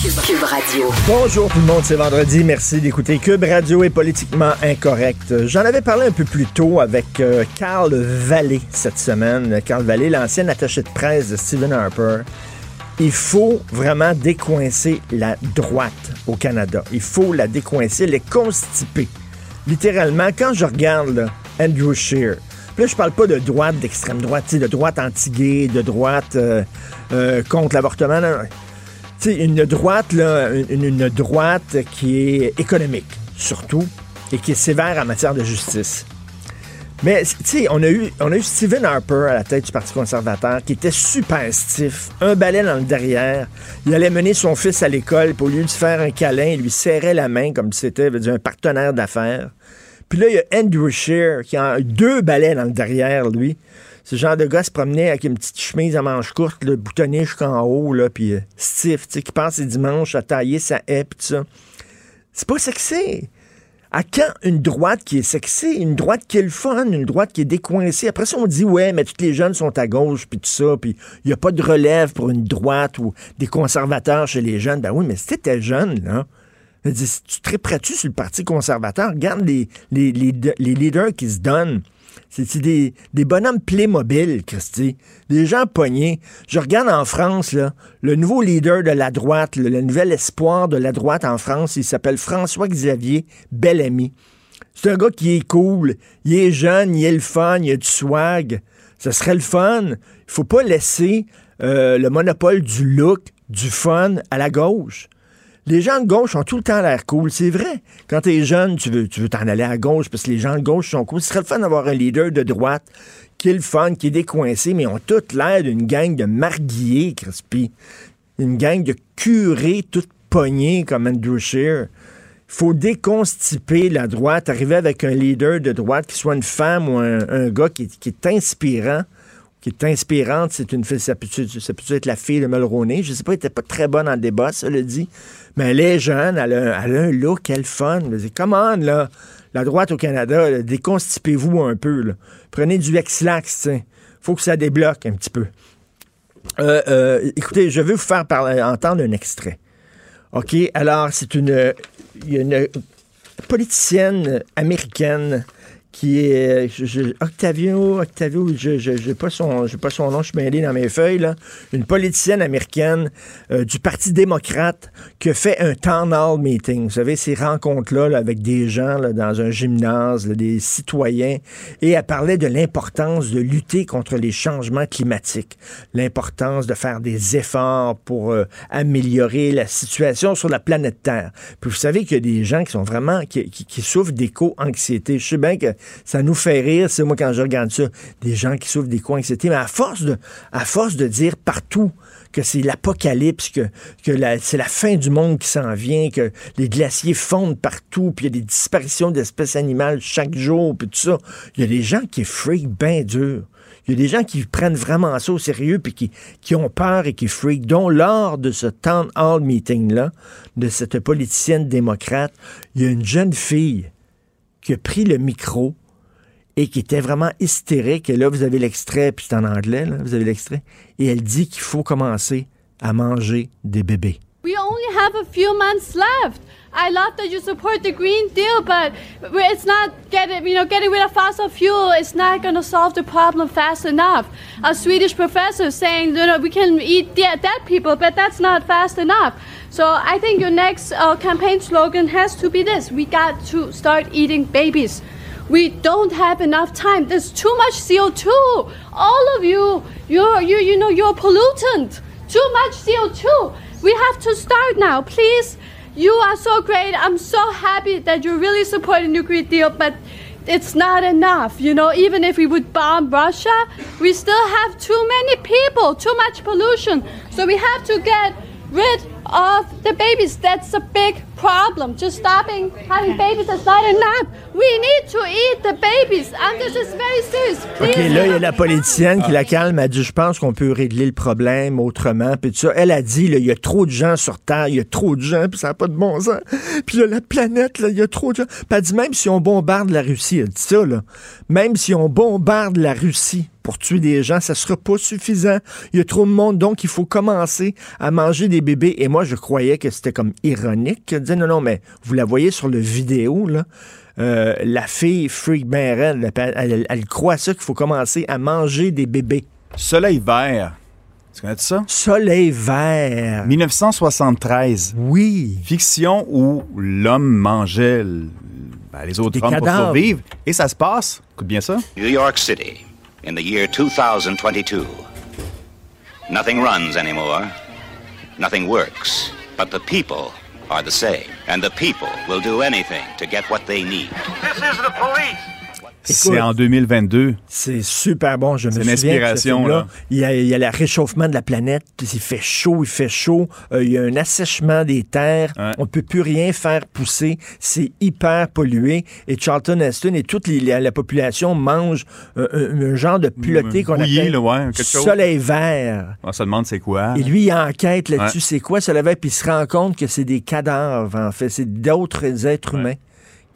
Cube Radio. Bonjour tout le monde, c'est vendredi. Merci d'écouter Cube Radio est politiquement incorrect. J'en avais parlé un peu plus tôt avec euh, Carl Vallée cette semaine. Carl Vallée, l'ancien attaché de presse de Stephen Harper. Il faut vraiment décoincer la droite au Canada. Il faut la décoincer, les constiper. Littéralement, quand je regarde Andrew puis là, je parle pas de droite, d'extrême droite, de droite anti-gay, de droite euh, euh, contre l'avortement. Une droite, qui est économique, surtout, et qui est sévère en matière de justice. Mais, on, a eu, on Stephen Harper à la tête du Parti conservateur qui était super stiff, un balai dans le derrière. Il allait mener son fils à l'école, puis au lieu de se faire un câlin, il lui serrait la main comme si c'était un partenaire d'affaires. Puis là, il y a Andrew Scheer qui a deux balais dans le derrière, lui. Ce genre de gars se promenait avec une petite chemise à manches courtes, le boutonné jusqu'en haut, là, puis euh, stiff, tu sais, qui passe les dimanches à tailler sa haie, pis ça. C'est pas sexy. À quand une droite qui est sexy, une droite qui est le fun, une droite qui est décoincée? Après ça, on dit, ouais, mais tous les jeunes sont à gauche, puis tout ça, puis il n'y a pas de relève pour une droite ou des conservateurs chez les jeunes. Ben oui, mais si t'étais jeune, là, tu triperais-tu sur le Parti conservateur? Regarde les leaders qui se donnent. C'est des, des bonhommes Playmobil, Christy. Des gens pognés. Je regarde en France, le nouveau leader de la droite, le, le nouvel espoir de la droite en France, il s'appelle François-Xavier Bellamy. C'est un gars qui est cool. Il est jeune, il est le fun, il a du swag. Ce serait le fun. Il faut pas laisser euh, le monopole du look, du fun à la gauche. Les gens de gauche ont tout le temps l'air cool, c'est vrai. Quand t'es jeune, tu veux tu veux t'en aller à gauche parce que les gens de gauche sont cool. Ce serait le fun d'avoir un leader de droite qui est le fun, qui est décoincé, mais ils ont tout l'air d'une gang de marguillés, Crispy. Une gang de curés toutes pognés comme Andrew. Il faut déconstiper la droite, arriver avec un leader de droite, qui soit une femme ou un, gars qui, qui est inspirant qui est inspirante, c'est une fille, ça peut, ça peut être la fille de Mulroney? Je sais pas, elle était pas très bonne en débat, ça le dit. Mais elle est jeune, elle a, elle a un look, quel fun. Dis, come là. La droite au Canada, déconstipez-vous un peu. Prenez du sais. Faut que ça débloque un petit peu. Euh, euh, écoutez, je vais vous faire entendre un extrait. OK? Alors, c'est une, une politicienne américaine qui est je- je- Octavio, Octavio, je j'ai pas son pas son nom, je suis mêlé dans mes feuilles là, une politicienne américaine euh, du Parti démocrate qui fait un town hall meeting. Vous savez ces rencontres là, avec des gens là, dans un gymnase, des citoyens et elle parlait de l'importance de lutter contre les changements climatiques, l'importance de faire des efforts pour euh, améliorer la situation sur la planète Terre. Puis vous savez qu'il y a des gens qui sont vraiment qui, qui- qui souffrent d'éco-anxiété. Je sais bien que ça nous fait rire, c'est moi quand je regarde ça, des gens qui souffrent d'éco-anxiété, mais à force de à force de dire partout que c'est l'apocalypse, que, c'est la fin du monde qui s'en vient, que les glaciers fondent partout, puis il y a des disparitions d'espèces animales chaque jour, puis tout ça. Il y a des gens qui freak bien dur. Il y a des gens qui prennent vraiment ça au sérieux puis qui, qui ont peur et qui freak. dont lors de ce town hall meeting-là, de cette politicienne démocrate, il y a une jeune fille qui a pris le micro et qui était vraiment hystérique. Et là, vous avez l'extrait, puis c'est en anglais, là, vous avez l'extrait. Et elle dit qu'il faut commencer à manger des bébés. We only have a few months left. I love that you support the Green Deal, but it's not getting, you know, getting rid of fossil fuel. It's not going to solve the problem fast enough. A Swedish professor saying, you know, we can eat dead people, but that's not fast enough. So I think your next uh, campaign slogan has to be this: We got to start eating babies. We don't have enough time. There's too much CO2. All of you, you're, you, you know, you're pollutant. Too much CO2. We have to start now, please. You are so great. I'm so happy that you're really supporting the Green Deal, but it's not enough. You know, even if we would bomb Russia, we still have too many people, too much pollution. So we have to get rid of the babies. That's a big problem. Just stopping having babies is not enough. We need to eat the babies, and this is very serious. OK, Please. là, il y a la politicienne qui la calme. Elle dit, je pense qu'on peut régler le problème autrement. Puis tout ça. Elle a dit, là, il y a trop de gens sur Terre, il y a trop de gens, puis ça n'a pas de bon sens. Puis là, la planète, là, il y a trop de gens. Puis elle dit, même si on bombarde la Russie, elle dit ça, là, même si on bombarde la Russie pour tuer des gens, ça sera pas suffisant. Il y a trop de monde, donc il faut commencer à manger des bébés. Et moi, je croyais que c'était comme ironique. Elle disait, non, non, mais vous la voyez sur le vidéo, là. Euh, la fille freak ben elle, elle- elle croit ça qu'il faut commencer à manger des bébés. Soleil vert. Tu connais ça? Soleil vert. 1973. Oui. Fiction où l'homme mangeait ben, les autres Des hommes pour survivre. Et ça se passe? Écoute bien ça. New York City, in the year 2022. Nothing runs anymore. Nothing works. But the people are the same. And the people will do anything to get what they need. This is the police. C'est en 2022. C'est super bon. Je me C'est souviens une de ce inspiration, film-là. là. Il y, a, il y a le réchauffement de la planète. Il fait chaud, il fait chaud. Euh, il y a un assèchement des terres. Ouais. On peut plus rien faire pousser. C'est hyper pollué. Et Charlton Heston et toute les- la, la population mange euh, un, un genre de piloté qu'on appelle là, ouais, soleil vert. On se demande c'est quoi. Et lui, il enquête là-dessus, Ouais. c'est quoi ça l'avait, puis il se rend compte que c'est des cadavres, en fait. C'est d'autres êtres humains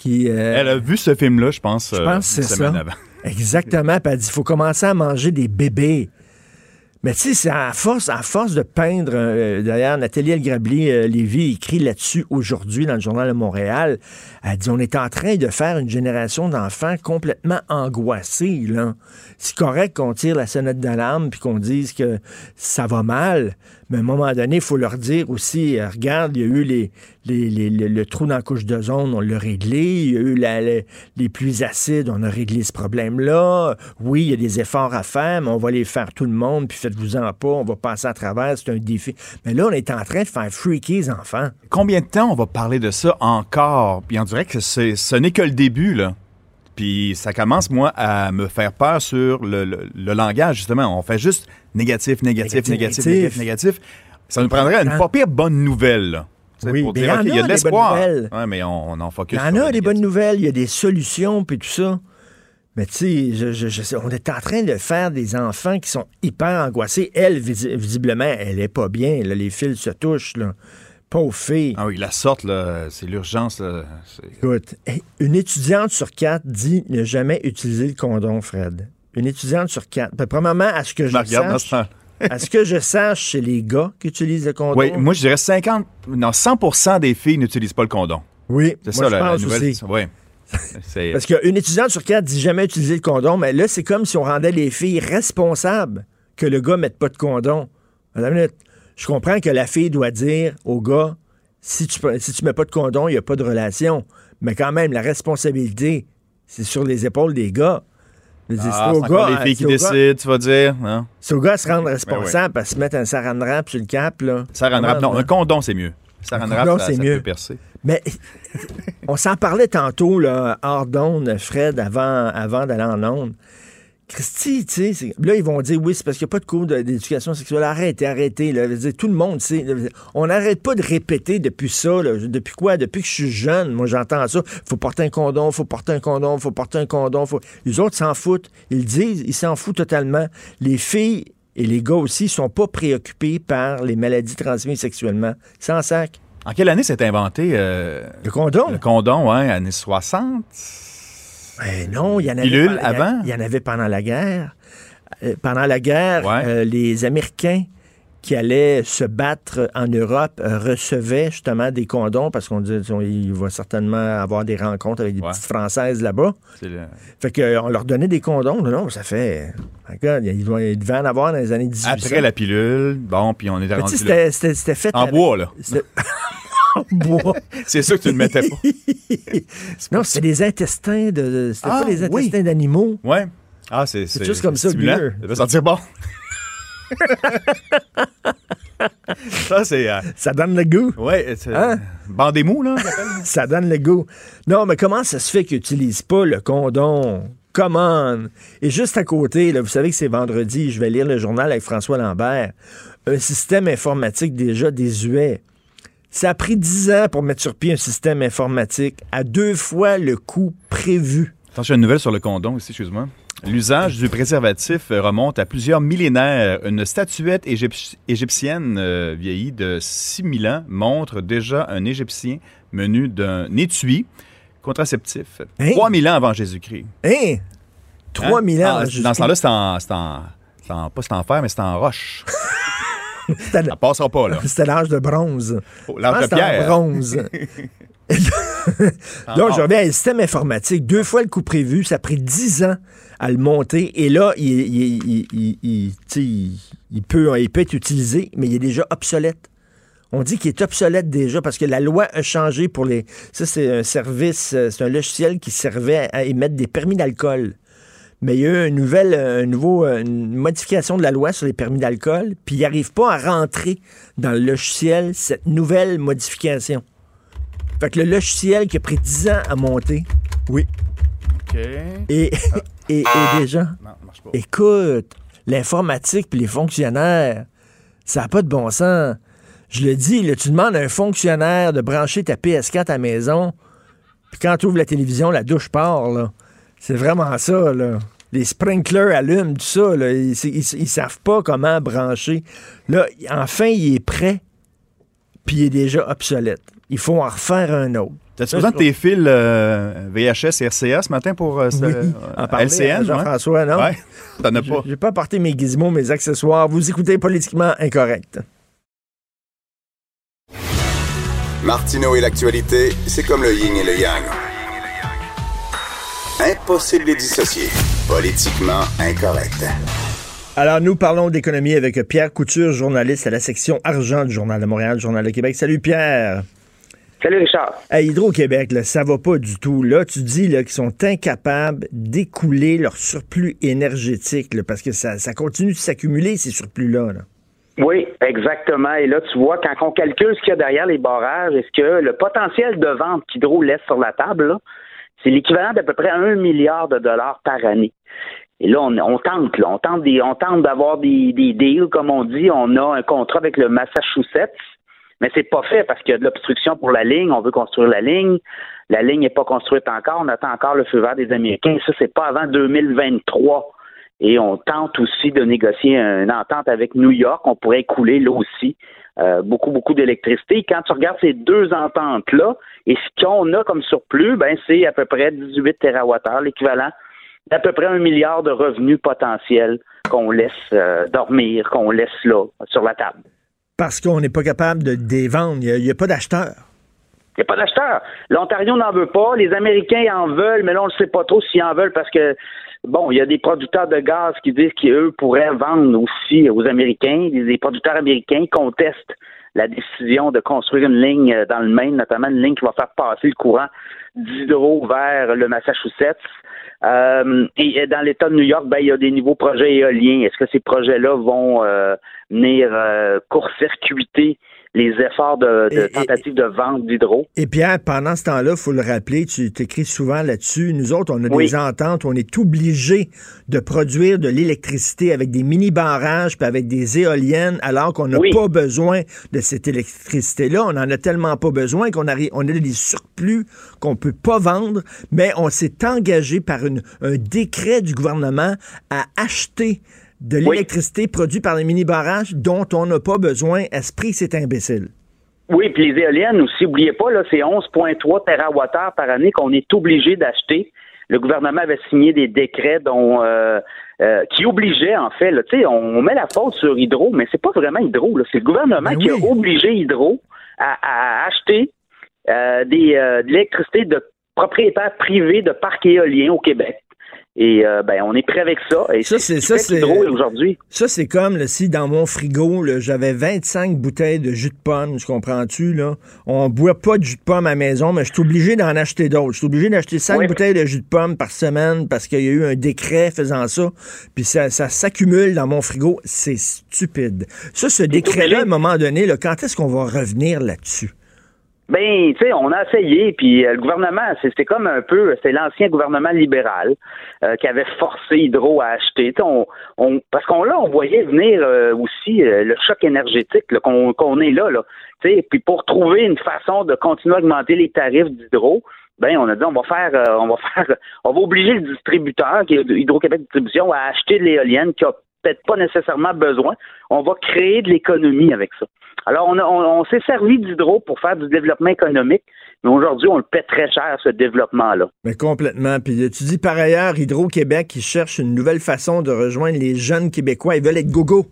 qui. euh, Elle a vu ce film-là, je pense, je euh, pense c'est semaine ça. avant. Exactement. Puis elle dit, il faut commencer à manger des bébés. Mais tu sais, c'est à force, à force de peindre, euh, d'ailleurs, Nathalie Elgrabli euh, écrit là-dessus aujourd'hui dans le Journal de Montréal. Elle dit, on est en train de faire une génération d'enfants complètement angoissés, là. C'est correct qu'on tire la sonnette d'alarme puis qu'on dise que ça va mal, mais à un moment donné, il faut leur dire aussi, euh, regarde, il y a eu les, les- les- le, trou dans la couche d'ozone, on l'a réglé. Il y a eu la- les pluies acides, on a réglé ce problème-là. Oui, il y a des efforts à faire, mais on va les faire tout le monde, puis faites-vous-en pas, on va passer à travers, c'est un défi. Mais là, on est en train de faire freaker les enfants. Combien de temps on va parler de ça encore? Puis on dirait que ce n'est que le début, là. Puis ça commence, moi, à me faire peur sur le, le- le langage, justement. On fait juste négatif, négatif, Négatif, négatif, négatif. Ça nous prendrait une Hein? pas pire bonne nouvelle, là. Oui, pour mais dire, il y a de l'espoir. Ouais, mais on, on en focus Il y en a des bonnes nouvelles, il y a des solutions, puis tout ça. Mais tu sais, je, je- on est en train de faire des enfants qui sont hyper angoissés. Elle, visi- visiblement, elle est pas bien. là. les fils se touchent. Là. Pauvre fille. Ah oui, la sorte, là, c'est l'urgence. Écoute, une étudiante sur quatre dit ne jamais utiliser le condom, Fred. Une étudiante sur quatre. Ben, premièrement, à ce que Je regarde sache, à ce que je sache, c'est les gars qui utilisent le condom. Oui, moi, je dirais 50, non, 100% des filles n'utilisent pas le condom. oui, C'est ça, je la, nouvelle. aussi. C'est- Parce qu'une étudiante sur quatre dit jamais utiliser le condom, mais là, c'est comme si on rendait les filles responsables que le gars ne mette pas de condom. Minute. Je comprends que la fille doit dire au gars si tu ne si tu mets pas de condom, il n'y a pas de relation. Mais quand même, la responsabilité, c'est sur les épaules des gars. Ah, c'est c'est au encore gars, les filles qui c'est au gars- décident, tu vas dire. C'est au gars à se rendre responsable, à se mettre un saran wrap sur le cap. Là. Saran wrap, non, un condom, c'est mieux. Saran wrap, ça, c'est ça mieux. peut percer. Mais on s'en parlait tantôt, là, hors d'onde, Fred, avant, avant d'aller en onde. Christy, tu sais, là, ils vont dire, oui, c'est parce qu'il n'y a pas de cours d'éducation sexuelle. Arrêtez, arrêtez. Là. Dire, tout le monde sait. là. On n'arrête pas de répéter depuis ça. là. Depuis quoi? Depuis que je suis jeune, moi, j'entends ça. faut porter un condom, faut porter un condom, faut porter un condom. Faut... Les autres s'en foutent. Ils disent, ils s'en foutent totalement. Les filles et les gars aussi sont pas préoccupés par les maladies transmises sexuellement. Sans sac. En quelle année s'est inventé euh, Le condom? le condom, ouais, années 60? Ben non, il y en avait Pilule pendant- il avant? Il y en avait pendant la guerre. Euh, pendant la guerre, Ouais. euh, les Américains qui allaient se battre en Europe euh, recevaient justement des condoms parce qu'on disait qu'il va certainement avoir des rencontres avec des Ouais. petites Françaises là-bas. Le- Fait qu'on leur donnait des condoms. Non, ça fait... Regarde, il, doit- il devait en avoir dans les années 1800. Après la pilule, bon, puis on était sais, rendu c'était- fait... En avec- bois, là. c'était- en bois. C'est sûr que tu ne le mettais pas. non, c'était des intestins de... C'était Ah, pas des oui. intestins d'animaux. Ouais. Ah, c'est C'est juste comme ça, stimulant. mieux. Ça va sentir bon. ça, c'est... euh, Ça donne le goût. ouais, c'est... Hein? Bandez mou, là. Ça donne le goût. Non, mais comment ça se fait qu'ils n'utilisent pas le condom? Come on! Et juste à côté, là, vous savez que c'est vendredi, je vais lire le journal avec François Lambert. Un système informatique déjà désuet. Ça a pris 10 ans pour mettre sur pied un système informatique à deux fois le coût prévu. Attention, une nouvelle sur le condom ici, excuse-moi. L'usage du préservatif remonte à plusieurs millénaires. Une statuette égyp- égyptienne euh, vieillie de 6000 ans montre déjà un Égyptien menu d'un étui contraceptif. Hein? 3000 ans avant Jésus-Christ. Hein? 3000 Hein? ans. Ah, juste- dans ce temps-là, c'est en, en- en- Pas c'est en fer, mais c'est en roche. C'était Ça passera pas, là. c'était l'âge de bronze. Oh, L'âge de pierre. bronze? Donc, je reviens à un système informatique. Deux fois le coût prévu. Ça a pris 10 ans à le monter. Et là, il, il- il- il- il- tu sais, il- il peut, il peut être utilisé, mais il est déjà obsolète. On dit qu'il est obsolète déjà parce que la loi a changé pour les. Ça, c'est un service, euh, c'est un logiciel qui servait à émettre des permis d'alcool. Mais il y a eu une nouvelle, un nouveau, euh, une modification de la loi sur les permis d'alcool, puis il n'arrive pas à rentrer dans le logiciel cette nouvelle modification. Fait que le logiciel qui a pris 10 ans à monter, oui, OK. et, et, et déjà, Non, ça marche pas. écoute, l'informatique puis les fonctionnaires, ça n'a pas de bon sens. Je le dis, là, tu demandes à un fonctionnaire de brancher ta PS4 à la maison, puis quand tu ouvres la télévision, la douche part, là. C'est vraiment ça, là. Les sprinklers allument, tout ça, là. Ils, ils- ils savent pas comment brancher. Là, enfin, il est prêt, puis il est déjà obsolète. Il faut en refaire un autre. T'as-tu besoin de tes fils euh, VHS et RCA ce matin pour euh, ce- Oui, euh, en parler, LCN? hein, Jean-François, non? Ouais. T'en as pas. J'ai pas apporté mes gizmos, mes accessoires. Vous écoutez politiquement incorrect. Martineau et l'actualité, c'est comme le yin et le yang. Impossible de les dissocier. Politiquement incorrect. Alors, nous parlons d'économie avec Pierre Couture, journaliste à la section argent du Journal de Montréal, Journal de Québec. Salut Pierre. Salut Richard. À Hydro-Québec, là, ça va pas du tout. Là, tu dis là, qu'ils sont incapables d'écouler leur surplus énergétique là, parce que ça, ça continue de s'accumuler, ces surplus-là. là. Oui, exactement. Et là, tu vois, quand on calcule ce qu'il y a derrière les barrages, est-ce que le potentiel de vente qu'Hydro laisse sur la table, là, c'est l'équivalent d'à peu près un milliard de dollars par année. Et là, on, tente, là, on tente des, on tente d'avoir des, des deals, comme on dit. On a un contrat avec le Massachusetts, mais c'est pas fait parce qu'il y a de l'obstruction pour la ligne. On veut construire la ligne. La ligne n'est pas construite encore. On attend encore le feu vert des Américains. Ça, c'est pas avant 2023. Et on tente aussi de négocier une entente avec New York. On pourrait couler là aussi euh, beaucoup, beaucoup d'électricité. Quand tu regardes ces deux ententes-là, et ce qu'on a comme surplus, ben c'est à peu près 18 TWh, l'équivalent d'à peu près un milliard de revenus potentiels qu'on laisse euh, dormir, qu'on laisse là, sur la table. Parce qu'on n'est pas capable de les vendre. Il n'y a, pas d'acheteurs. Il n'y a pas d'acheteurs. L'Ontario n'en veut pas. Les Américains en veulent, mais là, on ne sait pas trop s'ils en veulent parce que, bon, il y a des producteurs de gaz qui disent qu'eux pourraient vendre aussi aux Américains. Les producteurs américains contestent la décision de construire une ligne dans le Maine, notamment une ligne qui va faire passer le courant d'hydro vers le Massachusetts. Euh, et dans l'État de New York, ben, il y a des nouveaux projets éoliens. Est-ce que ces projets-là vont euh, venir euh, court-circuiter les efforts de, de Et- et- tentative de vente d'hydro? Et Pierre, pendant ce temps-là, il faut le rappeler, tu t'écris souvent là-dessus. Nous autres, on a Oui. des ententes, on est obligé de produire de l'électricité avec des mini-barrages puis avec des éoliennes, alors qu'on n'a Oui. pas besoin de cette électricité-là. On en a tellement pas besoin qu'on arrive, on a des surplus qu'on peut pas vendre, mais on s'est engagé par une- un décret du gouvernement à acheter de Oui. l'électricité produite par les mini-barrages dont on n'a pas besoin. Esprit, c'est imbécile. Oui, puis les éoliennes aussi, oubliez pas, là, c'est 11,3 TWh par année qu'on est obligé d'acheter. Le gouvernement avait signé des décrets dont euh, euh, qui obligeaient, en fait, là, on, on met la faute sur Hydro, mais c'est pas vraiment Hydro, c'est le gouvernement Ben qui oui. a obligé Hydro à, à acheter euh, des, euh, de l'électricité de propriétaires privés de parcs éoliens au Québec. Et euh, ben, on est prêt avec ça. Et Ça, c'est c'est- ce ça, c'est- est aujourd'hui. Ça, c'est comme là, si dans mon frigo, j'avais 25 bouteilles de jus de pomme, je comprends-tu, là? On boit pas de jus de pomme à la maison, mais je suis obligé d'en acheter d'autres. Je suis obligé d'acheter 5 Oui. bouteilles de jus de pomme par semaine parce qu'il y a eu un décret faisant ça. Puis ça, ça s'accumule dans mon frigo. C'est stupide. Ça, ce décret-là, à un moment donné, là, quand est-ce qu'on va revenir là-dessus? Ben, tu sais, on a essayé, puis euh, le gouvernement, c'était comme un peu, c'est l'ancien gouvernement libéral euh, qui avait forcé Hydro à acheter. On, on, parce qu'on là, on voyait venir euh, aussi le choc énergétique qu'on est là, là. sais, puis pour trouver une façon de continuer à augmenter les tarifs d'Hydro, ben on a dit on va faire, on va faire, on va obliger le distributeur, qui est Hydro-Québec Distribution, à acheter de l'éolienne qui a peut-être pas nécessairement besoin. On va créer de l'économie avec ça. Alors, on, s'est servi d'hydro pour faire du développement économique, mais aujourd'hui, on le paie très cher, ce développement-là. Mais complètement. Puis tu dis par ailleurs, Hydro-Québec, qui cherche une nouvelle façon de rejoindre les jeunes Québécois. Ils veulent être gogo.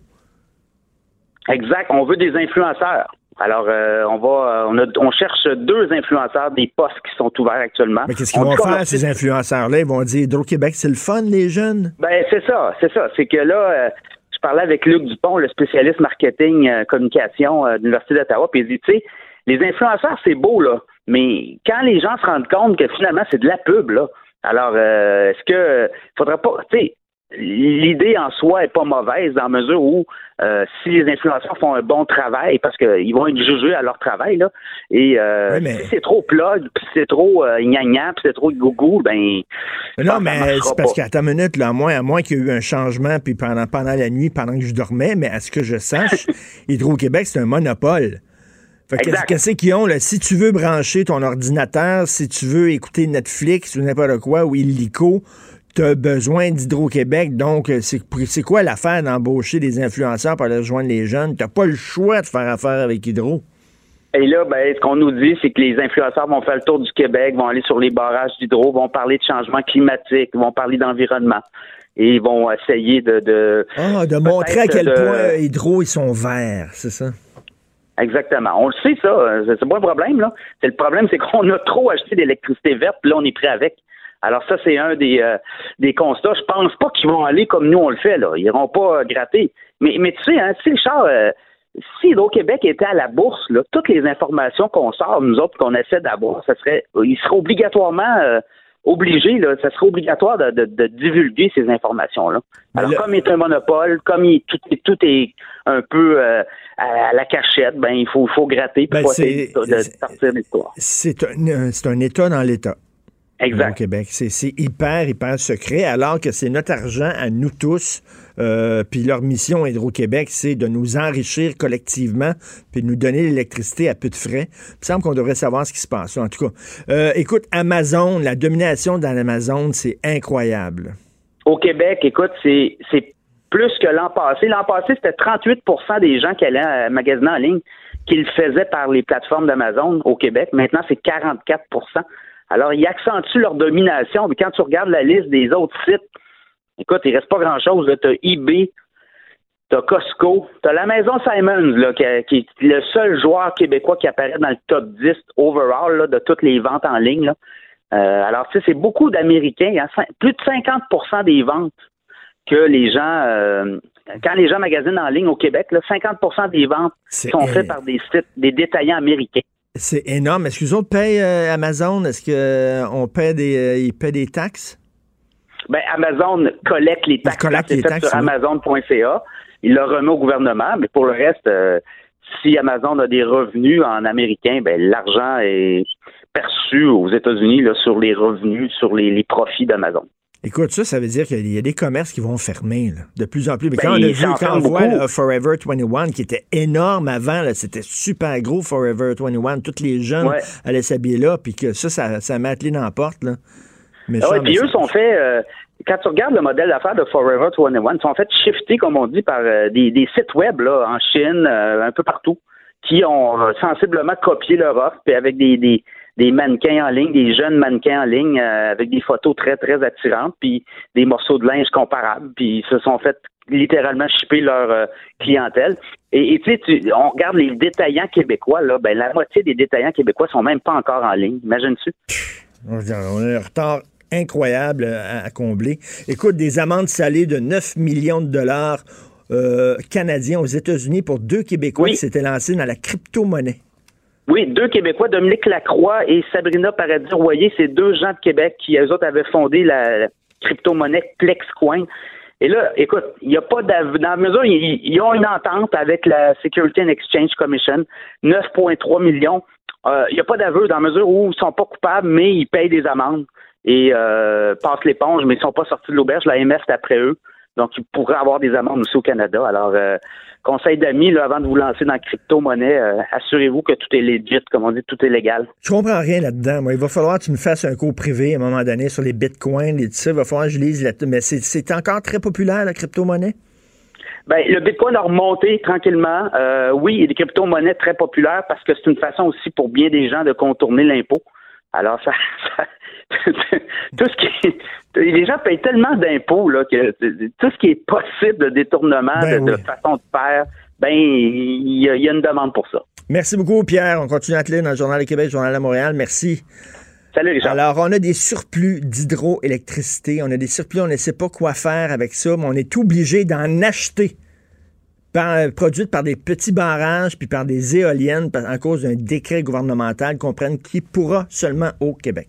Exact. On veut des influenceurs. Alors, euh, on va, on, on, cherche deux influenceurs des postes qui sont ouverts actuellement. Mais qu'est-ce qu'ils vont faire, ces influenceurs-là? Ils vont dire Hydro-Québec, c'est le fun, les jeunes? Ben, c'est ça, c'est ça. C'est que là, euh, je parlais avec Luc Dupont, le spécialiste marketing euh, communication de l'Université d'Ottawa, puis il dit, tu sais, les influenceurs, c'est beau, là, mais quand les gens se rendent compte que finalement, c'est de la pub, là, alors, est-ce que faudrait pas, tu sais, l'idée en soi est pas mauvaise dans la mesure où euh, si les influenceurs font un bon travail, parce qu'ils vont être jugés à leur travail, là, et euh, si c'est trop plug, puis c'est trop euh, gna puis c'est trop gougou, ben... non, mais c'est parce qu'à ta minute, là, à moins, à moins qu'il y ait eu un changement, puis pendant, pendant la nuit, pendant que je dormais, mais à ce que je sache, Hydro-Québec, c'est un monopole. Qu'est-ce qu'ils ont, là? Si tu veux brancher ton ordinateur, si tu veux écouter Netflix ou n'importe quoi, ou Illico, tu as besoin d'Hydro-Québec, donc euh, c'est quoi l'affaire d'embaucher des influenceurs pour aller rejoindre les jeunes? Tu pas le choix de faire affaire avec Hydro. Et là, ben, ce qu'on nous dit, c'est que les influenceurs vont faire le tour du Québec, vont aller sur les barrages d'hydro, vont parler de changement climatique, vont parler d'environnement. Et ils vont essayer de... de ah, de montrer à quel point Hydro, ils sont verts, c'est ça? Exactement. On le sait, ça. C'est pas un problème, là. C'est le problème, c'est qu'on a trop acheté d'électricité verte, puis là, on est prêt avec. Alors ça, c'est un des, euh, des constats. Je pense pas qu'ils vont aller comme nous on le fait. Là. Ils iront pas gratter. Mais, mais tu sais, hein, si Richard, euh, si Hydro-Québec était à la bourse, là, toutes les informations qu'on sort, nous autres, qu'on essaie d'avoir, ça serait, il serait obligatoirement euh, obligé, là, ça serait obligatoire de, de, divulguer ces informations-là. Alors, comme il est un monopole, comme il, tout, tout est un peu à, la cachette, ben il faut, faut gratter pour ben, de, sortir l'histoire. C'est un, c'est un État dans l'État. Exact. Au Québec. C'est hyper, hyper secret, alors que c'est notre argent à nous tous. Euh, puis leur mission Hydro-Québec, c'est de nous enrichir collectivement, puis de nous donner l'électricité à peu de frais. Il me semble qu'on devrait savoir ce qui se passe. En tout cas, euh, écoute, Amazon, la domination dans l'Amazon, c'est incroyable. Au Québec, écoute, c'est plus que l'an passé. L'an passé, c'était 38% des gens qui allaient magasiner en ligne qui le faisaient par les plateformes d'Amazon au Québec. Maintenant, c'est 44 alors, ils accentuent leur domination. Mais quand tu regardes la liste des autres sites, écoute, il reste pas grand-chose. Tu as eBay, tu as Costco, tu as la maison Simons, là, qui, est le seul joueur québécois qui apparaît dans le top 10 overall de toutes les ventes en ligne. Euh, alors, tu sais, c'est beaucoup d'Américains. A plus de 50% des ventes que les gens, euh, quand les gens magasinent en ligne au Québec, là, 50 des ventes sont faites par des sites, des détaillants américains. C'est énorme. Est-ce que les autres payent euh, Amazon? Est-ce qu'on euh, paie des, euh, ils paient des taxes? Ben, Amazon collecte les taxes. collecte les taxes. Sur Amazon.ca. Il le remet au gouvernement, mais pour le reste, si Amazon a des revenus en américain, ben, l'argent est perçu aux États-Unis sur les revenus, sur les profits d'Amazon. Écoute, ça, ça veut dire qu'il y a des commerces qui vont fermer de plus en plus. Mais ben, quand on a vu, quand on voit Forever 21, qui était énorme avant, c'était super gros Forever 21, tous les jeunes allaient s'habiller là, puis que ça, ça, ça attelé dans la porte. Là. Mais ah puis eux sont faits, euh, quand tu regardes le modèle d'affaires de Forever 21, ils sont faits shifter, comme on dit, par euh, des, des, sites web là, en Chine, euh, un peu partout, qui ont sensiblement copié leur offre, puis avec des, des des mannequins en ligne, des jeunes mannequins en ligne euh, avec des photos très, très attirantes, puis des morceaux de linge comparables, puis ils se sont fait littéralement chipper leur euh, clientèle. Et tu sais, on regarde les détaillants québécois, là, ben la moitié des détaillants québécois sont même pas encore en ligne. Imagine-tu? On a un retard incroyable à, combler. Écoute, des amendes salées de 9 millions de dollars euh, canadiens aux États-Unis pour deux Québécois qui s'étaient lancés dans la crypto-monnaie. Oui, deux Québécois, Dominique Lacroix et Sabrina Paradis-Royer, c'est deux gens de Québec qui, eux autres, avaient fondé la, crypto-monnaie PlexCoin. Et là, écoute, il n'y a pas dans la mesure, ils, ont une entente avec la Security and Exchange Commission, 9,3 millions. euh, il n'y a pas d'aveu dans la mesure où ils ne sont pas coupables, mais ils payent des amendes et euh, passent l'éponge, mais ils ne sont pas sortis de l'auberge. La MF est après eux. Donc, ils pourraient avoir des amendes aussi au Canada. Alors, euh, conseil d'amis, avant de vous lancer dans la crypto-monnaie, euh, assurez-vous que tout est legit, comme on dit, tout est légal. Je comprends rien là-dedans. Moi, il va falloir que tu me fasses un cours privé à un moment donné sur les bitcoins et tout ça. Il va falloir que je lise là Mais c'est- c'est encore très populaire, la crypto-monnaie? Ben, le Bitcoin a remonté tranquillement. Euh, oui, il y a des crypto-monnaies très populaires parce que c'est une façon aussi pour bien des gens de contourner l'impôt. Alors, ça, ça- tout ce qui est- les gens payent tellement d'impôts là que tout ce qui est possible de détournement, Ben de, façon de faire, ben il y, a- il y a une demande pour ça. Merci beaucoup, Pierre. On continue à te lire dans le Journal de Québec, le Journal de Montréal. Merci. Salut Richard. Alors, on a des surplus d'hydroélectricité. On a des surplus, on ne sait pas quoi faire avec ça, mais on est obligé d'en acheter. Par, produites par des petits barrages puis par des éoliennes à cause d'un décret gouvernemental qu'on prenne qui pourra seulement au Québec.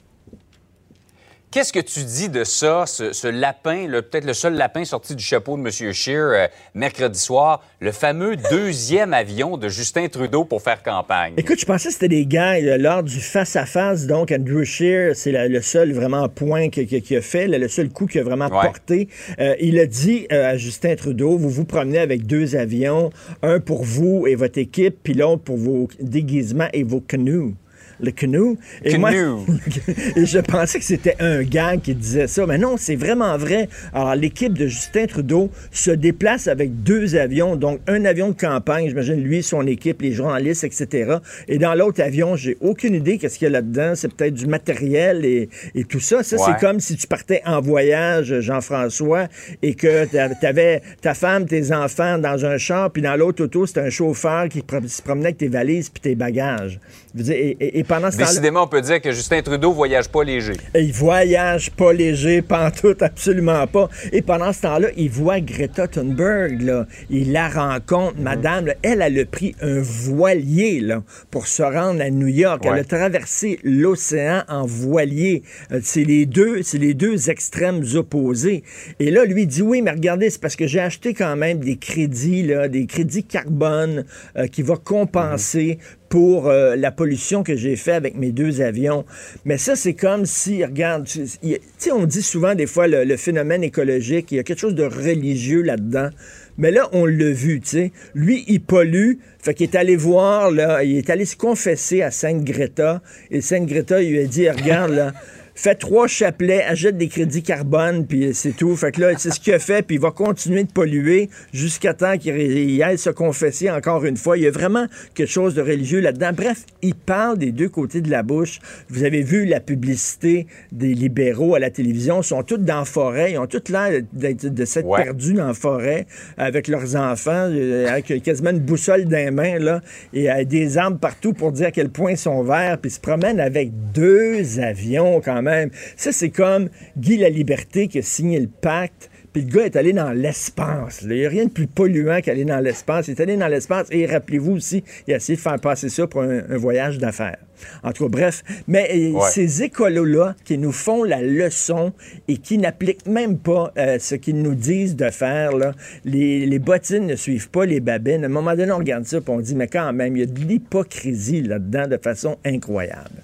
Qu'est-ce que tu dis de ça, ce, ce lapin, peut-être le seul lapin sorti du chapeau de M. Scheer euh, mercredi soir, le fameux deuxième avion de Justin Trudeau pour faire campagne? Écoute, je pensais que c'était des gars euh, lors du face-à-face. Donc, Andrew Scheer, c'est le seul vraiment point qu'il a fait, le, le seul coup qu'il a vraiment Ouais. porté. Euh, il a dit euh, à Justin Trudeau, vous vous promenez avec deux avions, un pour vous et votre équipe, puis l'autre pour vos déguisements et vos canoes. Le canoe. Et, moi- et je pensais que c'était un gag qui disait ça. Mais non, c'est vraiment vrai. Alors, l'équipe de Justin Trudeau se déplace avec deux avions. Donc, un avion de campagne, j'imagine lui, son équipe, les journalistes, etc. Et dans l'autre avion, j'ai aucune idée qu'est-ce qu'il y a là-dedans. C'est peut-être du matériel et, et tout ça. Ça, Ouais. c'est comme si tu partais en voyage, Jean-François, et que tu avais ta femme, tes enfants dans un char, puis dans l'autre auto, c'était un chauffeur qui se promenait avec tes valises puis tes bagages. Je veux dire, et, et- et pendant ce temps-là... Décidément, on peut dire que Justin Trudeau voyage pas léger. Et Il voyage pas léger, pantoute, absolument pas. Et pendant ce temps-là, il voit Greta Thunberg, là. Il la rencontre, Mhm. madame, là. elle, elle a pris un voilier, là, pour se rendre à New York. Elle a traversé l'océan en voilier. Euh, C'est les deux, c'est les deux extrêmes opposés. Et là, lui dit, oui, mais regardez, c'est parce que j'ai acheté quand même des crédits, là, des crédits carbone euh, qui va compenser pour euh, la pollution que j'ai fait avec mes deux avions. Mais ça, c'est comme si, regarde, tu sais, on dit souvent des fois le, le phénomène écologique, il y a quelque chose de religieux là-dedans. Mais là, on l'a vu, tu sais. Lui, il pollue, fait qu'il est allé voir, là, il est allé se confesser à Sainte Greta. Et Sainte Greta, il lui a dit, regarde, là, fais trois chapelets, achète des crédits carbone, puis c'est tout. Fait que là, c'est ce qu'il a fait, puis il va continuer de polluer jusqu'à temps qu'il il aille se confesser encore une fois. Il y a vraiment quelque chose de religieux là-dedans. Bref, il parle des deux côtés de la bouche. Vous avez vu la publicité des libéraux à la télévision. Ils sont tous dans la forêt. Ils ont tous l'air de s'être Ouais. perdus dans la forêt avec leurs enfants, euh, avec quasiment une boussole dans les mains, là, et euh, des arbres partout pour dire à quel point ils sont verts, puis ils se promènent avec deux avions quand même. Ça, c'est comme Guy la Liberté qui a signé le pacte. Puis le gars est allé dans l'espace. Il n'y a rien de plus polluant qu'aller dans l'espace. Il est allé dans l'espace et rappelez-vous aussi, il a essayé de faire passer ça pour un, un voyage d'affaires. En tout cas, bref. Mais euh, Ouais. ces écolos-là qui nous font la leçon et qui n'appliquent même pas euh, ce qu'ils nous disent de faire, là, les, les bottines ne suivent pas les babines. À un moment donné, on regarde ça et on dit, mais quand même, il y a de l'hypocrisie là-dedans de façon incroyable.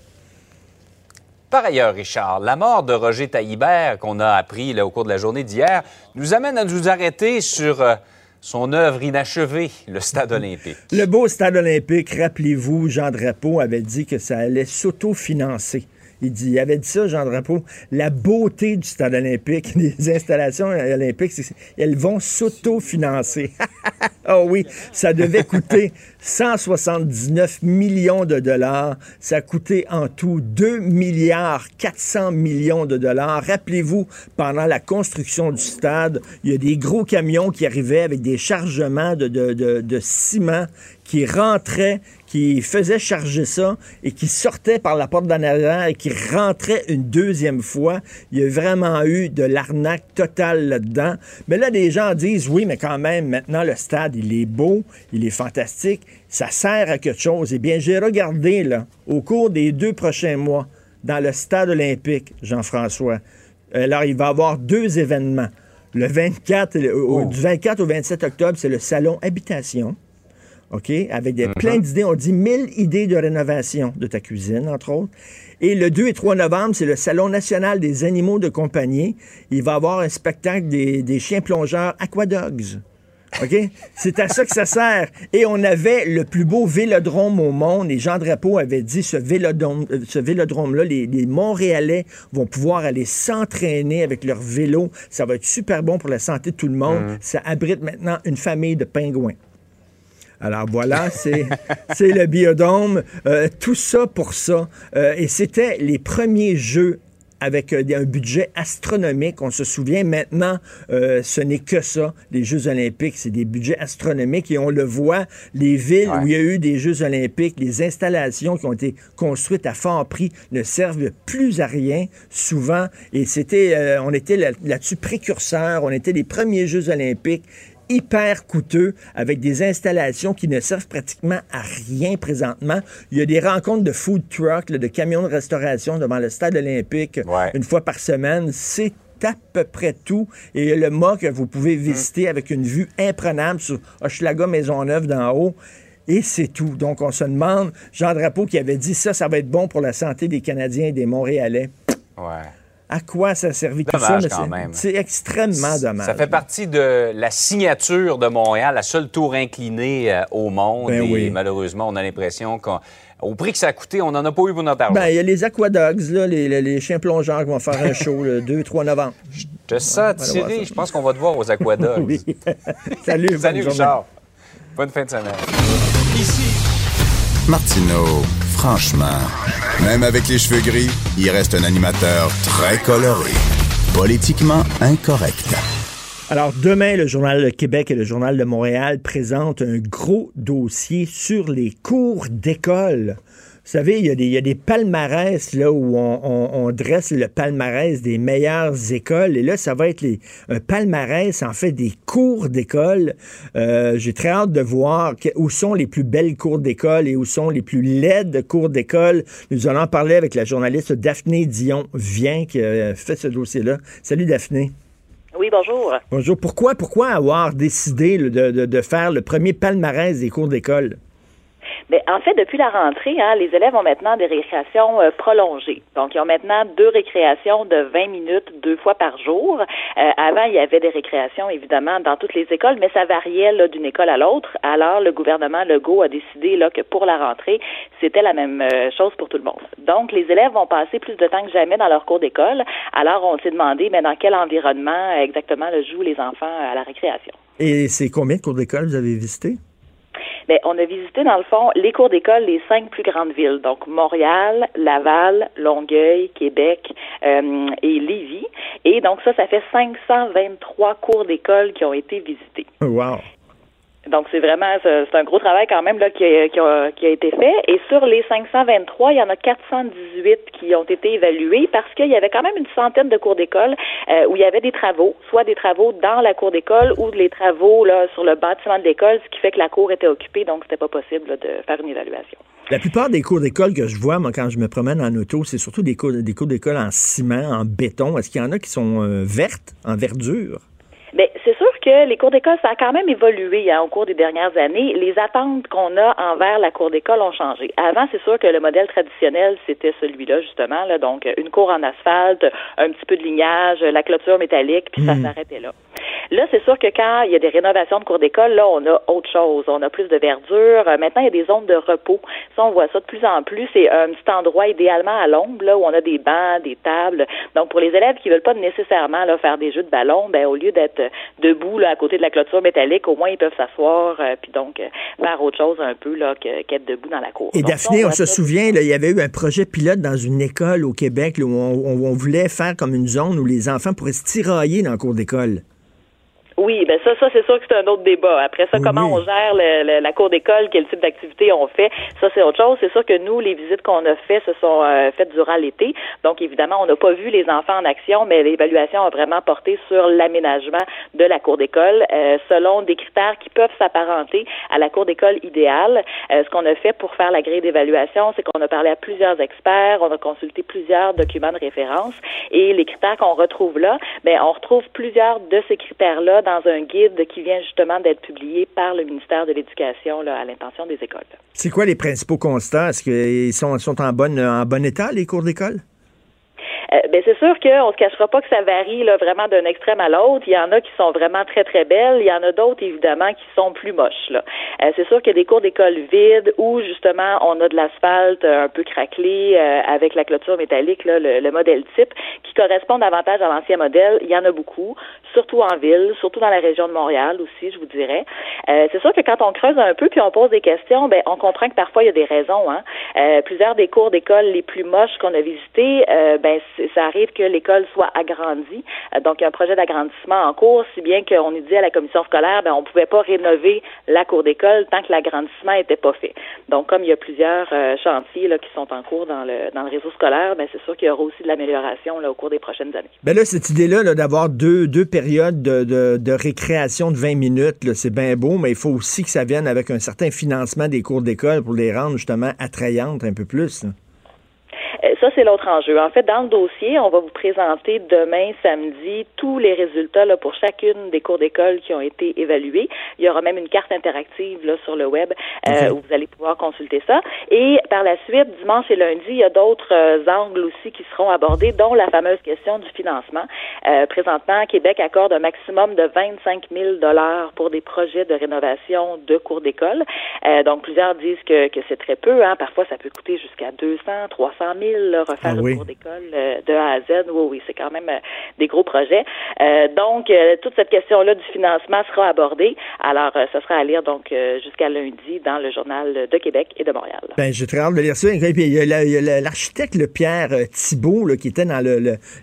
Par ailleurs, Richard, la mort de Roger Taillibert, qu'on a appris là, au cours de la journée d'hier, nous amène à nous arrêter sur euh, son œuvre inachevée, le Stade olympique. Le beau stade olympique, rappelez-vous, Jean Drapeau avait dit que ça allait s'autofinancer. Il, dit, il avait dit ça, Jean Drapeau. La beauté du stade olympique, des installations olympiques, elles vont s'autofinancer. Ah oui, ça devait coûter 179 millions de dollars. Ça a coûté en tout 2 milliards 400 millions de dollars. Rappelez-vous, pendant la construction du stade, il y a des gros camions qui arrivaient avec des chargements de, de- de- ciment qui rentrait, qui faisait charger ça et qui sortait par la porte d'en arrière et qui rentrait une deuxième fois. Il y a vraiment eu de l'arnaque totale là-dedans. Mais là, des gens disent, oui, mais quand même, maintenant, le stade, il est beau, il est fantastique, ça sert à quelque chose. Eh bien, j'ai regardé, là, au cours des deux prochains mois, dans le stade olympique, Jean-François. Alors, il va y avoir deux événements. Le 24, le- au- du 24 au 27 octobre, c'est le salon Habitation. OK? Avec des, plein d'idées. On dit 1000 idées de rénovation de ta cuisine, entre autres. Et le 2 et 3 novembre, c'est le Salon national des animaux de compagnie. Il va y avoir un spectacle des, des chiens plongeurs Aquadogs. OK? C'est à ça que ça sert. Et on avait le plus beau vélodrome au monde. Et Jean Drapeau avait dit ce vélodrome, euh, ce vélodrome-là, les, les Montréalais vont pouvoir aller s'entraîner avec leur vélo. Ça va être super bon pour la santé de tout le monde. Ça abrite maintenant une famille de pingouins. Alors voilà, c'est le biodôme. Euh, tout ça pour ça. Euh, et c'était les premiers jeux avec euh, un budget astronomique. On se souvient maintenant, euh, ce n'est que ça. Les Jeux olympiques, c'est des budgets astronomiques et on le voit, les villes où il y a eu des Jeux olympiques, les installations qui ont été construites à fort prix ne servent plus à rien souvent. Et c'était, euh, on était là- là-dessus précurseurs. On était les premiers Jeux olympiques hyper coûteux avec des installations qui ne servent pratiquement à rien présentement. Il y a des rencontres de food truck, là, de camions de restauration devant le stade olympique Ouais. une fois par semaine. C'est à peu près tout. Et le mât que vous pouvez visiter avec une vue imprenable sur Hochelaga Maisonneuve d'en haut. Et c'est tout. Donc, on se demande, Jean Drapeau qui avait dit ça, ça va être bon pour la santé des Canadiens et des Montréalais. Ouais. À quoi ça a servi tout ça? Mais quand c'est- même. C'est extrêmement dommage. Ça fait partie de la signature de Montréal, la seule tour inclinée euh, au monde. Ben et oui. malheureusement, on a l'impression qu'au prix que ça a coûté, on n'en a pas eu pour notre argent. Ben, il y a les Aquadogs, là, les, les- les chiens plongeurs qui vont faire un show le 2-3 novembre. Je sens voir ça. attiré. Je pense qu'on va te voir aux Aquadogs. Oui. Salut, bonne Salut, journée. Richard. Bonne fin de semaine. Martineau, franchement, même avec les cheveux gris, il reste un animateur très coloré. Politiquement incorrect. Alors, demain, le Journal de Québec et le Journal de Montréal présentent un gros dossier sur les cours d'école. Vous savez, il y a des, il y a des palmarès là, où on, on- on dresse le palmarès des meilleures écoles. Et là, ça va être les, un palmarès, en fait, des cours d'école. Euh, J'ai très hâte de voir que- où sont les plus belles cours d'école et où sont les plus laides cours d'école. Nous allons en parler avec la journaliste Daphné Dion-Vient qui a fait ce dossier-là. Salut, Daphné. Oui, bonjour. Bonjour. Pourquoi, pourquoi avoir décidé là, de, de- de faire le premier palmarès des cours d'école? Mais en fait, depuis la rentrée, hein, les élèves ont maintenant des récréations euh, prolongées. Donc, ils ont maintenant deux récréations de 20 minutes deux fois par jour. Euh, avant, il y avait des récréations, évidemment, dans toutes les écoles, mais ça variait là, d'une école à l'autre. Alors, le gouvernement Legault a décidé là, que pour la rentrée, c'était la même euh, chose pour tout le monde. Donc, les élèves vont passer plus de temps que jamais dans leur cours d'école. Alors, on s'est demandé, mais dans quel environnement exactement le jouent les enfants à la récréation? Et c'est combien de cours d'école vous avez visité? Bien, on a visité, dans le fond, les cours d'école des cinq plus grandes villes. Donc, Montréal, Laval, Longueuil, Québec euh, et Lévis. Et donc, ça, ça fait 523 cours d'école qui ont été visités. Wow. Donc, c'est vraiment, c'est un gros travail quand même là, qui, a, qui, a, été fait. Et sur les 523, il y en a 418 qui ont été évalués parce qu'il y avait quand même une centaine de cours d'école euh, où il y avait des travaux, soit des travaux dans la cour d'école ou les travaux là, sur le bâtiment de l'école, ce qui fait que la cour était occupée, donc c'était pas possible de faire une évaluation. La plupart des cours d'école que je vois, moi, quand je me promène en auto, c'est surtout des cours, des cours d'école en ciment, en béton. Est-ce qu'il y en a qui sont euh, vertes, en verdure? Que les cours d'école, ça a quand même évolué hein, au cours des dernières années. Les attentes qu'on a envers la cour d'école ont changé. Avant, c'est sûr que le modèle traditionnel, c'était celui-là, justement. Là, donc, une cour en asphalte, un petit peu de lignage, la clôture métallique, puis ça s'arrêtait là. Là, c'est sûr que quand il y a des rénovations de cours d'école, là, on a autre chose. On a plus de verdure. Euh, Maintenant, il y a des zones de repos. Ça, on voit ça de plus en plus. C'est un petit endroit idéalement à l'ombre, là, où on a des bancs, des tables. Donc, pour les élèves qui veulent pas nécessairement là, faire des jeux de ballon, ben, au lieu d'être debout là, à côté de la clôture métallique, au moins ils peuvent s'asseoir euh, puis donc euh, faire autre chose un peu là, qu'être debout dans la cour. Et Donc, Daphné, on se ça. souvient, là, il y avait eu un projet pilote dans une école au Québec là, où on, on- on voulait faire comme une zone où les enfants pourraient se tirailler dans le cours d'école. Oui, ben ça, ça c'est sûr que c'est un autre débat. Après ça, comment on gère le, la cour d'école, quel type d'activité on fait, ça c'est autre chose. C'est sûr que nous, les visites qu'on a faites se sont euh, faites durant l'été. Donc évidemment, on n'a pas vu les enfants en action, mais l'évaluation a vraiment porté sur l'aménagement de la cour d'école euh, selon des critères qui peuvent s'apparenter à la cour d'école idéale. Euh, ce qu'on a fait pour faire la grille d'évaluation, c'est qu'on a parlé à plusieurs experts, on a consulté plusieurs documents de référence et les critères qu'on retrouve là, ben on retrouve plusieurs de ces critères-là dans un guide qui vient justement d'être publié par le ministère de l'Éducation à l'intention des écoles. C'est quoi les principaux constats? Est-ce qu'ils sont, en, bonne, en bon état, les cours d'école? Euh, ben c'est sûr qu'on se cachera pas que ça varie là, vraiment d'un extrême à l'autre. Il y en a qui sont vraiment très très belles, il y en a d'autres évidemment qui sont plus moches. Là. Euh, c'est sûr qu'il y a des cours d'école vides où justement on a de l'asphalte un peu craquelé euh, avec la clôture métallique, là, le, le, modèle type, qui correspond davantage à l'ancien modèle. Il y en a beaucoup, surtout en ville, surtout dans la région de Montréal aussi, je vous dirais. c'est sûr que quand on creuse un peu puis on pose des questions, ben on comprend que parfois il y a des raisons. Hein. plusieurs des cours d'école les plus moches qu'on a visités, ben ça arrive que l'école soit agrandie. Euh, donc, il y a un projet d'agrandissement en cours, si bien qu'on est dit à la commission scolaire, ben, on ne pouvait pas rénover la cour d'école tant que l'agrandissement n'était pas fait. Donc, comme il y a plusieurs euh, chantiers qui sont en cours dans le, dans le réseau scolaire, ben, c'est sûr qu'il y aura aussi de l'amélioration au cours des prochaines années. Ben là, cette idée-là d'avoir deux, périodes de, récréation de 20 minutes, c'est bien beau, mais il faut aussi que ça vienne avec un certain financement des cours d'école pour les rendre justement attrayantes un peu plus. Ça, c'est l'autre enjeu. En fait, dans le dossier, on va vous présenter demain, samedi, tous les résultats là, pour chacune des cours d'école qui ont été évalués. Il y aura même une carte interactive là, sur le web euh, où vous allez pouvoir consulter ça. Et par la suite, dimanche et lundi, il y a d'autres euh, angles aussi qui seront abordés, dont la fameuse question du financement. présentement, Québec accorde un maximum de 25 000 dollars pour des projets de rénovation de cours d'école. donc, plusieurs disent que, que c'est très peu. Hein. Parfois, ça peut coûter jusqu'à 200, 300 000 refaire ah, cours d'école euh, de A à Z. Oui, oui, c'est quand même euh, des gros projets. Euh, donc, toute cette question-là du financement sera abordée. Alors, ça sera à lire donc jusqu'à lundi dans le journal de Québec et de Montréal. Ben, j'ai très hâte de lire ça. Et puis, il y a l'architecte, le Pierre Thibault, qui était dans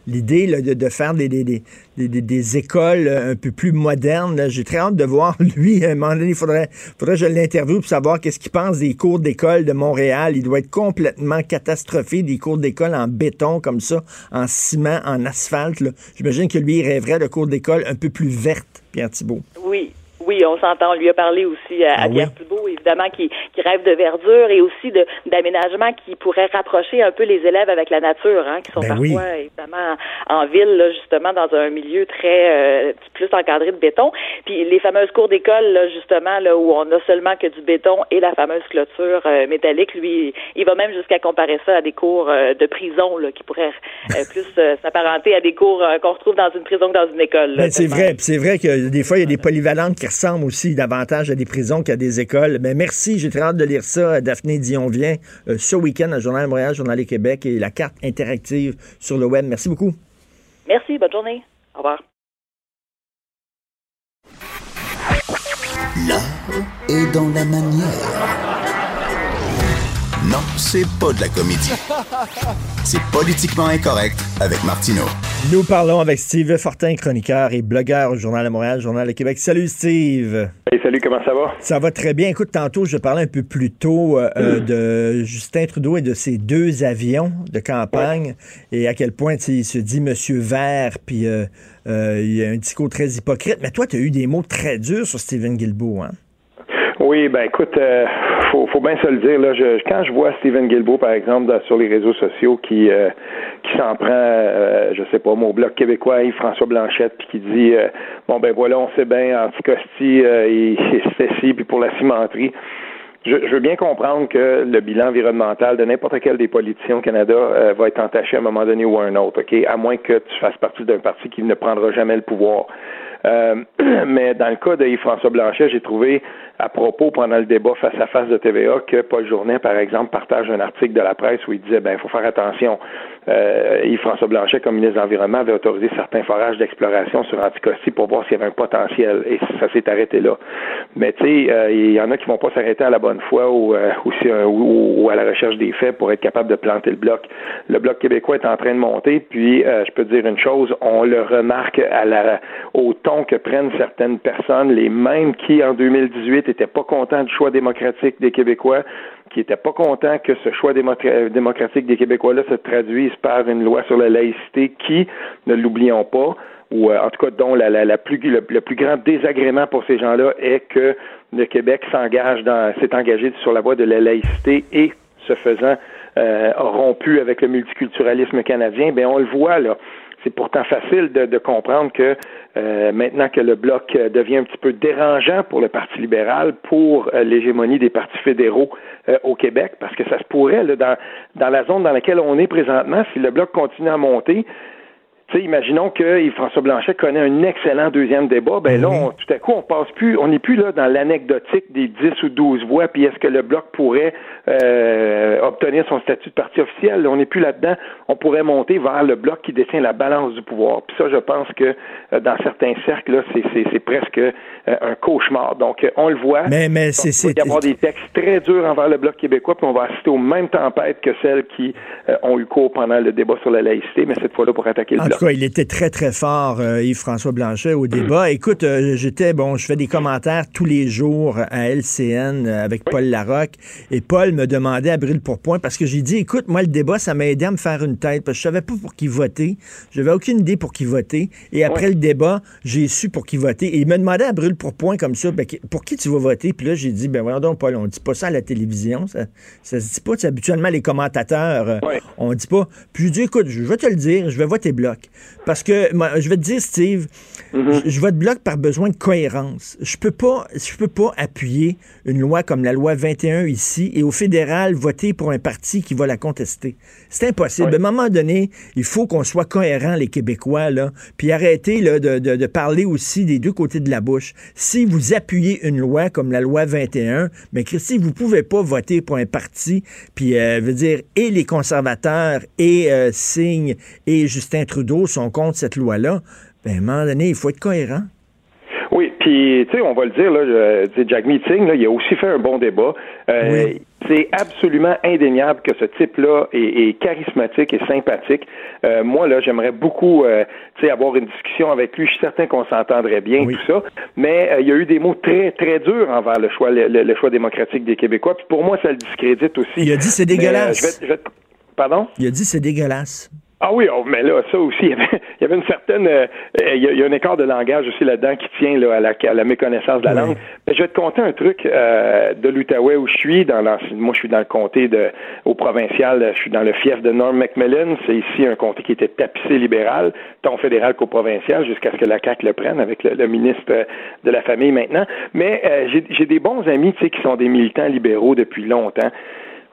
l'idée de, de, faire des, des, des, écoles un peu plus modernes. J'ai très hâte de voir, lui, à un moment donné, il faudrait, faudrait que je l'interviewe pour savoir qu'est-ce qu'il pense des cours d'école de Montréal. Il doit être complètement catastrophé des cours d'école en béton comme ça, en ciment, en asphalte. J'imagine que lui, il rêverait de cours d'école un peu plus verte, Pierre Thibault. Oui, oui, on s'entend. On lui a parlé aussi à, ah Pierre Thibault, évidemment, qui, qui, rêve de verdure et aussi de d'aménagement qui pourrait rapprocher un peu les élèves avec la nature, hein, qui sont ben parfois évidemment en ville, là, justement, dans un milieu très euh, plus encadré de béton. Puis les fameuses cours d'école, là, justement, là, où on a seulement que du béton et la fameuse clôture euh, métallique, lui, il va même jusqu'à comparer ça à des cours euh, de prison, là, qui pourraient plus s'apparenter à des cours qu'on retrouve dans une prison que dans une école. Ben, c'est vrai, c'est vrai que des fois il y a des polyvalentes qui ressemble aussi davantage à des prisons qu'à des écoles. Mais merci, j'ai très hâte de lire ça. Daphné Dion vient euh, ce week-end à Journal de Montréal, Journal du Québec et la carte interactive sur le web. Merci beaucoup. Merci, bonne journée. Au revoir. L'art est dans la manière. Non, c'est pas de la comédie. C'est politiquement incorrect avec Martineau. Nous parlons avec Steve Fortin, chroniqueur et blogueur au Journal de Montréal, Journal de Québec. Salut Steve. salut, comment ça va? Ça va très bien. Écoute, tantôt, je parlais un peu plus tôt euh, euh, de Justin Trudeau et de ses deux avions de campagne et à quel point il se dit Monsieur Vert, puis euh, il y a un discours très hypocrite. Mais toi, tu as eu des mots très durs sur Stephen Guilbeault, hein? Oui, ben écoute, euh, faut, faut bien se le dire. Là, je, quand je vois Stephen Guilbeault, par exemple, sur les réseaux sociaux, qui euh, qui s'en prend, euh, je sais pas, mon bloc québécois, François Blanchette, puis qui dit euh, bon ben voilà, on sait bien, anticosti, et c'est ci, puis pour la cimenterie. Je, je, veux bien comprendre que le bilan environnemental de n'importe quel des politiciens au Canada va être entaché à un moment donné ou à un autre, OK? À moins que tu fasses partie d'un parti qui ne prendra jamais le pouvoir. Euh, mais dans le cas de Yves-François Blanchet, j'ai trouvé à propos pendant le débat face à face de TVA que Paul Journet, par exemple, partage un article de la presse où il disait ben il faut faire attention. Euh, Yves-François Blanchet, comme ministre de l'Environnement, avait autorisé certains forages d'exploration sur Anticosti pour voir s'il y avait un potentiel et ça s'est arrêté là. Mais tu sais, euh, il y en a qui vont pas s'arrêter à la bonne foi ou, euh, ou, à la recherche des faits pour être capable de planter le bloc. Le bloc québécois est en train de monter, puis je peux te dire une chose, on le remarque à la, au ton que prennent certaines personnes, les mêmes qui, en 2018, étaient pas contents du choix démocratique des Québécois, qui n'étaient pas contents que ce choix démocratique des Québécois-là se traduise par une loi sur la laïcité qui, ne l'oublions pas, ou euh, en tout cas dont la, plus, le, plus grand désagrément pour ces gens-là est que le Québec s'engage dans s'est engagé sur la voie de la laïcité et se faisant euh, rompu avec le multiculturalisme canadien, ben on le voit là. C'est pourtant facile de, comprendre que euh, maintenant que le bloc devient un petit peu dérangeant pour le Parti libéral, pour l'hégémonie des partis fédéraux au Québec, parce que ça se pourrait là, dans, dans la zone dans laquelle on est présentement, si le bloc continue à monter, imaginons que François Blanchet connaît un excellent deuxième débat, ben là, mhm. tout à coup, on passe plus, on n'est plus là dans l'anecdotique des 10 ou 12 voix, puis est-ce que le bloc pourrait euh, obtenir son statut de parti officiel? on n'est plus là-dedans. On pourrait monter vers le bloc qui détient la balance du pouvoir. Puis ça, je pense que euh, dans certains cercles, là, c'est, presque euh, un cauchemar. Donc, on le voit. Mais, mais c'est, Il va y avoir des textes très durs envers le bloc québécois, puis on va assister aux mêmes tempêtes que celles qui ont eu cours pendant le débat sur la laïcité, mais cette fois-là pour attaquer le bloc il était très, très fort, euh, Yves-François Blanchet, au débat. Écoute, euh, j'étais, bon, je fais des commentaires tous les jours à LCN euh, avec Paul Larocque. Et Paul me demandait à brûle pour point parce que j'ai dit, écoute, moi, le débat, ça m'a aidé à me faire une tête parce que je savais pas pour qui voter. Je n'avais aucune idée pour qui voter. Et après le débat, j'ai su pour qui voter. Et il me demandait à brûle pour point comme ça, ben, pour qui tu vas voter? Puis là, j'ai dit, ben voyons donc, Paul, on dit pas ça à la télévision. Ça, ça se dit pas. Habituellement, les commentateurs, on dit pas. Puis je dis, écoute, je vais te le dire, je vais voter bloc. Parce que, je vais te dire, Steve, mm-hmm. je, vote bloc par besoin de cohérence. Je peux pas, je peux pas appuyer une loi comme la loi 21 ici et au fédéral voter pour un parti qui va la contester. C'est impossible. À un moment donné, il faut qu'on soit cohérent, les Québécois, là, puis arrêter là, de, de, parler aussi des deux côtés de la bouche. Si vous appuyez une loi comme la loi 21, mais Christy, vous pouvez pas voter pour un parti, puis euh, veut dire, et les conservateurs et euh, Signe et Justin Trudeau sont contre cette loi-là, ben, à un moment donné, il faut être cohérent. Oui, puis, tu sais, on va le dire, là, Jack Meeting, là, il a aussi fait un bon débat. Euh, c'est absolument indéniable que ce type-là est, charismatique et sympathique. Euh, moi, là, j'aimerais beaucoup, euh, tu sais, avoir une discussion avec lui. Je suis certain qu'on s'entendrait bien, tout ça. Mais il y a eu des mots très, très durs envers le choix, le, choix démocratique des Québécois. Puis pour moi, ça le discrédite aussi. Il a dit c'est dégueulasse. Pardon? Il a dit c'est dégueulasse. Ah oui, oh, mais là, ça aussi, il y avait, une certaine, euh, il, y a, un écart de langage aussi là-dedans qui tient là, à, la, à la méconnaissance de la langue. Mais je vais te conter un truc euh, de l'Outaouais où je suis. Dans moi, je suis dans le comté de, au provincial, je suis dans le fief de Norm Macmillan. C'est ici un comté qui était tapissé libéral, tant fédéral qu'au provincial, jusqu'à ce que la CAQ le prenne avec le, ministre de la Famille maintenant. Mais euh, j'ai des bons amis, qui sont des militants libéraux depuis longtemps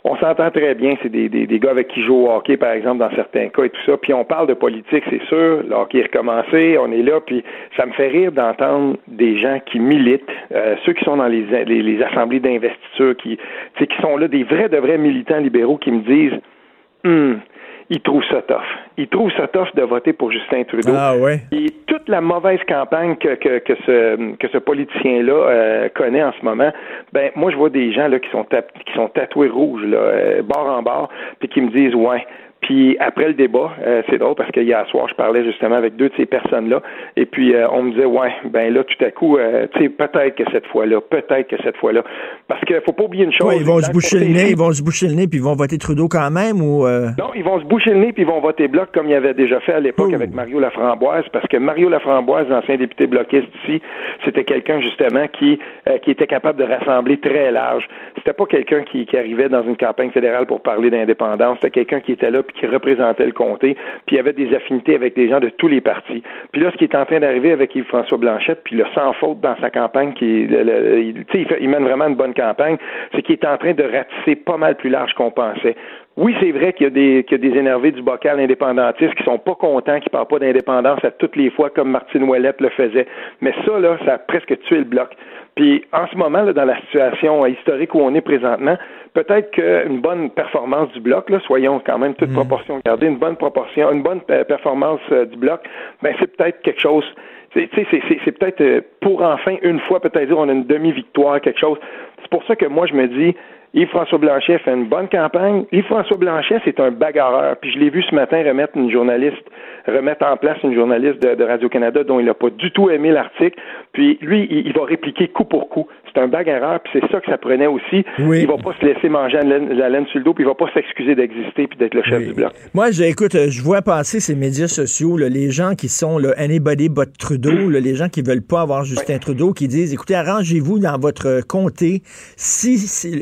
on s'entend très bien, c'est des, des, gars avec qui jouent au hockey, par exemple, dans certains cas et tout ça. Puis on parle de politique, c'est sûr. Le hockey est recommencé, on est là, puis ça me fait rire d'entendre des gens qui militent, euh, ceux qui sont dans les, les, assemblées d'investiture, qui, qui sont là, des vrais, de vrais militants libéraux qui me disent hum, il trouve ça tough. Il trouve ça tough de voter pour Justin Trudeau. Ah ouais. Et toute la mauvaise campagne que, que, que ce, que ce politicien-là euh, connaît en ce moment, ben moi je vois des gens là qui sont qui sont tatoués rouges là, euh, bord en bord, puis qui me disent ouais, puis après le débat, euh, c'est drôle parce qu'hier soir, je parlais justement avec deux de ces personnes-là, et puis euh, on me disait, ouais, ben là, tout à coup, euh, tu sais, peut-être que cette fois-là, peut-être que cette fois-là, parce qu'il faut pas oublier une chose. ils vont se boucher le nez, ils vont se boucher le nez, puis ils vont voter Trudeau quand même, ou Non, ils vont se boucher le nez, puis ils vont voter bloc comme ils avaient déjà fait à l'époque avec Mario Laframboise, parce que Mario Laframboise, l'ancien député bloquiste ici, c'était quelqu'un justement qui qui était capable de rassembler très large. C'était pas quelqu'un qui, qui arrivait dans une campagne fédérale pour parler d'indépendance, c'était quelqu'un qui était là qui représentait le comté, puis il avait des affinités avec des gens de tous les partis. Puis là, ce qui est en train d'arriver avec Yves-François Blanchette, puis le sans faute dans sa campagne, qui il, mène vraiment une bonne campagne, c'est qu'il est en train de ratisser pas mal plus large qu'on pensait. Oui, c'est vrai qu'il y, a des, qu'il y a des énervés du bocal indépendantiste qui sont pas contents, qui parlent pas d'indépendance à toutes les fois comme Martine Ouellette le faisait. Mais ça, là, ça a presque tué le bloc. Puis en ce moment, là, dans la situation historique où on est présentement, peut-être qu'une bonne performance du bloc, là, soyons quand même toute mm. proportion gardée, une bonne proportion, une bonne euh, performance euh, du bloc, ben c'est peut-être quelque chose. C'est, c'est, peut-être euh, pour enfin une fois peut-être dire on a une demi-victoire, quelque chose. C'est pour ça que moi je me dis Yves-François Blanchet fait une bonne campagne. Yves-François Blanchet, c'est un bagarreur. Puis je l'ai vu ce matin remettre une journaliste, remettre en place une journaliste de, Radio-Canada dont il n'a pas du tout aimé l'article. Puis lui, il, va répliquer coup pour coup. C'est un bagarreur, puis c'est ça que ça prenait aussi. Il va pas se laisser manger la laine, sur le dos, puis il va pas s'excuser d'exister puis d'être le chef du bloc. Moi, j'écoute, je vois passer ces médias sociaux, les gens qui sont le anybody but Trudeau, les gens qui veulent pas avoir Justin Trudeau, qui disent, écoutez, arrangez-vous dans votre comté si,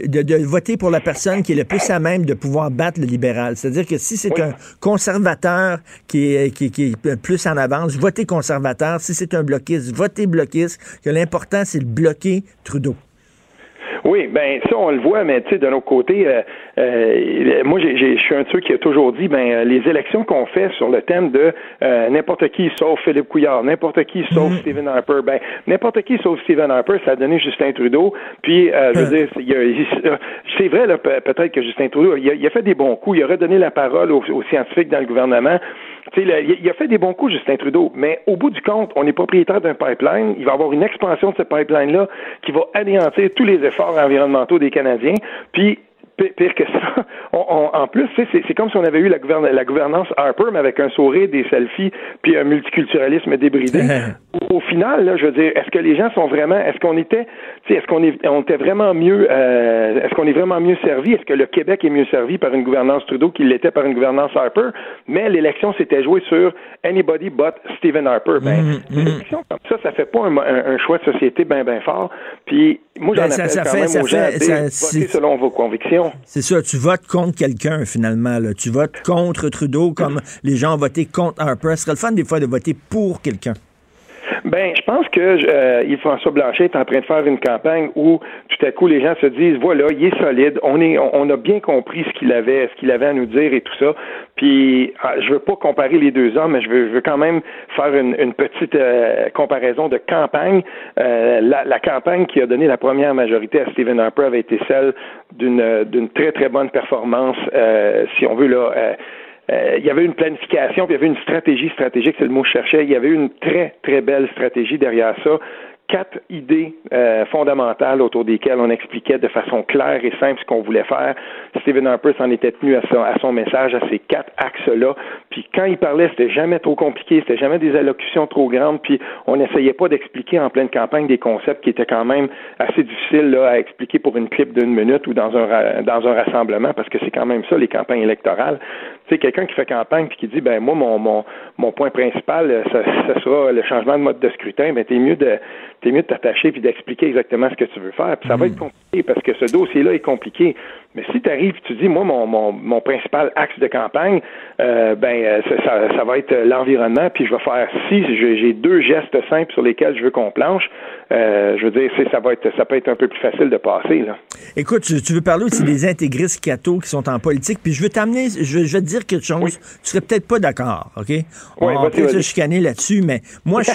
de, de voter pour la personne qui est le plus à même de pouvoir battre le libéral. C'est-à-dire que si c'est un conservateur qui est, qui, est plus en avance, votez conservateur. Si c'est un bloquiste, votez bloquiste. Que l'important, c'est de bloquer Trudeau. Oui, ben ça on le voit, mais tu sais de notre côté, euh, euh, moi je suis un de ceux qui a toujours dit, ben euh, les élections qu'on fait sur le thème de n'importe qui sauf Philippe Couillard, n'importe qui sauf mm-hmm. Stephen Harper, ben n'importe qui sauf Stephen Harper, ça a donné Justin Trudeau. Puis je veux dire, c'est vrai là, peut-être que Justin Trudeau, il a, fait des bons coups, il a redonné la parole aux scientifiques dans le gouvernement il a fait des bons coups, Justin Trudeau, mais au bout du compte, on est propriétaire d'un pipeline. Il va y avoir une expansion de ce pipeline-là qui va anéantir tous les efforts environnementaux des Canadiens. Puis pire que ça. en plus, c'est comme si on avait eu la, gouvernance Harper, mais avec un sourire, des selfies, puis un multiculturalisme débridé. Au final, là, je veux dire, est-ce que les gens sont vraiment, est-ce qu'on était, est-ce qu'on est, on était vraiment mieux, euh, est-ce qu'on est vraiment mieux servi? Est-ce que le Québec est mieux servi par une gouvernance Trudeau qu'il l'était par une gouvernance Harper? Mais l'élection s'était jouée sur anybody but Stephen Harper. Ben, mm, mm. comme ça, ça fait pas un, choix de société bien, bien fort. Puis, moi, j'en ben, appelle quand même aux gens à selon vos convictions. C'est ça, tu votes contre quelqu'un finalement. Tu votes contre Trudeau comme les gens ont voté contre Harper. Ce serait le fun des fois de voter pour quelqu'un. Ben, je pense que euh, Yves-François Blanchet est en train de faire une campagne où tout à coup les gens se disent voilà, il est solide, on est, on, a bien compris ce qu'il avait, ce qu'il avait à nous dire et tout ça. Puis, ah, je veux pas comparer les deux hommes, mais je veux, je veux quand même faire une, une petite euh, comparaison de campagne. Euh, la, la, campagne qui a donné la première majorité à Stephen Harper avait été celle d'une d'une très très bonne performance, euh, si on veut là euh, il y avait une planification, puis il y avait une stratégie stratégique, c'est le mot que je cherchais. Il y avait une très, très belle stratégie derrière ça quatre idées euh, fondamentales autour desquelles on expliquait de façon claire et simple ce qu'on voulait faire. Stephen Harper s'en était tenu à son, à son message, à ces quatre axes-là. Puis quand il parlait, c'était jamais trop compliqué, c'était jamais des allocutions trop grandes, puis on n'essayait pas d'expliquer en pleine campagne des concepts qui étaient quand même assez difficiles là, à expliquer pour une clip d'une minute ou dans un, dans un rassemblement, parce que c'est quand même ça, les campagnes électorales. Tu sais, quelqu'un qui fait campagne puis qui dit, ben moi, mon, mon, mon point principal, ça, ça sera le changement de mode de scrutin, ben t'es mieux de t'es mieux de t'attacher puis d'expliquer exactement ce que tu veux faire. Puis ça va hmm. être compliqué parce que ce dossier-là est compliqué. Mais si tu arrives et tu dis, moi, mon, mon, mon principal axe de campagne, euh, ben euh, ça, ça, va être l'environnement, puis je vais faire si j'ai deux gestes simples sur lesquels je veux qu'on planche, euh, je veux dire, ça va être ça peut être un peu plus facile de passer. Là. Écoute, tu, veux parler aussi des intégristes cathos qui sont en politique, puis je veux t'amener, je, vais te dire quelque chose, tu serais peut-être pas d'accord, OK? On, peut se chicaner là-dessus, mais moi, je,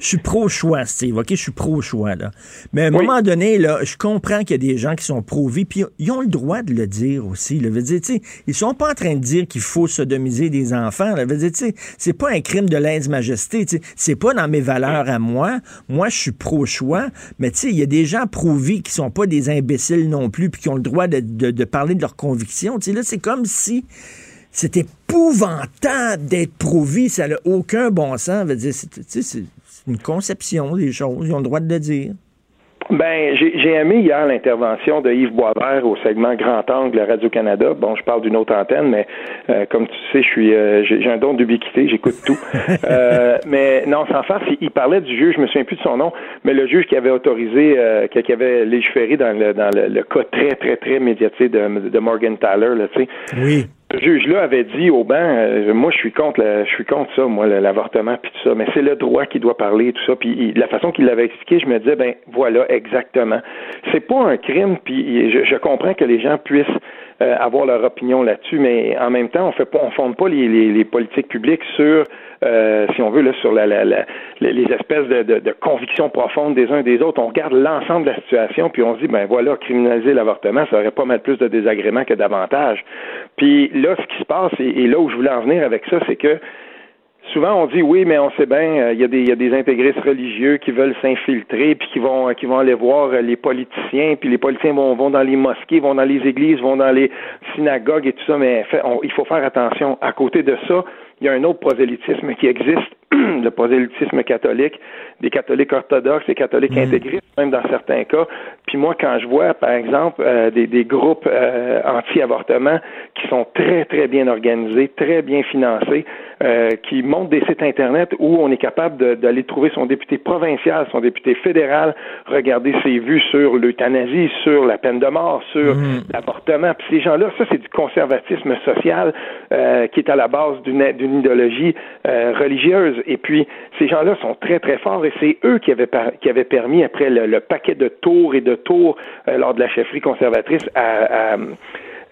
je, suis pro-choix, Steve, OK? Je suis pro-choix, là. Mais à un moment donné, là, je comprends qu'il y a des gens qui sont pro-vie, puis ils ont le droit de le dire aussi. Là. Veut dire, ils sont pas en train de dire qu'il faut sodomiser des enfants. Là. Veut dire, c'est pas un crime de lèse-majesté. C'est pas dans mes valeurs à moi. Moi, je suis pro-choix. Mais il y a des gens pro-vie qui sont pas des imbéciles non plus, puis qui ont le droit de, de, parler de leurs convictions. là, c'est comme si c'est épouvantable d'être pro-vie. Ça n'a aucun bon sens. C'est une conception des choses. Ils ont le droit de le dire. Ben, j'ai aimé hier l'intervention de Yves Boisvert au segment Grand Angle Radio-Canada. Bon, je parle d'une autre antenne, mais euh, comme tu sais, je suis euh, j'ai un don d'ubiquité, j'écoute tout. euh, mais non, sans faire, il parlait du juge, je me souviens plus de son nom, mais le juge qui avait autorisé, qui, avait légiféré dans le dans le, cas très, très, très médiatisé de, de Morgan Tyler, là, tu sais. Oui ce juge-là avait dit au banc, euh, moi je suis contre, je suis contre ça, moi l'avortement puis tout ça, mais c'est le droit qui doit parler tout ça. Puis la façon qu'il l'avait expliqué, je me disais ben voilà exactement. C'est pas un crime, puis je, je comprends que les gens puissent euh, avoir leur opinion là-dessus, mais en même temps, on fait pas, on fonde pas les, les, les politiques publiques sur, euh, si on veut, là, sur la, la, la les espèces de, de, de, convictions profondes des uns et des autres. On regarde l'ensemble de la situation, puis on se dit, ben voilà, criminaliser l'avortement, ça aurait pas mal plus de désagréments que d'avantages. Puis là, ce qui se passe, et, là où je voulais en venir avec ça, c'est que souvent on dit oui, mais on sait bien, euh, il y, a des, y a des intégristes religieux qui veulent s'infiltrer, puis qui vont, qui vont aller voir euh, les politiciens, puis les politiciens vont, vont dans les mosquées, vont dans les églises, vont dans les synagogues et tout ça, mais il faut faire attention. À côté de ça, il y a un autre prosélytisme qui existe, le prosélytisme catholique, des catholiques orthodoxes, des catholiques Mm. intégristes, même dans certains cas. Puis moi, quand je vois, par exemple, euh, des, des groupes euh, anti-avortement qui sont très, très bien organisés, très bien financés, euh, qui montent des sites Internet où on est capable d'aller trouver son député provincial, son député fédéral, regarder ses vues sur l'euthanasie, sur la peine de mort, sur l'avortement. Puis ces gens-là, ça, c'est du conservatisme social euh, qui est à la base d'une d'une idéologie euh, religieuse. Et puis, ces gens-là sont très, très forts et c'est eux qui avaient, par- qui avaient permis, après le, le paquet de tours et de tours euh, lors de la chefferie conservatrice, à- à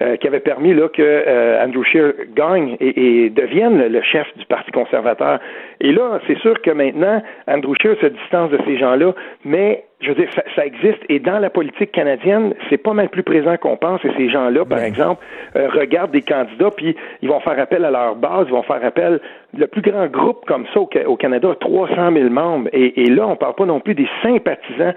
euh, qui avait permis là, que euh, Andrew Scheer gagne et, et devienne le chef du Parti conservateur. Et là, c'est sûr que maintenant, Andrew Scheer se distance de ces gens-là, mais je veux dire, ça, ça existe. Et dans la politique canadienne, c'est pas mal plus présent qu'on pense. Et ces gens-là, par exemple, euh, regardent des candidats, puis ils vont faire appel à leur base, ils vont faire appel. Le plus grand groupe comme ça au, au Canada a 300 000 membres. Et, et là, on parle pas non plus des sympathisants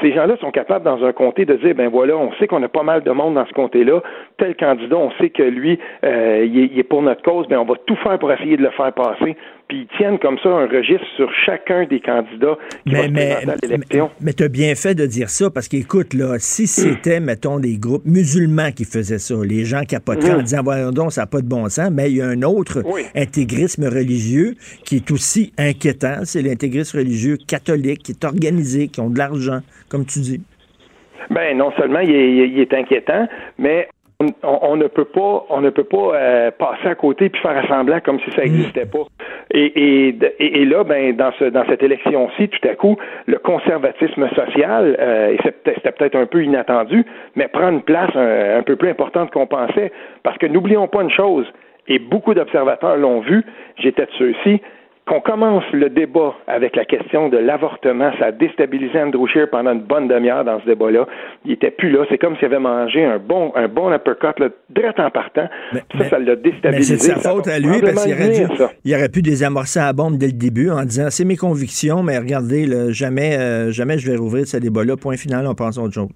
ces gens-là sont capables dans un comté de dire ben voilà, on sait qu'on a pas mal de monde dans ce comté-là, tel candidat, on sait que lui, euh, il, est, pour notre cause, ben on va tout faire pour essayer de le faire passer. Puis ils tiennent comme ça un registre sur chacun des candidats qui vont Mais, se mais, présenter à l'élection. mais tu as bien fait de dire ça parce qu'écoute, là, si c'était, mettons, des groupes musulmans qui faisaient ça, les gens capoteraient en Mhm. disant, voyons donc, ça n'a pas de bon sens, mais il y a un autre Oui. intégrisme religieux qui est aussi inquiétant, c'est l'intégrisme religieux catholique qui est organisé, qui ont de l'argent, comme tu dis. Ben non seulement il est, il est inquiétant, mais on, on ne peut pas, on ne peut pas euh, passer à côté puis faire semblant comme si ça n'existait pas. Et, et, et, là, ben dans ce, dans cette élection-ci, tout à coup, le conservatisme social, euh, et c'était peut-être un peu inattendu, mais prend une place un, un peu plus importante qu'on pensait, parce que n'oublions pas une chose, et beaucoup d'observateurs l'ont vu, j'étais de ceux-ci, qu'on commence le débat avec la question de l'avortement, ça a déstabilisé Andrew Scheer pendant une bonne demi-heure dans ce débat-là. Il était plus là. C'est comme s'il avait mangé un bon, un bon uppercut, là, direct en partant. ça, ça l'a Mais déstabilisé. c'est de sa faute à lui parce qu'il aurait, dû- pu désamorcer la bombe dès le début en disant c'est mes convictions, mais regardez, là, jamais, euh, jamais je vais rouvrir ce débat-là. Point final, on pense à autre chose.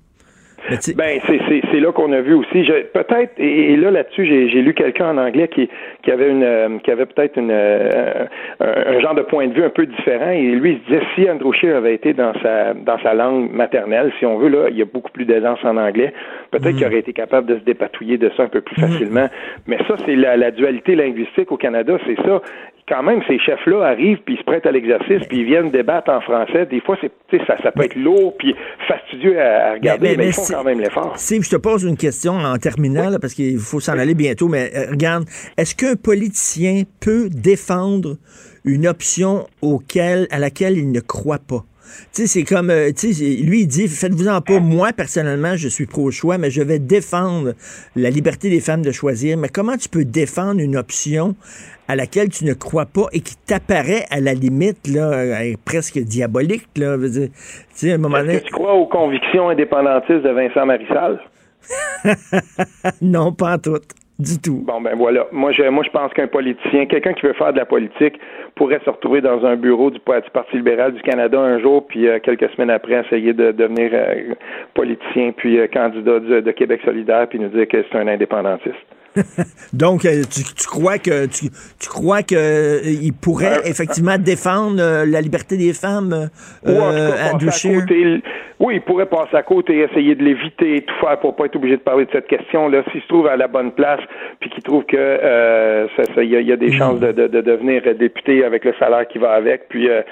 Ben, c'est- c'est c'est là qu'on a vu aussi. Peut-être, et, et là là-dessus, j'ai lu quelqu'un en anglais qui, qui avait une, euh, qui avait peut-être une, euh, un, un genre de point de vue un peu différent. Et lui, il se disait si Andrew Scheer avait été dans sa dans sa langue maternelle, si on veut là, il y a beaucoup plus d'aisance en anglais. Peut-être qu'il aurait été capable de se dépatouiller de ça un peu plus facilement. Mais ça, c'est la, la dualité linguistique au Canada, c'est ça. Quand même, ces chefs-là arrivent puis ils se prêtent à l'exercice puis ils viennent débattre en français. Des fois, c'est ça, ça peut être lourd puis fastidieux à, à regarder, mais, ils font quand même l'effort. Steve, je te pose une question en terminant, là, parce qu'il faut s'en aller bientôt, mais euh, regarde, est-ce qu'un politicien peut défendre une option auquel, à laquelle il ne croit pas? Tu sais, c'est comme, euh, tu sais, lui, il dit, faites-vous-en pas, moi, personnellement, je suis pro-choix, mais je vais défendre la liberté des femmes de choisir. Mais comment tu peux défendre une option à laquelle tu ne crois pas et qui t'apparaît à la limite, là, euh, presque diabolique, là, tu sais, à un moment Est-ce donné... que tu crois aux convictions indépendantistes de Vincent Marissal? non, pas en tout. Du tout. Bon, ben voilà. Moi, je, moi, je pense qu'un politicien, quelqu'un qui veut faire de la politique, pourrait se retrouver dans un bureau du, Parti libéral du Canada un jour, puis euh, quelques semaines après, essayer de devenir euh, politicien, puis euh, candidat de, de Québec solidaire, puis nous dire que c'est un indépendantiste. Donc, euh, tu, tu crois que tu, tu crois que euh, il pourrait Euh, effectivement défendre euh, la liberté des femmes, Ou en tout cas, passer Andrew à côté, oui, il pourrait passer à côté, essayer de l'éviter, tout faire pour pas être obligé de parler de cette question-là. S'il se trouve à la bonne place, puis qu'il trouve que il y, a- il y a des chances de, de- de devenir député avec le salaire qui va avec, puis euh,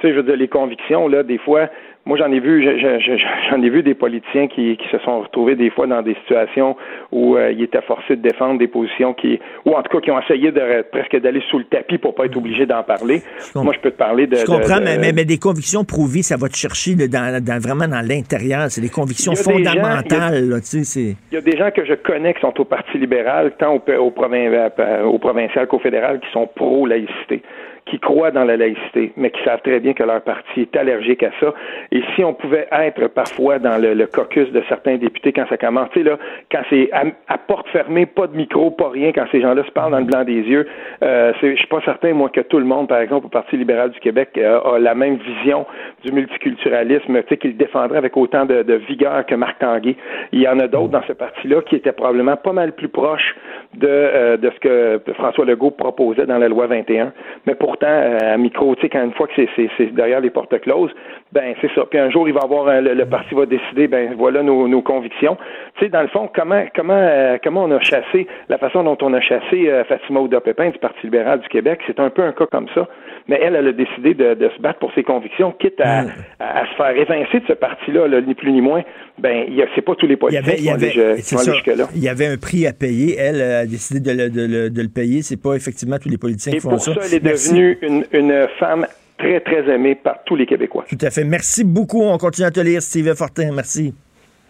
tu sais, je veux dire, les convictions, là, des fois, moi, j'en ai vu, je- je- je- j'en ai vu des politiciens qui, qui se sont retrouvés des fois dans des situations où euh, ils étaient forcés de défendre des positions qui, ou en tout cas, qui ont essayé de presque d'aller sous le tapis pour pas être obligés d'en parler. Moi, je peux te parler de. Je comprends, de- mais, de- mais, mais des convictions prouvées, ça va te chercher là, dans, dans- vraiment dans l'intérieur. C'est des convictions des gens- fondamentales. là, tu sais, Il y a des gens que je connais qui sont au Parti libéral, tant au, au, provin- euh, au provincial qu'au fédéral, qui sont pro-laïcité, qui croient dans la laïcité, mais qui savent très bien que leur parti est allergique à ça. Et si on pouvait être parfois dans le, le caucus de certains députés quand ça commence, tu sais, là, quand c'est à, à, porte fermée, pas de micro, pas rien, quand ces gens-là se parlent dans le blanc des yeux, euh, je suis pas certain, moi, que tout le monde, par exemple, au Parti libéral du Québec, euh, a la même vision du multiculturalisme, tu sais, qu'il défendrait avec autant de, de, vigueur que Marc Tanguay. Il y en a d'autres dans ce parti-là qui étaient probablement pas mal plus proches de, euh, de ce que François Legault proposait dans la loi 21. Mais pourtant, euh, à micro, tu sais, quand une fois que c'est derrière les portes closes, ben c'est ça. Puis un jour, il va avoir un, le, le, parti va décider, ben voilà nos, nos convictions. Tu sais, dans le fond, comment comment euh, comment on a chassé la façon dont on a chassé euh, Fatima Ouda Pépin du Parti libéral du Québec, c'est un peu un cas comme ça. Mais elle, elle a décidé de, de se battre pour ses convictions, quitte à, Mm. à, à se faire évincer de ce parti-là, là, ni plus ni moins. Ben, c'est pas tous les politiciens il y avait, qui jusque-là. Il y avait un prix à payer. Elle a décidé de le, de le, de le payer. C'est pas effectivement tous les politiciens Et qui font pour ça. ça, elle est Merci. devenue une, une femme très, très aimée par tous les Québécois. Tout à fait. Merci beaucoup. On continue à te lire, Steve Fortin. Merci.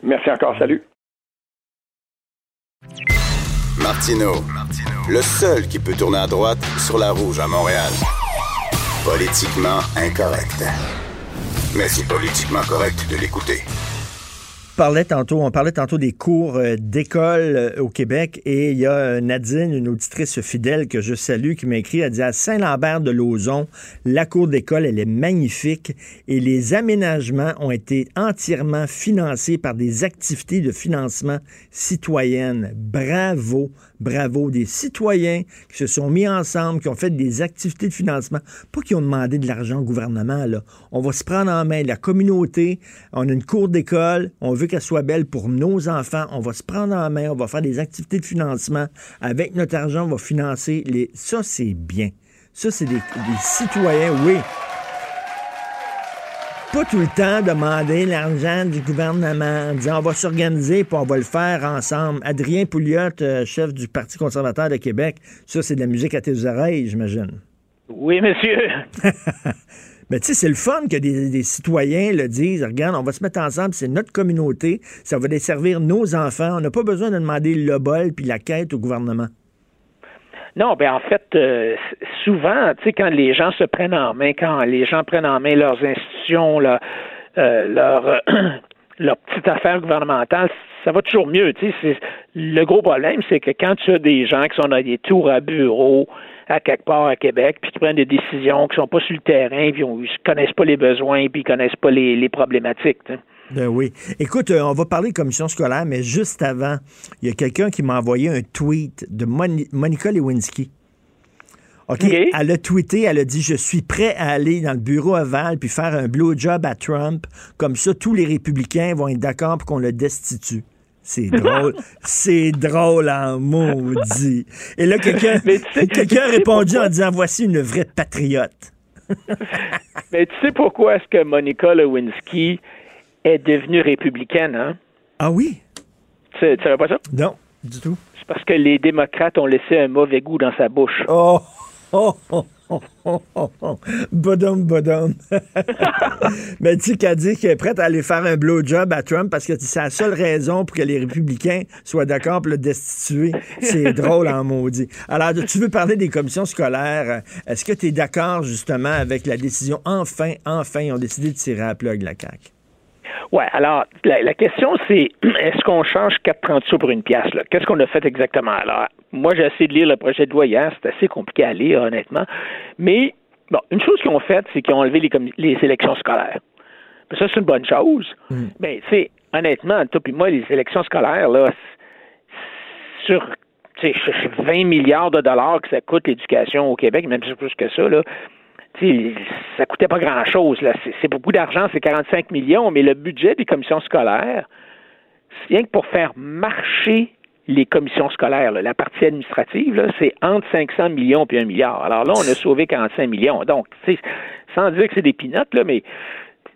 Merci encore. Salut. Martino, le seul qui peut tourner à droite sur la rouge à Montréal. Politiquement incorrect. Mais c'est politiquement correct de l'écouter. On parlait tantôt, des cours euh, d'école euh, au Québec et il y a euh, Nadine, une auditrice fidèle que je salue, qui m'a écrit, elle dit à Saint-Lambert de Lauzon, la cour d'école, elle est magnifique et les aménagements ont été entièrement financés par des activités de financement citoyennes. Bravo, bravo, des citoyens qui se sont mis ensemble, qui ont fait des activités de financement, pas qui ont demandé de l'argent au gouvernement, là. On va se prendre en main la communauté, on a une cour d'école, on veut qu'elle soit belle pour nos enfants, on va se prendre en main, on va faire des activités de financement. Avec notre argent, on va financer les... Ça, c'est bien. Ça, c'est des, des citoyens, oui pas tout le temps demander l'argent du gouvernement en disant on va s'organiser puis on va le faire ensemble. Adrien Pouliot, euh, chef du Parti conservateur de Québec, ça c'est de la musique à tes oreilles, j'imagine. Oui, monsieur. Mais tu sais, c'est le fun que des, des, citoyens le disent. Regarde, on va se mettre ensemble, c'est notre communauté, ça va desservir nos enfants. On n'a pas besoin de demander le bol puis la quête au gouvernement. Non, ben en fait, euh, souvent, tu sais, quand les gens se prennent en main, quand les gens prennent en main leurs institutions, leur, euh, leur, euh, leur petite affaire gouvernementale, ça va toujours mieux. Tu sais, le gros problème, c'est que quand tu as des gens qui sont dans des tours à bureau à quelque part à Québec, puis qui prennent des décisions qui sont pas sur le terrain, puis ils connaissent pas les besoins, puis ils connaissent pas les, les problématiques. Ben oui. Écoute, euh, on va parler de commission scolaire, mais juste avant, il y a quelqu'un qui m'a envoyé un tweet de Moni Monica Lewinsky. OK? Elle a tweeté, elle a dit Je suis prêt à aller dans le bureau aval puis faire un blowjob à Trump. Comme ça, tous les républicains vont être d'accord pour qu'on le destitue. C'est drôle. c'est drôle en maudit. Et là, quelqu'un quelqu a répondu en disant Voici une vraie patriote. Mais tu sais pourquoi est-ce que Monica Lewinsky est devenue républicaine, hein? Ah oui? Tu ne savais pas ça? Non, du tout. C'est parce que les démocrates ont laissé un mauvais goût dans sa bouche. Oh! Oh, oh, oh, oh, oh, oh. Bodum, bodum. Mais tu qu'elle dit qu'elle est prête à aller faire un blowjob à Trump parce que c'est la seule raison pour que les républicains soient d'accord pour le destituer. C'est drôle en maudit. Alors, tu veux parler des commissions scolaires. Est-ce que tu es d'accord justement avec la décision? Enfin, enfin, ils ont décidé de tirer à la plug la CAQ. Oui, alors, la, la question, c'est est-ce qu'on change 4,30 sous pour une pièce? Qu'est-ce qu'on a fait exactement? Alors, moi, j'ai essayé de lire le projet de loi hier. C'est assez compliqué à lire, honnêtement. Mais, bon, une chose qu'ils ont faite, c'est qu'ils ont enlevé les, les élections scolaires. Mais ça, c'est une bonne chose. Mm. Mais, tu sais, honnêtement, toi puis moi, les élections scolaires, là, sur 20 milliards de dollars que ça coûte l'éducation au Québec, même plus que ça, là, T'sais, ça coûtait pas grand-chose. C'est beaucoup d'argent, c'est 45 millions, mais le budget des commissions scolaires, c'est rien que pour faire marcher les commissions scolaires, là, la partie administrative, c'est entre 500 millions et 1 milliard. Alors là, on a sauvé 45 millions. Donc, sans dire que c'est des pinottes, là, mais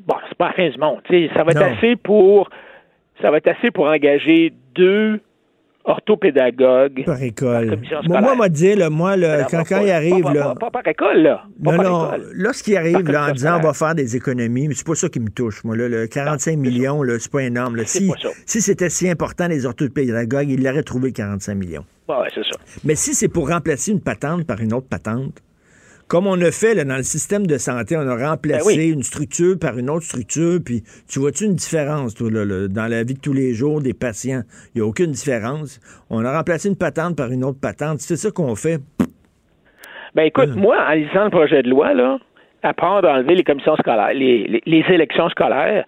bon, c'est pas la fin du monde. Ça va être non. assez pour ça va être assez pour engager deux orthopédagogue. Par école. Moi, moi, m'a dit, là, moi, là, quand, quand il arrive. Pas, là, pas, pas, par école, là. Non, non. Lorsqu'il arrive là, en disant on va faire des économies, mais c'est pas ça qui me touche, moi. Là, le 45 non, millions, là, c'est pas énorme. Là. Si, si c'était si important, les orthopédagogues, ils l'auraient trouvé 45 millions. Ouais, c'est ça. Mais si c'est pour remplacer une patente par une autre patente, comme on a fait là, dans le système de santé, on a remplacé Ben oui. une structure par une autre structure, puis tu vois-tu une différence, toi, là, là, dans la vie de tous les jours des patients? Il n'y a aucune différence. On a remplacé une patente par une autre patente. C'est ça qu'on fait. Ben écoute, moi, en lisant le projet de loi, là, à part d'enlever les commissions scolaires, les, les- les élections scolaires,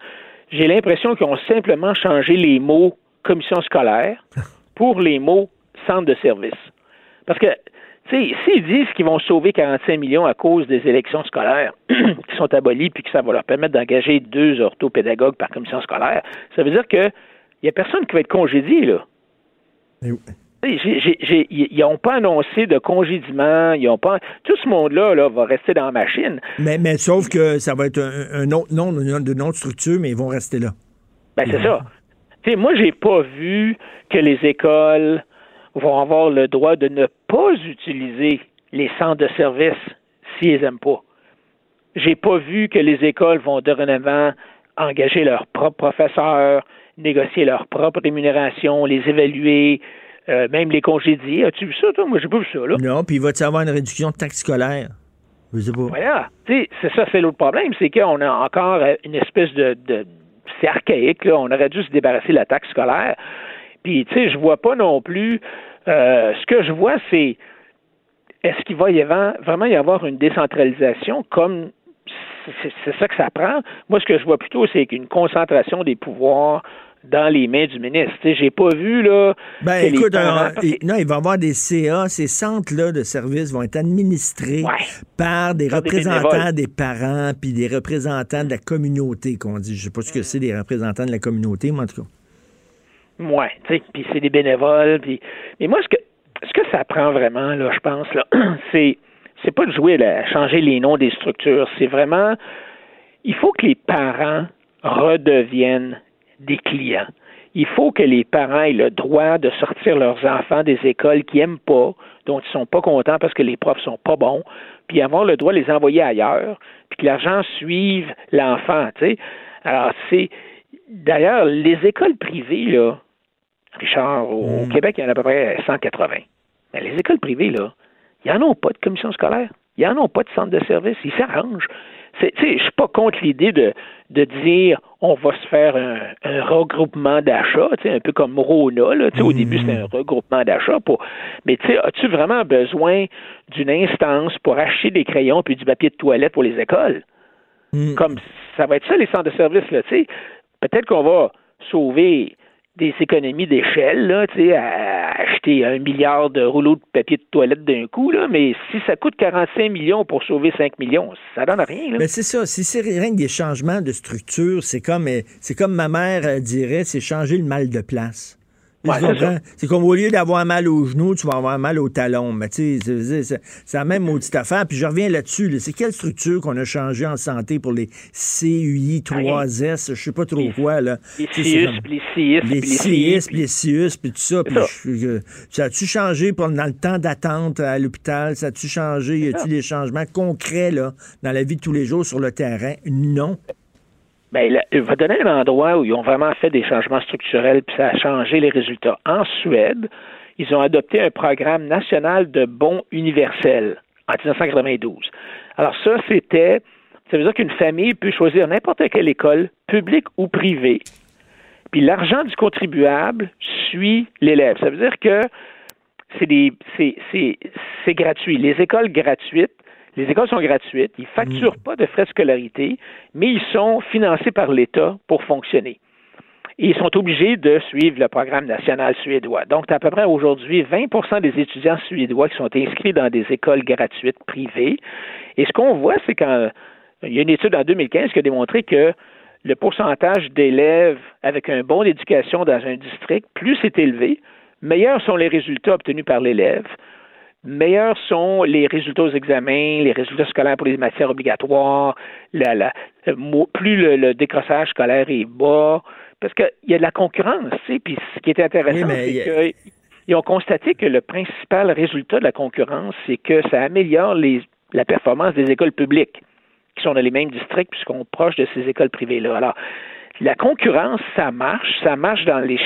j'ai l'impression qu'ils ont simplement changé les mots commission scolaire pour les mots centre de service. Parce que, s'ils disent qu'ils vont sauver 45 millions à cause des élections scolaires qui sont abolies puis que ça va leur permettre d'engager deux orthopédagogues par commission scolaire, ça veut dire que il y a personne qui va être congédié, là. J'ai- Ils n'ont pas annoncé de congédiement, ils ont pas. Tout ce monde-là là, va rester dans la machine. Mais, mais sauf que ça va être un, un autre nom d'une autre structure, mais ils vont rester là. Ben, c'est ça. Tu sais, moi, j'ai pas vu que les écoles vont avoir le droit de ne pas utiliser les centres de service s'ils n'aiment pas. J'ai pas vu que les écoles vont dorénavant engager leurs propres professeurs, négocier leur propre rémunération, les évaluer, euh, même les congédier. As-tu vu ça, toi? Moi, j'ai pas vu ça, là. Non, puis il va-tu avoir une réduction de taxes scolaires? Je sais pas. Voilà. C'est ça, c'est l'autre problème, c'est qu'on a encore euh, une espèce de, de c'est archaïque, là. On aurait dû se débarrasser de la taxe scolaire. Puis, tu sais, je vois pas non plus. euh, ce que je vois, c'est est-ce qu'il va y avoir, vraiment y avoir une décentralisation comme c'est ça que ça prend? Moi, ce que je vois plutôt, c'est qu'une concentration des pouvoirs dans les mains du ministre. Tu sais, j'ai pas vu là. Ben écoute, il- non, il va y avoir des CA, ces centres-là de services vont être administrés par des Par représentants des parents puis des représentants de la communauté, qu'on dit. Je sais pas ce que c'est, des représentants de la communauté, mais en tout cas. Ouais, tu sais, puis c'est des bénévoles, puis mais moi ce que ce que ça prend vraiment là, je pense là, c'est c'est pas de jouer à changer les noms des structures, c'est vraiment il faut que les parents redeviennent des clients. Il faut que les parents aient le droit de sortir leurs enfants des écoles qui aiment pas, dont ils sont pas contents parce que les profs sont pas bons, puis avoir le droit de les envoyer ailleurs, puis que l'argent suive l'enfant, tu sais. Alors c'est d'ailleurs les écoles privées là, Richard, au, au Québec, il y en a à peu près 180. Mais les écoles privées là, ils n'en ont pas de commission scolaire. Ils n'en ont pas de centre de service. Ils s'arrangent. C'est- tu sais, Je suis pas contre l'idée de, de dire on va se faire un, un regroupement d'achats, tu sais, un peu comme Rona. Là, tu sais, Au début, c'était un regroupement d'achats. Pour... Mais tu sais, as-tu vraiment besoin d'une instance pour acheter des crayons puis du papier de toilette pour les écoles? Comme ça va être ça, les centres de service. Là, tu sais. Peut-être qu'on va sauver des économies d'échelle, là, acheter un milliard de rouleaux de papier de toilette d'un coup, mais si ça coûte 45 millions pour sauver 5 millions, ça donne rien. Mais c'est ça. Si c'est rien que des changements de structure, c'est comme, euh, c'est comme ma mère dirait, c'est changer le mal de place. Ouais, c'est comme au lieu d'avoir mal au genou, tu vas avoir mal au talon. Mais tu sais, c'est- la même maudite affaire. Puis je reviens là-dessus. là. C'est quelle structure qu'on a changé en santé pour les CUI 3S, je sais pas trop quoi, là. Les CIUS, puis les CIS, puis les les CIS, CI, puis les CIUS, puis tout ça. Puis ça. je- je- ça a-tu changé pour, dans le temps d'attente à l'hôpital? Ça a-tu changé? Y a-tu des changements concrets, là, dans la vie de tous les jours sur le terrain? Non. Ben, là, il va donner un endroit où ils ont vraiment fait des changements structurels, puis ça a changé les résultats. En Suède, ils ont adopté un programme national de bons universels en 1992. Alors ça, c'était, ça veut dire qu'une famille peut choisir n'importe quelle école, publique ou privée, puis l'argent du contribuable suit l'élève. Ça veut dire que c'est gratuit. Les écoles gratuites, les écoles sont gratuites, ils facturent pas de frais de scolarité, mais ils sont financés par l'État pour fonctionner. Et ils sont obligés de suivre le programme national suédois. Donc, à peu près aujourd'hui 20% des étudiants suédois qui sont inscrits dans des écoles gratuites privées. Et ce qu'on voit, c'est qu'il y a une étude en 2015 qui a démontré que le pourcentage d'élèves avec un bon éducation dans un district, plus c'est élevé, meilleurs sont les résultats obtenus par l'élève, meilleurs sont les résultats aux examens, les résultats scolaires pour les matières obligatoires, la- la- plus le, le décrochage scolaire est bas, parce qu'il y a de la concurrence, tu sais, puis ce qui est intéressant, Oui, c'est a- qu'ils ont constaté que le principal résultat de la concurrence, c'est que ça améliore les, la performance des écoles publiques qui sont dans les mêmes districts puisqu'on est proche de ces écoles privées-là. Alors, la concurrence, ça marche. Ça marche dans les,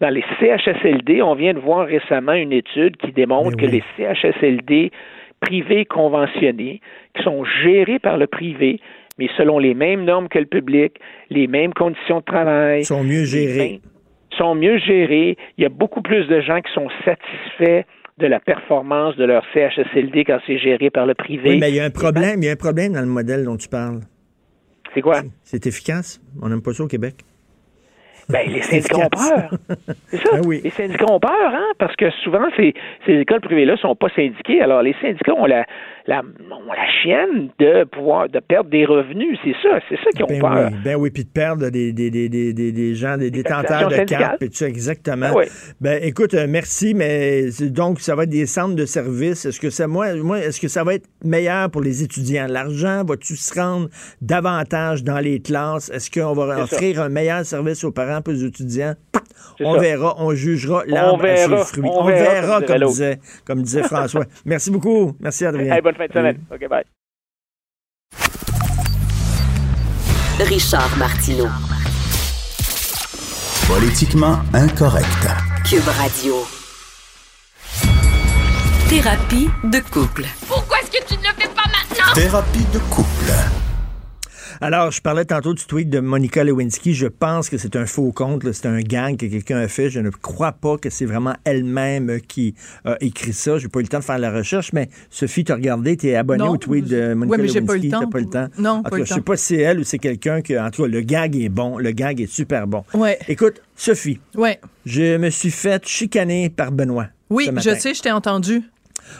dans les CHSLD. On vient de voir récemment une étude qui démontre que les CHSLD privés conventionnés qui sont gérés par le privé, mais selon les mêmes normes que le public, les mêmes conditions de travail. sont mieux gérés. Sont mieux gérés. Il y a beaucoup plus de gens qui sont satisfaits de la performance de leur CHSLD quand c'est géré par le privé. Oui, mais il y a un problème, il y a un problème dans le modèle dont tu parles. C'est quoi? C'est efficace. On n'aime pas ça au Québec. Ben, les syndicats ont peur. C'est ça. Ben oui. Les syndicats ont peur, hein, parce que souvent, ces, ces écoles privées-là sont pas syndiquées. Alors, les syndicats ont la, la, ont la chienne de pouvoir de perdre des revenus. C'est ça. C'est ça qu'ils ont Ben peur. oui, ben oui, puis de perdre des, des, des, des, des, des gens, des détenteurs de cartes, puis tout ça, exactement. Ben oui. Ben écoute, euh, merci, mais donc ça va être des centres de services. Est-ce que ça, moi, moi, est-ce que ça va être meilleur pour les étudiants? L'argent, va-tu se rendre davantage dans les classes? Est-ce qu'on va ça. offrir un meilleur service aux parents étudiants? On ça. verra, on jugera l'arbre à ses fruits. on On, verra, verra, comme disait, comme disait François. Merci beaucoup. Merci, Adrien. Hey, bonne fin de semaine. OK, bye. Richard Martineau. Politiquement incorrect. Cube Radio. Thérapie de couple. Pourquoi est-ce que tu ne le fais pas maintenant? Thérapie de couple. Alors, je parlais tantôt du tweet de Monica Lewinsky. Je pense que c'est un faux compte, c'est un gang que quelqu'un a fait. Je ne crois pas que c'est vraiment elle-même qui a écrit ça. J'ai pas eu le temps de faire la recherche, mais Sophie, tu as regardé, tu es abonné au tweet de Monica Ouais, mais j'ai pas eu le Lewinsky. pas eu le temps? Non, En pas tout eu cas, le Je sais temps. pas si c'est elle ou c'est quelqu'un que, en tout cas, le gag est bon. Le gag est super bon. Ouais. Écoute, Sophie, Ouais. je me suis fait chicaner par Benoît. Oui, je sais, je t'ai entendu.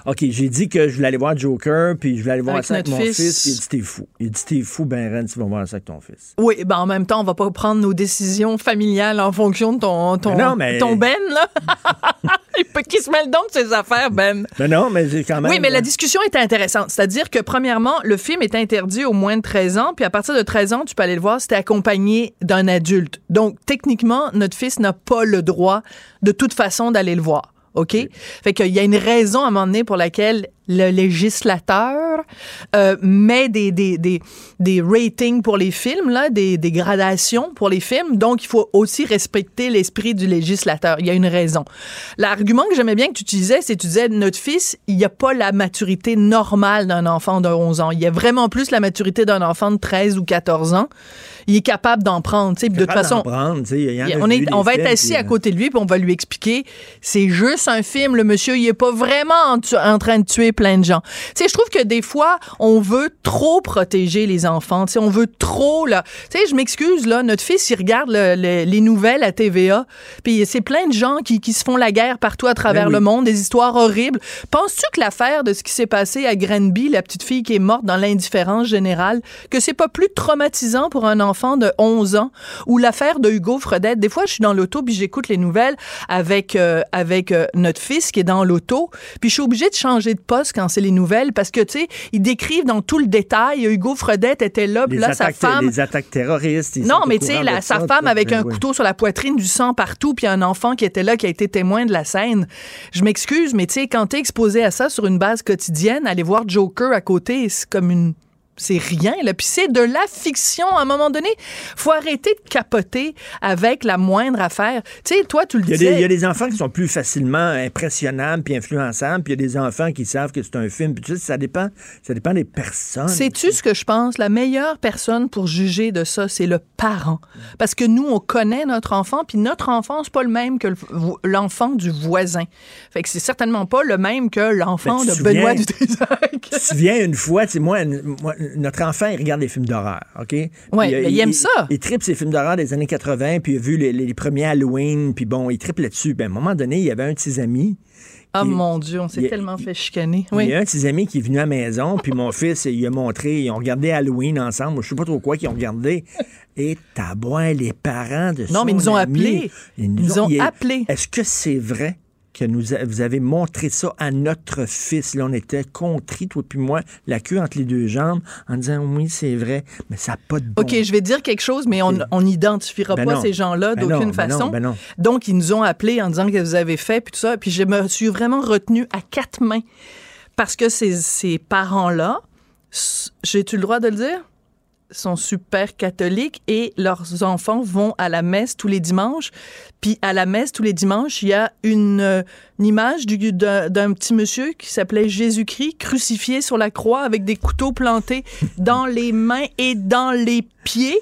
OK, j'ai dit que je voulais aller voir Joker, puis je voulais aller voir Avec ça avec mon fils. fils, puis il dit t'es fou. Il dit t'es fou, ben Ren, tu vas voir ça avec ton fils. Oui, ben en même temps, on va pas prendre nos décisions familiales en fonction de ton, ton, Mais non, mais- ton Ben, là. Il peut- Qui se mêle donc de ses affaires, Ben? Non, non, mais j'ai quand même. Oui, mais la discussion est intéressante. C'est-à-dire que, premièrement, le film est interdit au moins de 13 ans, puis à partir de 13 ans, tu peux aller le voir si t'es accompagné d'un adulte. Donc, techniquement, notre fils n'a pas le droit, de toute façon, d'aller le voir. OK? Fait qu'il y a une raison à un moment donné pour laquelle le législateur euh, met des, des, des, des ratings pour les films, là, des, des gradations pour les films. Donc, il faut aussi respecter l'esprit du législateur. Il y a une raison. L'argument que j'aimais bien que tu utilisais, c'est que tu disais, notre fils, il n'y a pas la maturité normale d'un enfant de 11 ans. Il y a vraiment plus la maturité d'un enfant de 13 ou 14 ans. Il est capable d'en prendre. sais. De toute Capable façon, prendre, y en on, est, on va être assis puis, à euh, côté de lui, puis on va lui expliquer, c'est juste un film, le monsieur, il est pas vraiment en train de tuer plein de gens. Tu sais, je trouve que des fois, on veut trop protéger les enfants, tu sais, on veut trop, là. Tu sais, je m'excuse, là, notre fils, il regarde le- le- les nouvelles à TVA, puis c'est plein de gens qui, qui se font la guerre partout à travers Ben oui. le monde, des histoires horribles. Penses-tu que l'affaire de ce qui s'est passé à Granby, la petite fille qui est morte dans l'indifférence générale, que c'est pas plus traumatisant pour un enfant de 11 ans ou l'affaire de Hugo Fredette? Des fois, je suis dans l'auto puis j'écoute les nouvelles avec euh, avec euh, notre fils qui est dans l'auto, puis je suis obligée de changer de poste quand c'est les nouvelles parce que tu sais, ils décrivent dans tout le détail. Hugo Fredette était là, puis là sa femme les attaques terroristes. non, mais tu sais, sa femme avec Ben un couteau sur la poitrine, du sang partout, puis un enfant qui était là, qui a été témoin de la scène. Je m'excuse, mais tu sais, quand t'es exposé à ça sur une base quotidienne, aller voir Joker à côté, c'est comme une c'est rien là puis c'est de la fiction à un moment donné faut arrêter de capoter avec la moindre affaire tu sais toi tu le disais il y a des enfants qui sont plus facilement impressionnables puis influençables, puis il y a des enfants qui savent que c'est un film. Puis tu sais, ça dépend, ça dépend des personnes. Sais-tu ce que je pense? La meilleure personne pour juger de ça, c'est le parent. Parce que nous, on connaît notre enfant, puis notre enfant, c'est pas le même que le- l'enfant du voisin. Fait que c'est certainement pas le même que l'enfant de Benoît Dutrisac. Tu te souviens une fois, tu sais, moi, moi, notre enfant, il regarde des films d'horreur, OK? Ouais, euh, mais il aime ça. Il, tripe ces films d'horreur des années 80, puis il a vu les, les premiers Halloween, puis bon, il tripe là-dessus. Ben, à un moment donné, il y avait un de ses amis. Ah mon Dieu, on s'est tellement fait chicaner. Il Oui. y a un de ses amis qui est venu à la maison, puis mon fils, il a montré, ils ont regardé Halloween ensemble, je sais pas trop quoi qu'ils ont regardé. Et tabois, les parents de Non, mais ils nous ont appelés. Ils nous ont appelés. Est-ce que c'est vrai? Que nous a- vous avez montré ça à notre fils? Là, on était contris, toi puis moi, la queue entre les deux jambes, en disant oui, c'est vrai, mais ça n'a pas de bon OK, je vais dire quelque chose, mais on n'identifiera Ben pas non. ces gens-là Ben d'aucune ben non, façon. non. Donc, ils nous ont appelés en disant que vous avez fait, puis tout ça. Puis je me suis vraiment retenue à quatre mains parce que ces, ces parents-là, j'ai-tu le droit de le dire? Sont super catholiques et leurs enfants vont à la messe tous les dimanches. Puis à la messe tous les dimanches, il y a une, euh, image du- d'un d'un petit monsieur qui s'appelait Jésus-Christ crucifié sur la croix avec des couteaux plantés dans les mains et dans les pieds.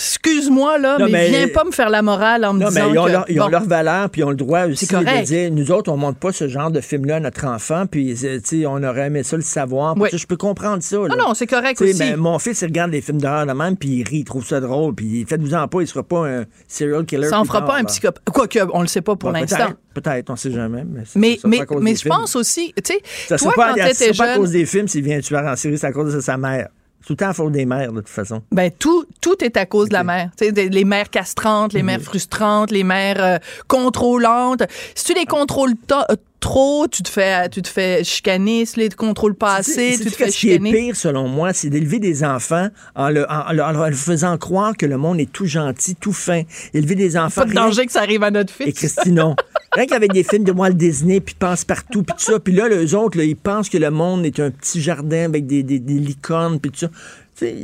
Excuse-moi, là, Non, mais, mais- viens pas me faire la morale en me Non, mais disant ils ont, que, leur, ils ont bon, leur valeur, puis ils ont le droit aussi de dire, nous autres, on montre pas ce genre de film-là à notre enfant, puis euh, on aurait aimé ça le savoir. Oui. Je peux comprendre ça. là. Non, non, c'est correct aussi. ben, mon fils, il regarde des films d'horreur de même, puis il rit, il trouve ça drôle, puis faites-vous-en pas, il sera pas un serial killer. ça en fera pas un psychopathe. Quoique, on le sait pas pour Bon, l'instant. Peut-être, on sait jamais. Mais, Mais, mais, mais je films. pense aussi, tu sais, Ça toi, sera pas, quand t'étais pas à cause des films s'il vient tueur en série, c'est à cause de sa mère. Tout le temps à faute des mères, de toute façon. Ben tout, tout est à cause de la mère. Les mères castrantes, les mères frustrantes, les mères euh, contrôlantes. Si tu les contrôles to- euh, trop, tu te fais, tu te fais chicaner. Si tu les contrôles pas assez, tu te fais Ce qui est chicaner? pire, selon moi, c'est d'élever des enfants en, le- en- en leur- en leur faisant croire que le monde est tout gentil, tout fin. Élever des enfants. Pas de rien- danger que ça arrive à notre fils. Et Christine, non. Rien qu'avec des films de Walt Disney, puis pense partout, puis tout ça. Puis là, les autres, là, ils pensent que le monde est un petit jardin avec des, des, des licornes, puis tout ça.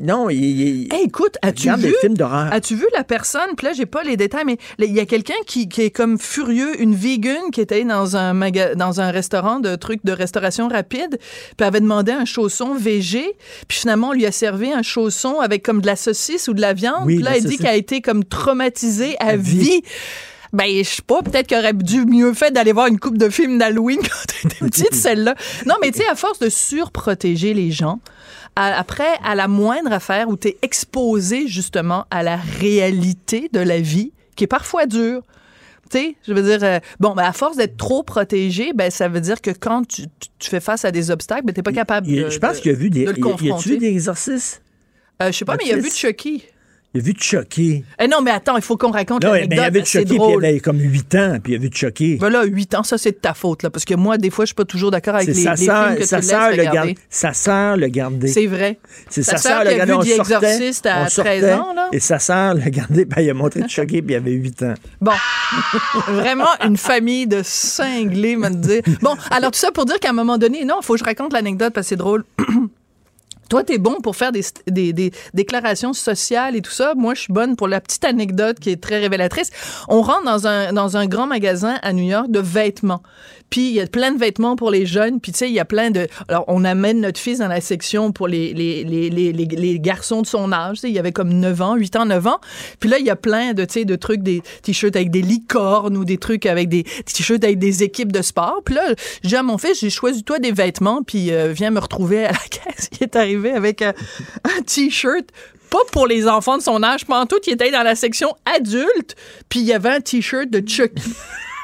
Non, il, il- Hey, écoute, as-tu regarde vu des films d'horreur. As-tu vu la personne? Puis là, j'ai pas les détails, mais il y a quelqu'un qui, qui est comme furieux, une vegan qui était dans un maga- dans un restaurant de trucs de restauration rapide, puis avait demandé un chausson végé, puis finalement on lui a servi un chausson avec comme de la saucisse ou de la viande. Oui, puis là, elle dit qu'elle a été comme traumatisée à, À vie. vie. Ben, je sais pas, peut-être qu'elle aurait dû mieux fait d'aller voir une coupe de films d'Halloween quand t'étais petite, celle-là. Non, mais tu sais, à force de surprotéger les gens, à- après, à la moindre affaire où t'es exposé justement à la réalité de la vie, qui est parfois dure, tu sais, je veux dire, euh, bon, ben, à force d'être trop protégé, ben, ça veut dire que quand tu, tu- tu fais face à des obstacles, ben, t'es pas capable il- de, je pense de- qu'il a vu des. de le a-tu confronter. vu des exorcismes? Euh, je sais pas, mais il a vu Baptiste? Chucky. Il a vu Chucky. Eh non, mais attends, il faut qu'on raconte Non, mais il l'anecdote. a vu Chucky, puis il avait comme 8 ans, puis il a vu Chucky. Voilà, 8 ans, ça c'est de ta faute, là, parce que moi, des fois, je suis pas toujours d'accord avec les, sa les sœur, films que sa tu laisses le regarder. garde, sa sœur le gardait. C'est vrai. C'est Sa sœur le a gardait. vu on The Exorcist à on 13 sortait, ans, là. Et sa sœur le gardait, puis il a montré Chucky, puis il avait 8 ans. Bon, vraiment une famille de cinglés, me dire. Bon, alors tout ça pour dire qu'à un moment donné, non, il faut que je raconte l'anecdote parce que c'est drôle. Toi, t'es bon pour faire des, déclarations sociales et tout ça. Moi, je suis bonne pour la petite anecdote qui est très révélatrice. On rentre dans un, dans un grand magasin à New York de vêtements. Puis, il y a plein de vêtements pour les jeunes. Puis, tu sais, il y a plein de... Alors, on amène notre fils dans la section pour les, les, les, les, garçons de son âge. Il y avait comme 9 ans, 8 ans, 9 ans. Puis là, il y a plein de, de trucs, des t-shirts avec des licornes ou des trucs avec des t-shirts avec des équipes de sport. Puis là, j'ai à mon fils, j'ai choisi toi des vêtements, puis euh, viens me retrouver à la caisse. Il est arrivé avec euh, un t-shirt pas pour les enfants de son âge, tout, il était dans la section adulte, puis il y avait un t-shirt de Chucky.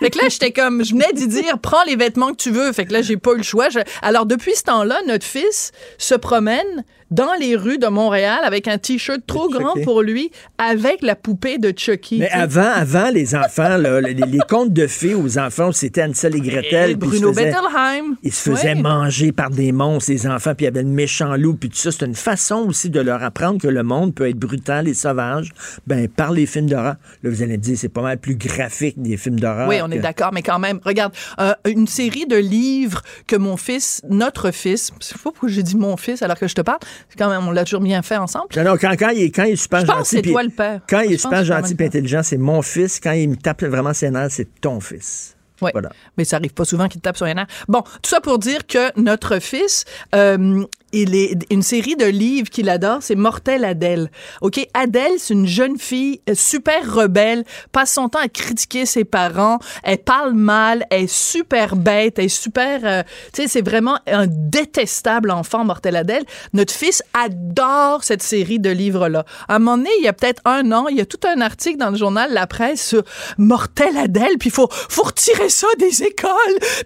Fait que là, j'étais comme, je venais d'y dire, prends les vêtements que tu veux. Fait que là, j'ai pas eu le choix. Alors, depuis ce temps-là, notre fils se promène dans les rues de Montréal avec un t-shirt trop grand pour lui, avec la poupée de Chucky. Mais sais. avant, avant, les enfants, là, les, les contes de fées aux enfants, c'était Ansel et Gretel. Et Bruno faisaient- Bettelheim. Ils se faisaient manger par des monstres, les enfants, puis il y avait le méchant loup, puis tout ça. C'est une façon aussi de leur apprendre que le monde peut être brutal et sauvage, ben, par les films d'horreur. Là, vous allez me dire, c'est pas mal plus graphique des films d'horreur. Oui, on est d'accord, mais quand même, regarde, euh, une série de livres que mon fils, notre fils, c'est pas pourquoi j'ai dit mon fils alors que je te parle, quand même, on l'a toujours bien fait ensemble. Non, non, quand, quand, il est, quand il est super Je pense gentil. que c'est puis- toi le père. Quand il est super gentil et intelligent, c'est mon fils. Quand il me tape vraiment ses nerfs, c'est ton fils. Oui, Voilà. mais ça arrive pas souvent qu'il tape sur les nerfs. Bon, tout ça pour dire que notre fils, euh, il est une série de livres qu'il adore, c'est Mortel Adèle. OK, Adèle, c'est une jeune fille euh, super rebelle, passe son temps à critiquer ses parents, elle parle mal, elle est super bête, elle est super euh, tu sais, c'est vraiment un détestable enfant Mortel Adèle. Notre fils adore cette série de livres-là. À un moment donné, il y a peut-être un an, il y a tout un article dans le journal La Presse sur Mortel Adèle, puis faut, faut retirer ça des écoles,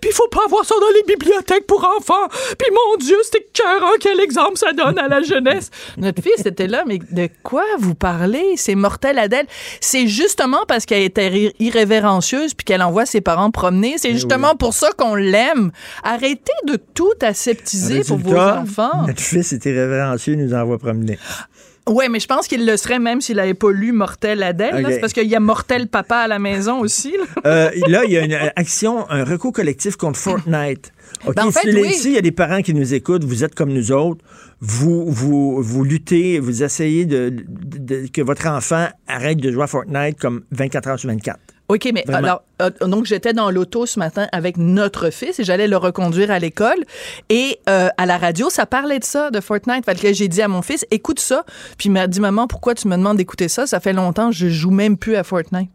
puis faut pas avoir ça dans les bibliothèques pour enfants. Puis mon Dieu, c'est écœurant, quel exemple ça donne à la jeunesse. Notre fils était là, mais de quoi vous parlez? C'est Mortel Adèle. C'est justement parce qu'elle était irré- irrévérencieuse puis qu'elle envoie ses parents promener. C'est justement pour ça qu'on l'aime. Arrêtez de tout aseptiser pour vos enfants. Notre fils était révérencieux, il nous envoie promener. Ouais, mais je pense qu'il le serait même s'il n'avait pas lu Mortel Adèle. C'est parce qu'il y a Mortel Papa à la maison aussi. là. Euh, là, il y a une action, un recours collectif contre Fortnite. OK, Ben, en fait, si s'il y a des parents qui nous écoutent, vous êtes comme nous autres, vous, vous, vous luttez, vous essayez de, de- de- que votre enfant arrête de jouer à Fortnite comme 24 heures sur 24. OK, mais Vraiment. alors, euh, donc j'étais dans l'auto ce matin avec notre fils et j'allais le reconduire à l'école. Et euh, à la radio, ça parlait de ça, de Fortnite. Fait que j'ai dit à mon fils, écoute ça. Puis il m'a dit, maman, pourquoi tu me demandes d'écouter ça? Ça fait longtemps, je joue même plus à Fortnite.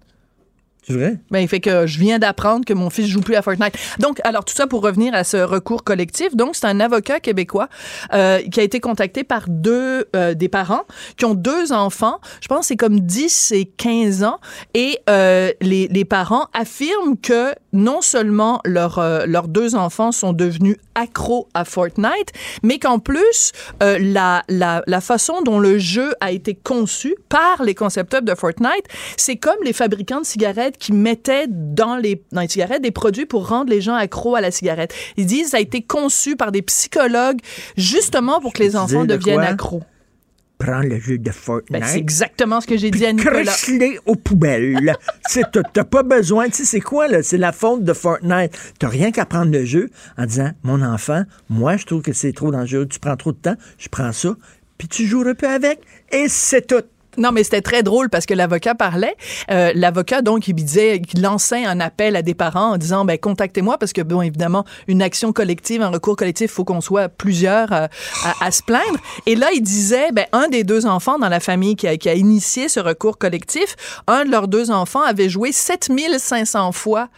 C'est vrai? Ben, il fait que je viens d'apprendre que mon fils joue plus à Fortnite. Donc, alors tout ça pour revenir à ce recours collectif. Donc, c'est un avocat québécois euh, qui a été contacté par deux euh, des parents qui ont deux enfants. Je pense que c'est comme 10 et 15 ans. Et euh, les, les parents affirment que non seulement leurs euh, leurs deux enfants sont devenus accros à Fortnite, mais qu'en plus la, la la façon dont le jeu a été conçu par les concepteurs de Fortnite, c'est comme les fabricants de cigarettes qui mettaient dans les, dans les cigarettes des produits pour rendre les gens accros à la cigarette. Ils disent ça a été conçu par des psychologues justement pour que les enfants de deviennent quoi? accros. Prends le jeu de Fortnite. Ben, c'est exactement ce que j'ai dit à Nicolas. Aux poubelles. T'as pas besoin. Tu sais, c'est quoi, là? C'est la faute de Fortnite. T'as rien qu'à prendre le jeu en disant, mon enfant, moi, je trouve que c'est trop dangereux. Tu prends trop de temps. Je prends ça. Puis tu joues un peu avec. Et c'est tout. Non, mais c'était très drôle parce que l'avocat parlait. Euh, l'avocat, donc, il disait qu'il lançait un appel à des parents en disant, ben, contactez-moi parce que, bon, évidemment, une action collective, un recours collectif, il faut qu'on soit plusieurs euh, à, à se plaindre. Et là, il disait, ben, un des deux enfants dans la famille qui a, qui a initié ce recours collectif, un de leurs deux enfants avait joué 7500 fois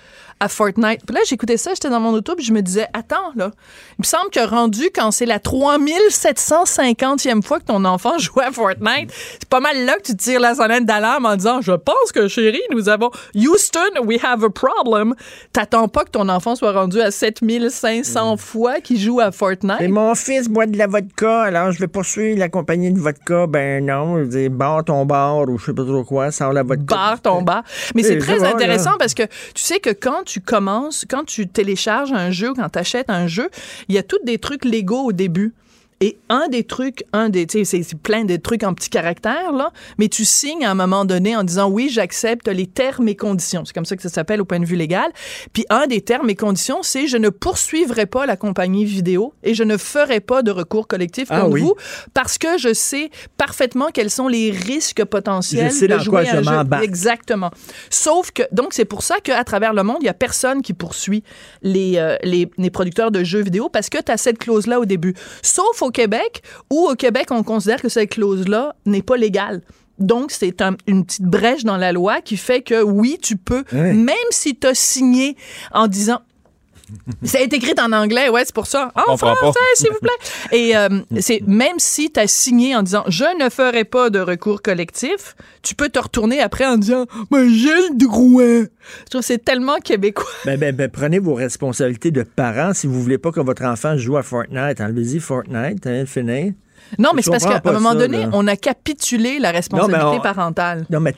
à Fortnite. Puis là, j'écoutais ça, j'étais dans mon auto, puis je me disais, attends, là, il me semble que rendu quand c'est la 3750e fois que ton enfant joue à Fortnite, c'est pas mal là que tu tires la sonnette d'alarme en disant, je pense que chérie, nous avons Houston, we have a problem. T'attends pas que ton enfant soit rendu à 7500 fois qu'il joue à Fortnite? Et mon fils boit de la vodka, alors je vais poursuivre la compagnie de vodka. Ben non, je dis, barre ton bar ou je sais pas trop quoi, sors la vodka. barre ton bar. Mais c'est très intéressant parce que tu sais que quand tu commences, quand tu télécharges un jeu, quand tu achètes un jeu, il y a tous des trucs légaux au début. Et un des trucs, un des, tu sais, c'est- plein de trucs en petits caractères, là, mais tu signes à un moment donné en disant oui, j'accepte les termes et conditions. C'est comme ça que ça s'appelle au point de vue légal. Puis un des termes et conditions, c'est je ne poursuivrai pas la compagnie vidéo et je ne ferai pas de recours collectif Ah oui. vous parce que je sais parfaitement quels sont les risques potentiels Je sais de jouer à un je jeu. Exactement. Sauf que, donc, c'est pour ça qu'à travers le monde, il y a personne qui poursuit les, euh, les, les producteurs de jeux vidéo parce que tu as cette clause-là au début. Sauf au Québec, où au Québec, on considère que cette clause-là n'est pas légale. Donc, c'est un- une petite brèche dans la loi qui fait que oui, tu peux, même si tu as signé en disant ça est écrit en anglais, ouais, c'est pour ça. En français, s'il vous plaît. Et euh, c'est même si tu as signé en disant je ne ferai pas de recours collectif, tu peux te retourner après en disant mais j'ai le droit. Je trouve c'est tellement québécois. Ben, ben, ben, prenez vos responsabilités de parents. Si vous voulez pas que votre enfant joue à Fortnite, enlevez-y Fortnite, hein, finir. Non, mais c'est parce qu'à un moment ça, donné, là. on a capitulé la responsabilité on- parentale. Non, mais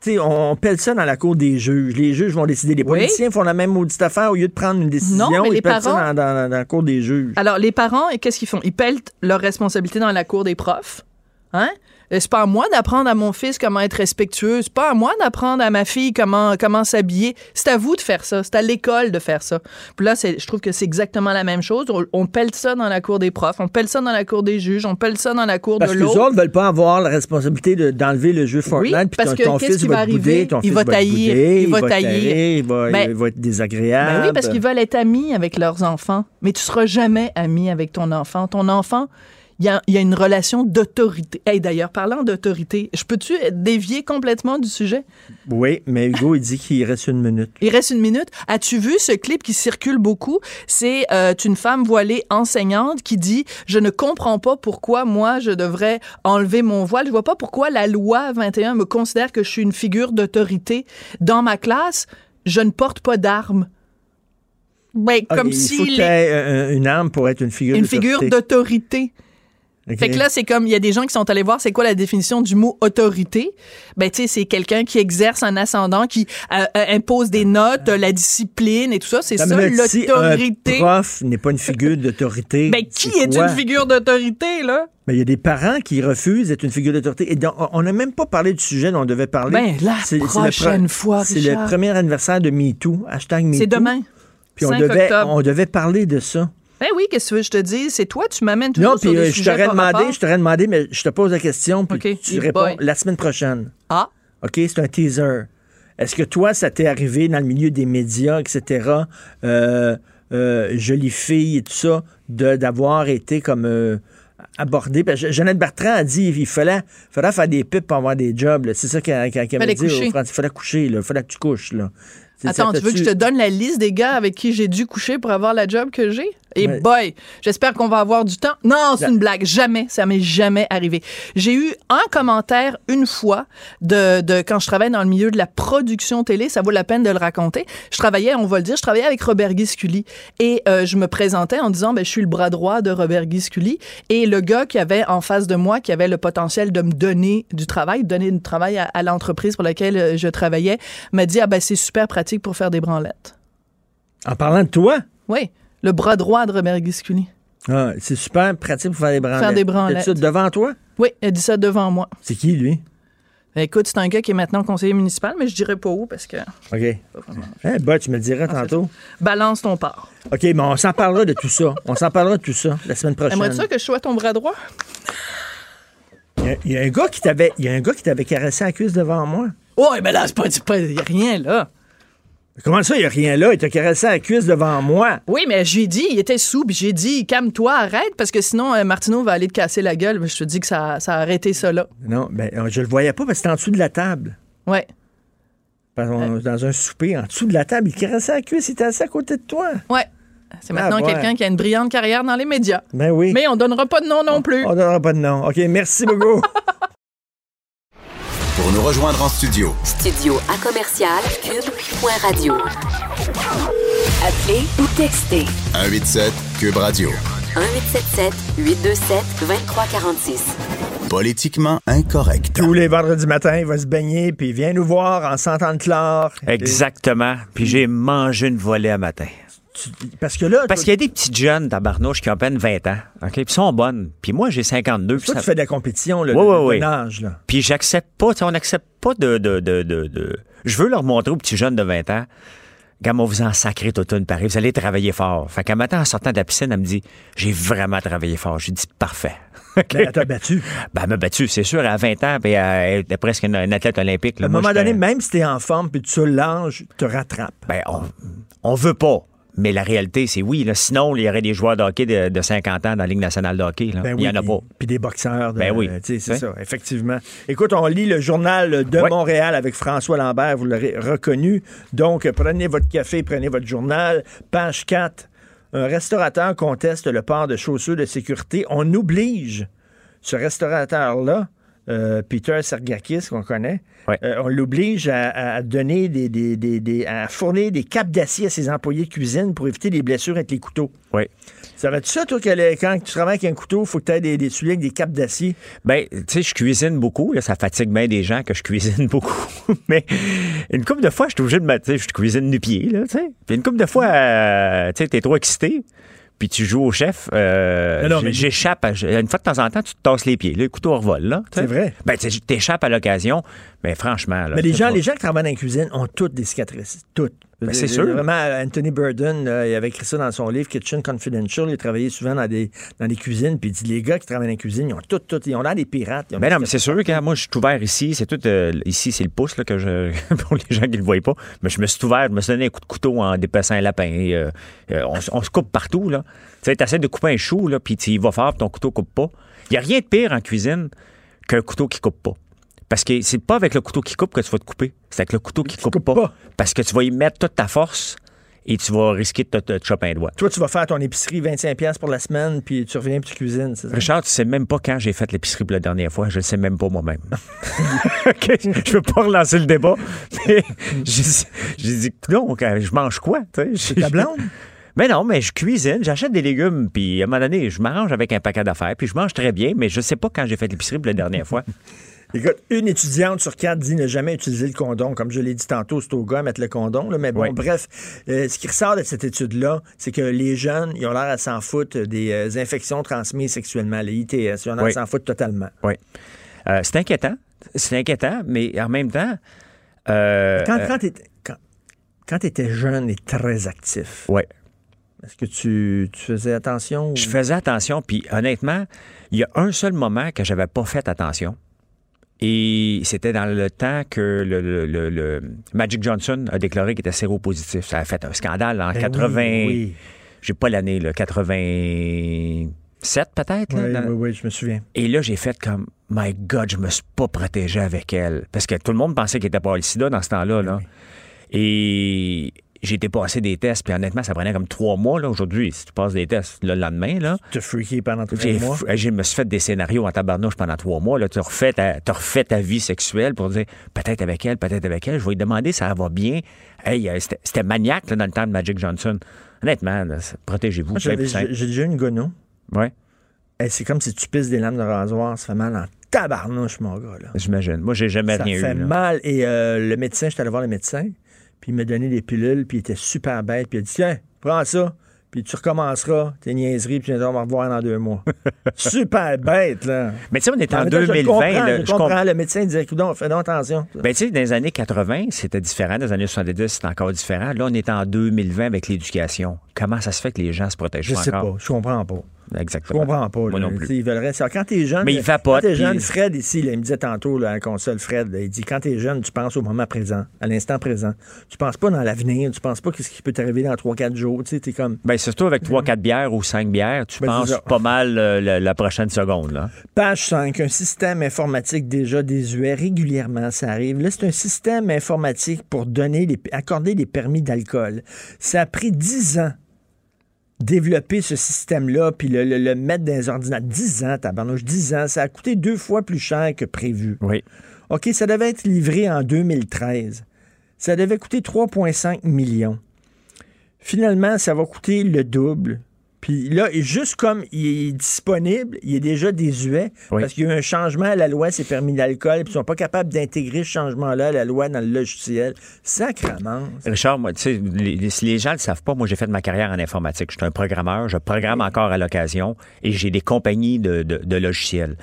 tout. Tu sais, on pèle ça dans la cour des juges. Les juges vont décider. Les Oui. policiers font la même maudite affaire au lieu de prendre une décision. Non, mais ils les pèlent ça parents- dans, dans- dans la cour des juges. Alors, les parents, et qu'est-ce qu'ils font? Ils pèlent leur responsabilité dans la cour des profs. Hein? Et C'est pas à moi d'apprendre à mon fils comment être respectueux. C'est pas à moi d'apprendre à ma fille comment, comment s'habiller. C'est à vous de faire ça. C'est à l'école de faire ça. Puis là, je trouve que c'est exactement la même chose. On, on pèle ça dans la cour des profs. On pèle ça dans la cour des juges. On pèle ça dans la cour Parce de que les l'autre. autres veulent pas avoir la responsabilité de- d'enlever le jeu Fortnite. Oui, puis parce ton, que ton fils va va te bouder, arriver? ton Il fils va te taillir, bouder, il va tailler, il va, Ben- il va être désagréable. Ben oui, parce qu'ils veulent être amis avec leurs enfants. Mais tu seras jamais ami avec ton enfant. Ton enfant, il y a, il y a une relation d'autorité. Hey, d'ailleurs, parlant d'autorité, je peux-tu dévier complètement du sujet? Oui, mais Hugo, il dit qu'il reste une minute. Il reste une minute. As-tu vu ce clip qui circule beaucoup? C'est euh, une femme voilée enseignante qui dit Je ne comprends pas pourquoi moi je devrais enlever mon voile. Je vois pas pourquoi la loi 21 me considère que je suis une figure d'autorité. Dans ma classe, je ne porte pas d'armes. Ben, Ah, comme il si faut euh, une arme pour être une figure une d'autorité. figure d'autorité. Fait que là, c'est comme, il y a des gens qui sont allés voir c'est quoi la définition du mot autorité. Ben, tu sais, c'est quelqu'un qui exerce un ascendant, qui euh, euh, impose des notes, euh, la discipline et tout ça. C'est Ça si l'autorité. Un prof n'est pas une figure d'autorité. Ben, qui est une figure d'autorité, là? Ben, il y a des parents qui refusent d'être une figure d'autorité. Et donc, on n'a même pas parlé du sujet dont on devait parler. Ben, la le prochaine fois, C'est le premier anniversaire de MeToo. Hashtag MeToo. C'est demain. Puis on 5 devait, octobre. on devait parler de ça. Ben oui, qu'est-ce que tu veux je te dise? C'est toi, tu m'amènes toujours Non, sur des euh, je t'aurais demandé, je t'aurais demandé, mais je te pose la question, puis tu réponds boy. la semaine prochaine. Ah, OK, c'est un teaser. Est-ce que toi, ça t'est arrivé dans le milieu des médias, etc., euh, euh, jolie fille et tout ça, de- d'avoir été comme euh, abordé? Parce que Jeannette Bertrand a dit il fallait, fallait faire des pipes pour avoir des jobs. C'est ça qu'elle Fallait avait dit. coucher. aux Français. Il fallait coucher, il fallait que tu couches. Là. Attends, tu veux que je te donne la liste des gars avec qui j'ai dû coucher pour avoir la job que j'ai? Et boy, j'espère qu'on va avoir du temps. Non, c'est une blague. Jamais. Ça m'est jamais arrivé. J'ai eu un commentaire une fois de, de quand je travaillais dans le milieu de la production télé. Ça vaut la peine de le raconter. Je travaillais, on va le dire, je travaillais avec Robert Guisculi. Et euh, je me présentais en disant, ben, je suis le bras droit de Robert Guisculi. Et le gars qui avait en face de moi, qui avait le potentiel de me donner du travail, de donner du travail à, à l'entreprise pour laquelle euh, je travaillais, m'a dit, ah ben, c'est super pratique pour faire des branlettes. En parlant de toi, Oui, le bras droit de Robert Guisculi. ah, c'est super pratique pour faire des branlettes. Faire des branlettes. Ça devant toi? Oui, a dit ça devant moi. C'est qui, lui? Ben, Écoute, c'est un gars qui est maintenant conseiller municipal, mais je dirais pas où parce que OK. Eh, bah, tu me le diras tantôt. balance ton part. OK, mais on s'en parlera de tout ça. On s'en parlera de tout ça la semaine prochaine. Aimerais-tu ça que je sois ton bras droit? Il y a- il y, a un gars qui t'avait, il y a un gars qui t'avait caressé la cuisse devant moi. Ouais, mais là, c'est pas, pas y a rien là. Comment ça, il n'y a rien là? Il t'a caressé la cuisse devant moi. Oui, mais j'ai dit, il était sous, puis j'ai dit, calme-toi, arrête, parce que sinon, euh, Martineau va aller te casser la gueule. Je te dis que ça, ça a arrêté ça là. Non, ben, euh, je le voyais pas parce que c'était en dessous de la table. Ouais. Parce qu'on- Dans un souper, en dessous de la table, il caressait la cuisse, il était assis à côté de toi. Ouais. C'est maintenant Ah, ouais. quelqu'un qui a une brillante carrière dans les médias. Ben oui. Mais on donnera pas de nom non plus. On donnera pas de nom. OK, merci beaucoup. Pour nous rejoindre en studio, Studio à commercial cube.radio. Appelez ou textez 187 Cube Radio. 1877 827 2346. Politiquement incorrect. Tous les vendredis matins, il va se baigner, puis il vient nous voir en sentant le chlore. Exactement. Puis j'ai mangé une volée à matin. Parce que là, Parce qu'il y a des petites jeunes tabarnouches qui ont à peine 20 ans, OK? Puis sont bonnes. Puis moi, j'ai 52. puis toi, ça- tu fais de la compétition, là, Oui, de, oui, oui. bon âge, là. Puis j'accepte pas, tu sais, on n'accepte pas de, de, de, de, Je veux leur montrer aux petits jeunes de 20 ans, Gamme, on vous en sacré toute une pareil, vous allez travailler fort. Fait qu'un matin, en sortant de la piscine, elle me dit J'ai vraiment travaillé fort. J'ai dit Parfait. Ben, elle t'a battu. Ben, elle m'a battu, c'est sûr, à 20 ans, puis elle était presque une, une athlète olympique. là. À un moment donné, même si t'es en forme, puis tu l'âge, te rattrape. Ben, on, on veut pas. Mais la réalité, c'est oui. Là. Sinon, il y aurait des joueurs de hockey de, de 50 ans dans la Ligue nationale de hockey. là. Ben il y oui, en a pas. Puis des boxeurs. de- Ben oui. C'est Ouais. ça, effectivement. Écoute, on lit le journal de. Montréal avec François Lambert, vous l'aurez reconnu. Donc, prenez votre café, prenez votre journal. Page 4. Un restaurateur conteste le port de chaussures de sécurité. On oblige ce restaurateur-là, euh, Peter Sergakis, qu'on connaît, euh, on l'oblige à, à donner des, des- des- des- à fournir des capes d'acier à ses employés de cuisine pour éviter les blessures avec les couteaux. Oui. Ça va-tu ça, toi, que quand tu travailles avec un couteau, il faut que tu aies des, des souliers avec des capes d'acier? Ben, tu sais, je cuisine beaucoup. Là, ça fatigue bien des gens que je cuisine beaucoup. Mais une couple de fois, je suis obligé de me. Tu sais, je cuisine du pied, là, tu sais. Puis une couple de fois, euh, tu sais, t'es trop excité. Puis tu joues au chef. euh, Non, non, mais- J'échappe. à- Une fois de temps en temps, tu te tasses les pieds. Le couteau revole, là. C'est vrai. Ben, t'échappes à l'occasion. Mais franchement, là. Mais les gens, pas- les gens qui travaillent dans la cuisine ont toutes des cicatrices. Toutes. Ben, c'est sûr. Vraiment, Anthony Burden, il avait écrit ça dans son livre Kitchen Confidential. Il travaillait souvent dans des, dans des cuisines. Puis il dit les gars qui travaillent dans la cuisine, ils ont toutes, toutes. Ils ont l'air des pirates. Ont Ben non, mais c'est sûr que moi, je suis ouvert ici. C'est tout. euh, ici, c'est le pouce là, que je. pour les gens qui ne le voient pas. Mais je me suis ouvert, je me suis donné un coup de couteau en dépassant un lapin. Et, euh, euh, on, se coupe partout, là. Tu sais, t'essaies de couper un chou, là, puis tu vas puis ton couteau coupe pas. Il n'y a rien de pire en cuisine qu'un couteau qui coupe pas. Parce que c'est pas avec le couteau qui coupe que tu vas te couper. C'est avec le couteau qui coupe pas. Parce que tu vas y mettre toute ta force et tu vas risquer de te, te- te choper un doigt. Toi, tu vas faire ton épicerie 25$ pour la semaine, puis tu reviens puis tu cuisines. c'est ça? Richard, tu sais même pas quand j'ai fait l'épicerie pour la dernière fois. Je le sais même pas moi-même. OK, Je veux pas relancer le débat, j'ai dit, non, je mange quoi? tu? C'est ta blonde? Mais non, mais je cuisine, j'achète des légumes, puis à un moment donné, je m'arrange avec un paquet d'affaires, puis je mange très bien, mais je sais pas quand j'ai fait l'épicerie pour la dernière fois. Écoute, une étudiante sur quatre dit ne jamais utiliser le condom. Comme je l'ai dit tantôt, c'est au gars à mettre le condom. là. mais bon, Oui. bref, euh, ce qui ressort de cette étude-là, c'est que les jeunes, ils ont l'air à s'en foutre des euh, infections transmises sexuellement, les ITS. Ils ont l'air Oui. à s'en foutre totalement. Oui. Euh, c'est inquiétant. C'est inquiétant, mais en même temps. Quand, quand t'étais jeune et très actif, ouais. est-ce que tu, tu faisais attention? ou- Je faisais attention, puis honnêtement, il y a un seul moment que j'avais pas fait attention. Et c'était dans le temps que le, le- le- le Magic Johnson a déclaré qu'il était séropositif. Ça a fait un scandale en Ben 80. oui, oui. J'ai pas l'année, là, 87 peut-être. Oui, oui, oui, je me souviens. Et là, j'ai fait comme, my God, je me suis pas protégé avec elle. Parce que tout le monde pensait qu'il était pas le sida dans ce temps-là. Là. Et j'ai été passer des tests, puis honnêtement, ça prenait comme trois mois. Là, aujourd'hui, si tu passes des tests le lendemain, là, Tu as freaké pendant trois mois? je me suis fait des scénarios en tabarnouche pendant trois mois. Là, tu refais ta, tu refais ta vie sexuelle pour dire peut-être avec elle, peut-être avec elle. Je vais lui demander si ça va bien. Hey, euh, c'était, maniaque là, dans le temps de Magic Johnson. Honnêtement, protégez-vous. J'ai déjà une gono. Ouais, Hey, c'est comme si tu pisses des lames de rasoir. Ça fait mal en tabarnouche, mon gars. J'imagine. Moi, j'ai jamais Ça rien fait eu. là. mal. Et euh, le médecin, j'étais allé voir le médecin, puis il m'a donné des pilules, puis il était super bête, puis il a dit Tiens, prends ça, puis tu recommenceras tes niaiseries, puis vas me revoir dans deux mois. super bête, là. Mais tu sais, on est en même temps, je le 2020. comprends, là, je je comp- comprends. Le médecin disait Coudon, fais donc attention. Ben, tu sais, dans les années 80, c'était différent. Dans les années 70, c'était encore différent. Là, on est en 2020 avec l'éducation. Comment ça se fait que les gens se protègent Je pas sais encore? pas, je comprends pas. Je Exactement. comprends pas. Moi là. non Tu plus. Ils veulent rester- Quand t'es jeune, Mais il quand t'es jeune, puis- Fred ici, là, il me disait tantôt là, à la console, Fred, il dit quand t'es jeune, tu penses au moment présent, à l'instant présent. Tu penses pas dans l'avenir, tu penses pas qu'est-ce qui peut t'arriver dans 3-4 jours. Tu sais, t'es comme Ben, surtout avec 3-4 bières ou 5 bières, tu Ben, penses pas mal euh, la, la prochaine seconde. Là. Page 5, un système informatique déjà désuet. Régulièrement, ça arrive. Là, c'est un système informatique pour donner les, accorder des permis d'alcool. Ça a pris 10 ans développer ce système-là, puis le, le- le mettre dans les ordinateurs. 10 ans, tabarnouche, 10 ans. Ça a coûté deux fois plus cher que prévu. Oui. OK, ça devait être livré en 2013. Ça devait coûter 3,5 millions. Finalement, ça va coûter le double. Puis là, juste comme il est disponible, il est déjà désuet Oui. parce qu'il y a eu un changement à la loi, c'est permis d'alcool, puis ils sont pas capables d'intégrer ce changement-là à la loi dans le logiciel. Sacrement. Richard, moi, tu sais, les, si les gens ne le savent pas, moi, j'ai fait ma carrière en informatique. Je suis un programmeur. Je programme encore à l'occasion et j'ai des compagnies de, de- de logiciels.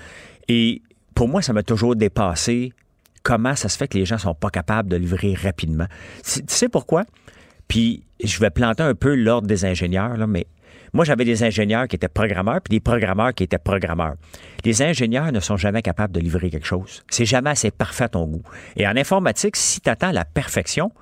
Et pour moi, ça m'a toujours dépassé comment ça se fait que les gens sont pas capables de livrer rapidement. Tu sais pourquoi? Puis je vais planter un peu l'ordre des ingénieurs, là, mais moi, j'avais des ingénieurs qui étaient programmeurs, puis des programmeurs qui étaient programmeurs. Les ingénieurs ne sont jamais capables de livrer quelque chose. C'est jamais assez parfait à ton goût. Et en informatique, si tu attends la perfection,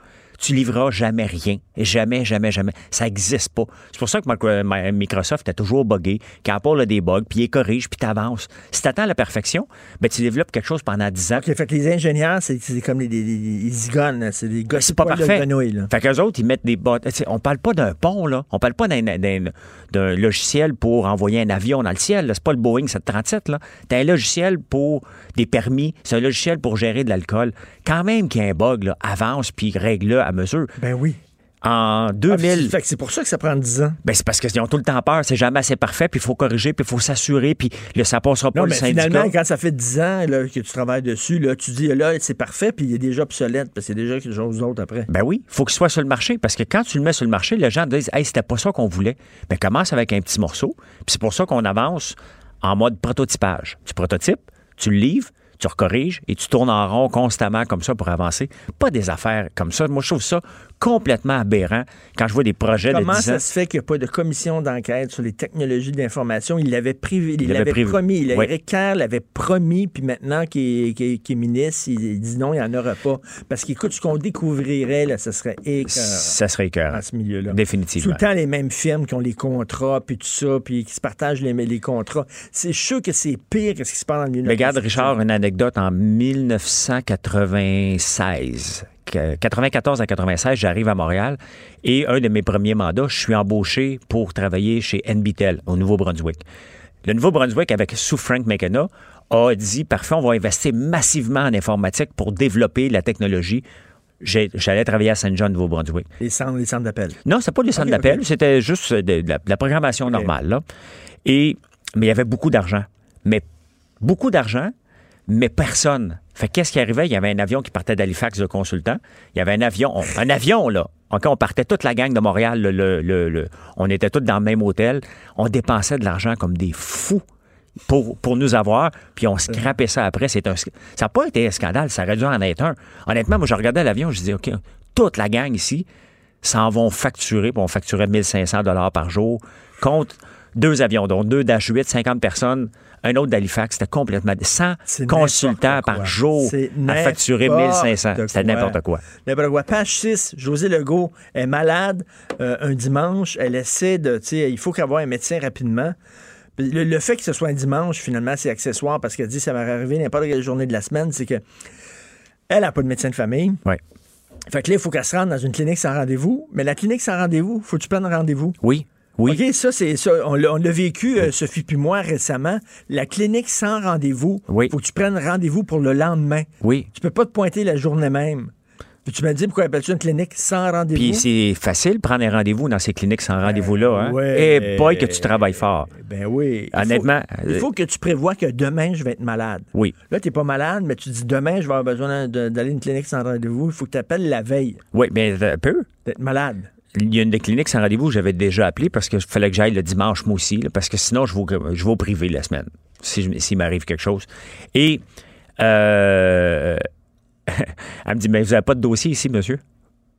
tu livreras jamais rien. Jamais, jamais, jamais. Ça n'existe pas. C'est pour ça que Ma- Microsoft est toujours buggé, qu'Apple a des bugs, puis il corrige, puis tu avances. Si tu attends la perfection, ben, tu développes quelque chose pendant 10 ans. Fait que les ingénieurs, c'est comme les, les, les zigones, c'est des gars C'est pas poils de parfait. grenouille, là. Fait qu'eux autres, ils mettent des sais, On parle pas d'un pont, là. On parle pas d'un, d'un- d'un logiciel pour envoyer un avion dans le ciel. C'est pas le Boeing 737, là. T'as un logiciel pour des permis. C'est un logiciel pour gérer de l'alcool. Quand même qu'il y a un bug, là, avance puis règle-le mesure. Ben oui. En Ah, 2000. puis fait que c'est pour ça que ça prend 10 ans. Ben, c'est parce qu'ils ont tout le temps peur. C'est jamais assez parfait, puis il faut corriger, puis il faut s'assurer, puis là, ça passera pas Non, le mais syndicat. finalement, quand ça fait 10 ans là, que tu travailles dessus, là, tu dis là, c'est parfait, puis il est déjà obsolète, parce que c'est déjà quelque chose d'autre après. Ben oui, faut qu'il soit sur le marché parce que quand tu le mets sur le marché, les gens disent Hey, c'était pas ça qu'on voulait. Ben commence avec un petit morceau. Puis c'est pour ça qu'on avance en mode prototypage. Tu prototypes, tu le livres, tu recorriges et tu tournes en rond constamment comme ça pour avancer. Pas des affaires comme ça. Moi, je trouve ça complètement aberrant quand je vois des projets Comment de 10 ans. ça se fait qu'il n'y a pas de commission d'enquête sur les technologies d'information? Il l'avait privé, il Il l'avait promis. Il, Oui. L'avait promis, puis maintenant qu'il est, ministre, il, dit non, il n'y en aura pas. Parce qu'écoute, ce qu'on découvrirait, là, ce serait écœurant Ça serait écœurant. à ce milieu-là. Tout Définitivement. le temps les mêmes firmes qui ont les contrats, puis tout ça, puis qui se partagent les, les contrats. C'est sûr que c'est pire que ce qui se passe dans le milieu. regarde. Richard, une anecdote en 1996. Que- 94 à 96, j'arrive à Montréal et un de mes premiers mandats, je suis embauché pour travailler chez NBTEL au Nouveau-Brunswick. Le Nouveau-Brunswick, avec sous Frank McKenna, a dit parfait, on va investir massivement en informatique pour développer la technologie j'allais travailler à Saint-Jean, Nouveau-Brunswick. Les centres, les centres d'appel. Non, c'est pas des centres Ok, d'appel, c'était juste de, de la, de la programmation normale. Là. Et, mais il y avait beaucoup d'argent. Mais beaucoup d'argent, mais personne. Fait qu'est-ce qui arrivait? Il y avait un avion qui partait d'Halifax de consultant. Il y avait un avion, on- un avion, là. OK, on partait toute la gang de Montréal. on était tous dans le même hôtel. On dépensait de l'argent comme des fous pour, nous avoir, puis on scrapait ça après. C'est un, ça n'a pas été un scandale, ça aurait dû en être un. Honnêtement, moi, je regardais l'avion, je disais, OK, toute la gang ici s'en vont facturer, puis on facturait 1500 dollars par jour contre deux avions, dont deux Dash 8, 50 personnes, un autre d'Halifax. C'était complètement... 100 C'est consultants par jour à facturer n'importe 1500. C'était n'importe quoi. N'importe quoi. Page 6, José Legault est malade euh, un dimanche. Elle essaie de, tu sais, il faut qu'avoir un médecin rapidement. Le, le fait que ce soit un dimanche, finalement, c'est accessoire parce qu'elle dit ça m'aurait arrivé n'importe quelle journée de la semaine, c'est que elle n'a pas de médecin de famille. Ouais. Fait que là, il faut qu'elle se rende dans une clinique sans rendez-vous. Mais la clinique sans rendez-vous, faut que tu prennes rendez-vous? Oui. Oui. OK, ça, c'est ça. On l'a vécu, euh, Sophie puis moi, récemment. La clinique sans rendez-vous, Oui. faut que tu prennes rendez-vous pour le lendemain. Oui. Tu peux pas te pointer la journée même. Puis tu m'as dit pourquoi appelles-tu une clinique sans rendez-vous? Puis c'est facile de prendre un rendez-vous dans ces cliniques sans rendez-vous-là. Hein? ouais. Et boy, que tu travailles fort. Ben oui. Il Honnêtement, faut- Il faut, que tu prévois que demain, je vais être malade. Oui. Là, tu n'es pas malade, mais tu dis demain, je vais avoir besoin d'aller à une clinique sans rendez-vous. Il faut que tu appelles la veille Oui, mais un peu. d'être malade. Il y a une des cliniques sans rendez-vous j'avais déjà appelé parce qu'il fallait que j'aille le dimanche, moi aussi, parce que sinon, je vais, je vais au privé la semaine, si s'il m'arrive quelque chose. Et euh, elle me dit, mais vous n'avez pas de dossier ici, monsieur?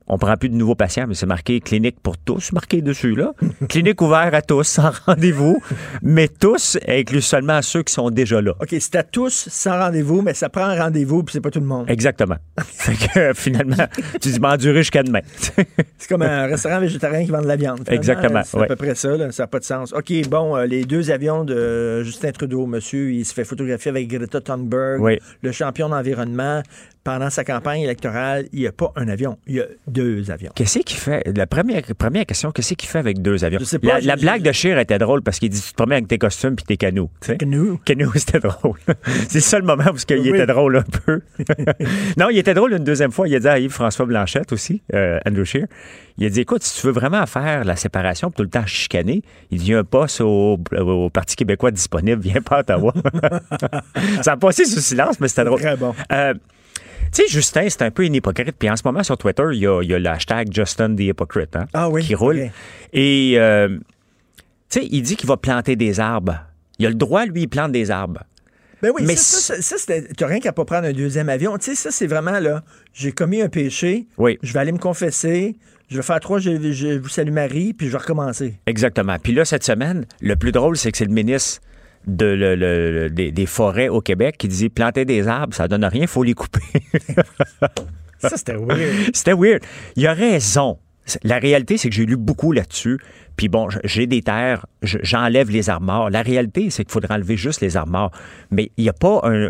On prend plus de nouveaux patients, mais c'est marqué clinique pour tous, marqué dessus, là. clinique ouverte à tous, sans rendez-vous, mais tous inclut seulement ceux qui sont déjà là. OK, c'est à tous sans rendez-vous, mais ça prend un rendez-vous, puis c'est pas tout le monde. Exactement. fait que euh, finalement, tu dis m'endurer jusqu'à demain. C'est comme un restaurant végétarien qui vend de la viande. finalement. Exactement, C'est à peu près ça, là. ça n'a pas de sens. OK, bon, euh, les deux avions de Justin Trudeau, monsieur, il se fait photographier avec Greta Thunberg, Oui. le champion d'environnement. Pendant sa campagne électorale, il n'y a pas un avion, il y a deux avions. Qu'est-ce qu'il fait? La première, première question, qu'est-ce qu'il fait avec deux avions? Je sais pas, la, blague de Scheer était drôle parce qu'il dit tu te promènes avec tes costumes puis tes canots. Canoe. Canoe, c'était drôle. C'est le seul moment où il Oui. était drôle un peu. non, il était drôle une deuxième fois. Il a dit à Yves-François Blanchette aussi, euh, Andrew Scheer, il a dit écoute, si tu veux vraiment faire la séparation tout le temps chicaner, il dit il y a un poste au, au Parti québécois disponible, viens pas à Ottawa. Ça a passé sous silence, mais c'était drôle. Très bon. Euh, tu sais, Justin, c'est un peu une hypocrite. Puis en ce moment, sur Twitter, il y a, il y a le hashtag Justin the Hypocrite hein, Ah oui, qui roule. Et, euh, tu sais, il dit qu'il va planter des arbres. Il a le droit, lui, il plante des arbres. Ben oui, Mais ça, ça, ça, t'as rien qu'à pas prendre un deuxième avion. Tu sais, ça, c'est vraiment, là, j'ai commis un péché, Oui. je vais aller me confesser, je vais faire trois, je, je vous salue Marie, puis je vais recommencer. Exactement. Puis là, cette semaine, le plus drôle, c'est que c'est le ministre de le- le- le- des, des forêts au Québec qui dit planter des arbres, ça donne rien, il faut les couper. Ça, c'était weird. C'était weird. Il a raison. La réalité, c'est que j'ai lu beaucoup là-dessus. Puis bon, j'ai des terres, je- j'enlève les morts. La réalité, c'est qu'il faudrait enlever juste les morts. Mais il n'y a pas un,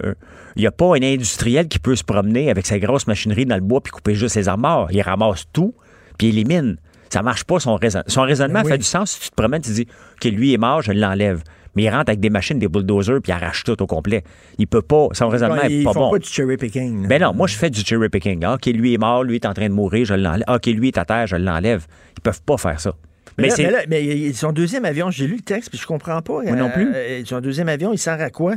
il a pas un industriel qui peut se promener avec sa grosse machinerie dans le bois puis couper juste les morts. Il ramasse tout puis il élimine. Ça marche pas son raisonnement. Son raisonnement Ben oui. fait du sens si tu te promènes, tu dis que lui est mort, je l'enlève. Mais il rentre avec des machines, des bulldozers, puis il arrache tout au complet. Il peut pas. Son raisonnement Ouais, est ils pas font bon. pas du cherry picking. là. Ben non, moi je fais du cherry picking. Ah, OK, lui est mort, lui est en train de mourir, je l'enlève. Ah, OK, lui est à terre, je l'enlève. Ils peuvent pas faire ça. Mais, Mais, là, mais là, mais son deuxième avion, j'ai lu le texte, puis je comprends pas. Moi non plus. Euh, son deuxième avion, il sert à quoi?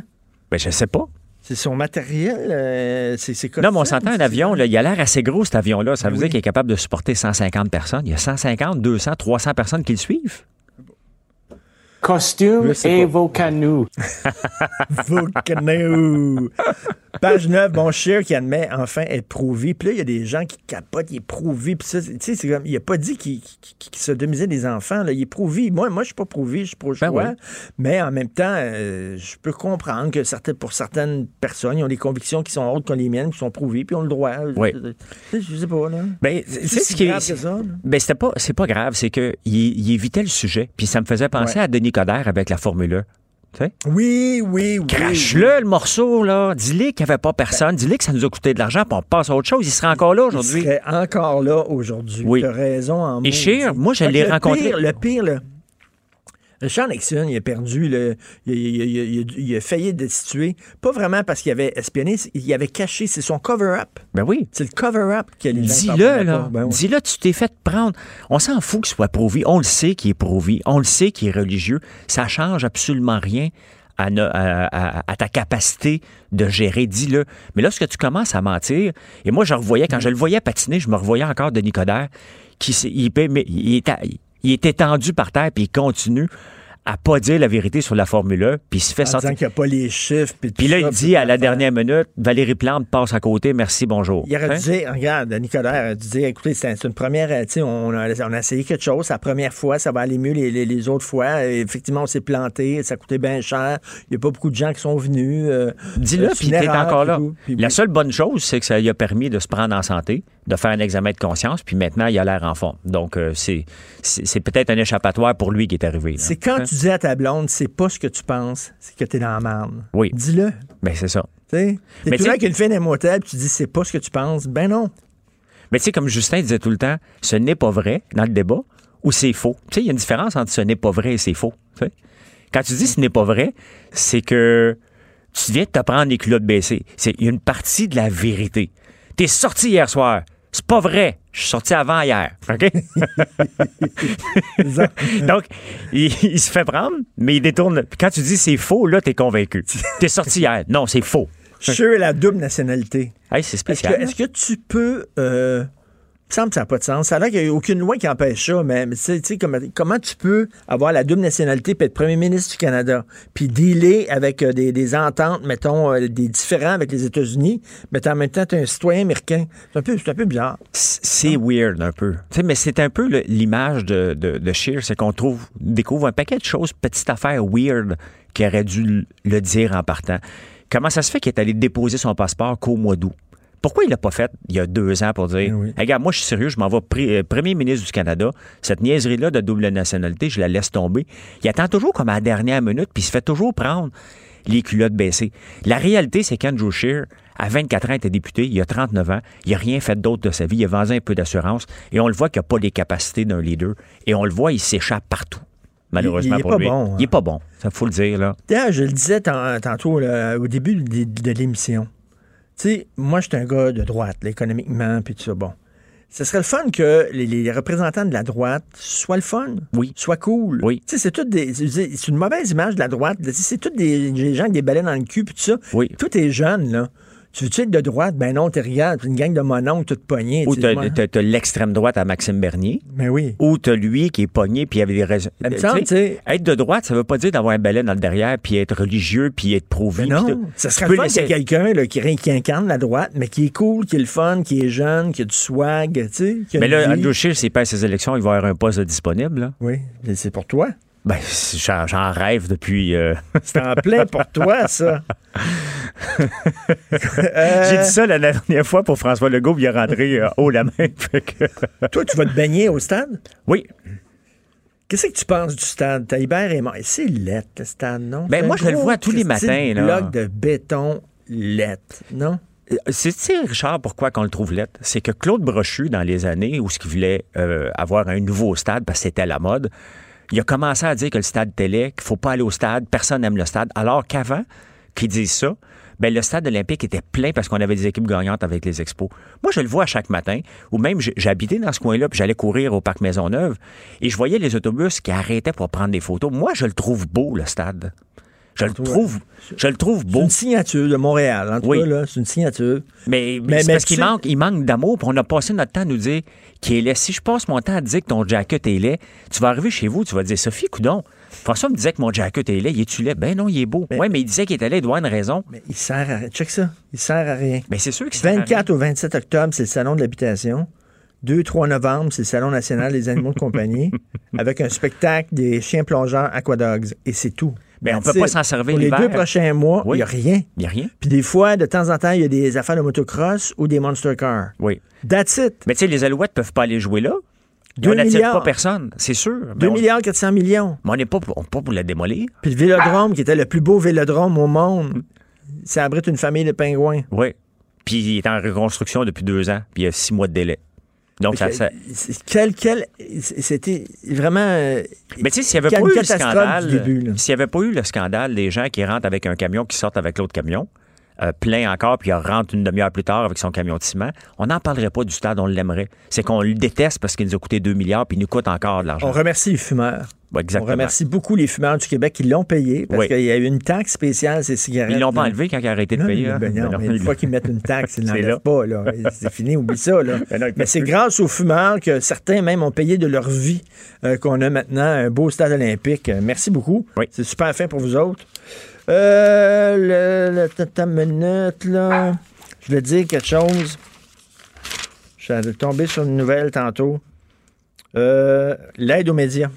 Ben, je sais pas. C'est son matériel? euh, c'est Non, mais on s'entend un avion, là, il a l'air assez gros cet avion-là. Ça veut Ben dire oui. qu'il est capable de supporter 150 personnes. Il y a 150, 200, 300 personnes qui le suivent. Costume et canaux. Volcano. Page 9, bon, Cher qui admet enfin être prouvé. Puis là, il y a des gens qui capotent, il est prouvé. Puis ça, tu sais, c'est comme, il a pas dit qu'il qu'il- qu'il sodomisait des enfants. Là. Il est prouvé. Moi, moi je suis pas prouvé, je suis pro Ben oui. Mais en même temps, euh, je peux comprendre que certaines, pour certaines personnes, ils ont des convictions qui sont autres que les miennes, qui sont prouvées, puis ils ont le droit. Oui. Je, je sais pas, là. Ben, C'est c'est ce qui grave est. que ça, là. Ben, c'était pas, c'est pas grave, c'est que il, il évitait le sujet. Puis ça me faisait penser Ouais. à Denis Coderre avec la Formule 1. Tu sais? Oui, oui, oui. Crache-le, le morceau, là. Dis-le qu'il n'y avait pas personne. Dis-le que ça nous a coûté de l'argent, puis on passe à autre chose. Il serait encore là Il aujourd'hui. serait encore là aujourd'hui. Oui. Tu as raison en Et. Scheer, moi, je l'ai le rencontré- pire- le pire, là, Richard Nixon, il a perdu, le, il, il- il- il- il a failli être destitué, pas vraiment parce qu'il avait espionné, il avait caché, c'est son cover-up. Ben oui. C'est le cover-up les gens Dis-le, là. Ben oui. Dis-le, tu t'es fait prendre. On s'en fout qu'il soit pro-vie. On le sait qu'il est pro-vie. On le sait qu'il est religieux. Ça change absolument rien à, ne- à- à- à ta capacité de gérer. Dis-le. Mais lorsque tu commences à mentir, et moi, je revoyais, quand je le voyais patiner, je me revoyais encore Denis Coderre, qui il, il est, à- il est étendu par terre, puis il continue à pas dire la vérité sur la Formule 1, puis il se fait En sortir. qu'il n'y a pas les chiffres. Puis, là, il dit à la dernière minute, Valérie Plante passe à côté, merci, bonjour. Il aurait Hein? dû dire, regarde, Nicolas aurait dû dire, écoutez, c'est une première, euh, tu sais, on a, on a essayé quelque chose, la première fois, ça va aller mieux les, les- les autres fois. Et effectivement, on s'est planté, ça coûtait bien cher. Il n'y a pas beaucoup de gens qui sont venus. euh, Dis-le, euh, puis t'es encore là. puis tout. Puis La seule bonne chose, c'est que ça lui a permis de se prendre en santé, de faire un examen de conscience, puis maintenant, il a l'air en forme. Donc, euh, c'est c'est c'est peut-être un échappatoire pour lui qui est arrivé. là. C'est quand Hein? tu dis à ta blonde, c'est pas ce que tu penses, c'est que t'es dans la merde. Oui. Dis-le. Ben, c'est ça. Tu sais, t'es Mais tu sais- avec une fille d'un motel, puis tu dis, c'est pas ce que tu penses. Ben non. Mais tu sais, comme Justin disait tout le temps, ce n'est pas vrai dans le débat ou c'est faux. Tu sais, il y a une différence entre ce n'est pas vrai et c'est faux. tu sais. Quand tu dis ce n'est pas vrai, c'est que tu viens de te prendre les culottes baissées. C'est il y a une partie de la vérité. T'es sorti hier soir. C'est pas vrai. Je suis sorti avant hier. OK? Donc, il, il se fait prendre, mais il détourne. Puis quand tu dis c'est faux, là, t'es convaincu. T'es sorti hier. Non, c'est faux. Sur la double nationalité. Hey, c'est Est-ce spécial. que, est-ce que tu peux. Euh, me semble que ça n'a pas de sens. Ça a l'air qu'il n'y a aucune loi qui empêche ça, mais mais tu sais, tu sais, comment, comment tu peux avoir la double nationalité puis être premier ministre du Canada, puis dealer avec euh, des, des ententes, mettons, euh, des différends avec les États-Unis, mais en même temps, tu es un citoyen américain. C'est un peu, c'est un peu bizarre. C'est weird un peu. Mais c'est un peu l'image de, de, de Scheer, c'est qu'on trouve, découvre un paquet de choses, petites affaires weird qui aurait dû le- le dire en partant. Comment ça se fait qu'il est allé déposer son passeport qu'au mois d'août? Pourquoi il l'a pas fait il y a deux ans pour dire Hey, Regarde, moi je suis sérieux, je m'en vais euh, premier ministre du Canada. Cette niaiserie-là de double nationalité, je la laisse tomber. Il attend toujours comme à la dernière minute, puis il se fait toujours prendre les culottes baissées. La réalité, c'est qu'Andrew Scheer, à 24 ans, était député, il a 39 ans, il n'a rien fait d'autre de sa vie, il a vendu un peu d'assurance, et on le voit qu'il n'a pas les capacités d'un leader, et on le voit, il s'échappe partout. Malheureusement Il- il est pour pas lui. bon, hein. Il est pas bon, ça faut le dire, là. Je le disais tan- tantôt là, au début de, de l'émission. Tu sais, moi, je suis un gars de droite, là, économiquement, puis tout ça. Bon. Ce serait le fun que les, les représentants de la droite soient le fun. Oui. Soient cool. Oui. Tu sais, c'est tout des. C'est une mauvaise image de la droite. C'est tous des, des gens avec des balais dans le cul, puis tout ça. Oui. Tout est jeune, là. Tu veux-tu être de droite? Ben non, t'es rien. Une gang de mononcles, toute poignée. Ou t'as l'extrême droite à Maxime Bernier. Ben oui. Ou t'as lui qui est pogné puis il avait des raisons. Sais. Être de droite, ça veut pas dire d'avoir un balai dans le derrière puis être religieux puis être pro-vie. Ben non, ça serait fun qu'il y ait quelqu'un là, qui, qui incarne la droite, mais qui est cool, qui est le fun, qui est jeune, qui a du swag, tu sais. Mais là. Andrew Scheer, s'il perd ses élections, il va avoir un poste disponible. Là. Oui, mais c'est pour toi. Ben, j'en rêve depuis. euh, C'est en plein pour toi, ça. J'ai dit ça la dernière fois pour François Legault, il est rentré euh, haut la main. Que- Toi, tu vas te baigner au stade? Oui. Qu'est-ce que tu penses du stade? Taillibert est mort. C'est lettre, le stade, non? Ben, moi, je le vois tous les matins, là. bloc de béton lettre, non? Euh, C'est, tu sais, Richard, pourquoi qu'on le trouve lettre? C'est que Claude Brochu, dans les années où ce qu'il voulait euh, avoir un nouveau stade, parce que c'était à la mode, il a commencé à dire que le stade télé, qu'il faut pas aller au stade, personne n'aime le stade, alors qu'avant qu'ils disent ça, ben, le stade olympique était plein parce qu'on avait des équipes gagnantes avec les expos. Moi, je le vois chaque matin, ou même j'habitais dans ce coin-là, puis j'allais courir au parc Maisonneuve, et je voyais les autobus qui arrêtaient pour prendre des photos. Moi, je le trouve beau, le stade. Je le trouve, je le trouve C'est beau. une signature de Montréal, en tout Oui. cas, là. C'est une signature. Mais, Mais- c'est mais parce qu'il manque, il manque d'amour, puis on a passé notre temps à nous dire qu'il est laid. Si je passe mon temps à dire que ton jacket est laid, tu vas arriver chez vous, tu vas dire Sophie, coudon. François me disait que mon jacket est laid, il est-tu laid? Ben non, il est beau. Oui, mais il disait qu'il était laid, il doit avoir une raison. Mais il sert à rien. Check ça. Il sert à rien. Mais c'est sûr que c'est 24 au 27 octobre, c'est le Salon de l'habitation. 2-3 novembre, c'est le Salon national des animaux de compagnie, avec un spectacle des chiens plongeurs Aquadogs. Et c'est tout. Ben, on That's peut pas s'en servir Pour les deux prochains mois, il Oui. n'y a rien. Il n'y a rien. Puis des fois, de temps en temps, il y a des affaires de motocross ou des monster cars. Oui. That's it. Mais tu sais, les Alouettes peuvent pas aller jouer là. Deux on n'attire pas personne, c'est sûr. 2 Mais on- milliards 400 millions. Mais on n'est pas, pour- on- pas pour la démolir. Puis le vélodrome, qui était le plus beau vélodrome au monde, ça abrite une famille de pingouins. Oui. Puis il est en reconstruction depuis deux ans, puis il y a six mois de délai. Donc, ça, Quel, quel, c'était vraiment. euh, Mais tu sais, s'il n'y avait pas eu le scandale, s'il n'y avait pas eu le scandale des gens qui rentrent avec un camion, qui sortent avec l'autre camion, euh, plein encore, puis il rentre une demi-heure plus tard avec son camion de ciment, on n'en parlerait pas du stade, on l'aimerait. C'est qu'on le déteste parce qu'il nous a coûté 2 milliards, puis il nous coûte encore de l'argent. On remercie les fumeurs. Ouais, exactement. On remercie beaucoup les fumeurs du Québec qui l'ont payé parce Oui. qu'il y a eu une taxe spéciale ces cigarettes. Ils l'ont pas enlevé quand ils ont arrêté de Non, payer. mais, hein? ben non, mais une fois qu'ils mettent une taxe, ils ne C'est l'enlèvent là. pas. C'est fini, oublie ça. Là. Ben non, mais c'est grâce aux fumeurs que certains même ont payé de leur vie euh, qu'on a maintenant un beau stade olympique. Euh, Merci beaucoup. C'est super fin pour vous autres. Euh, le, le- minute, là. Je vais dire quelque chose. Je suis tombé sur une nouvelle tantôt. Euh, L'aide aux médias.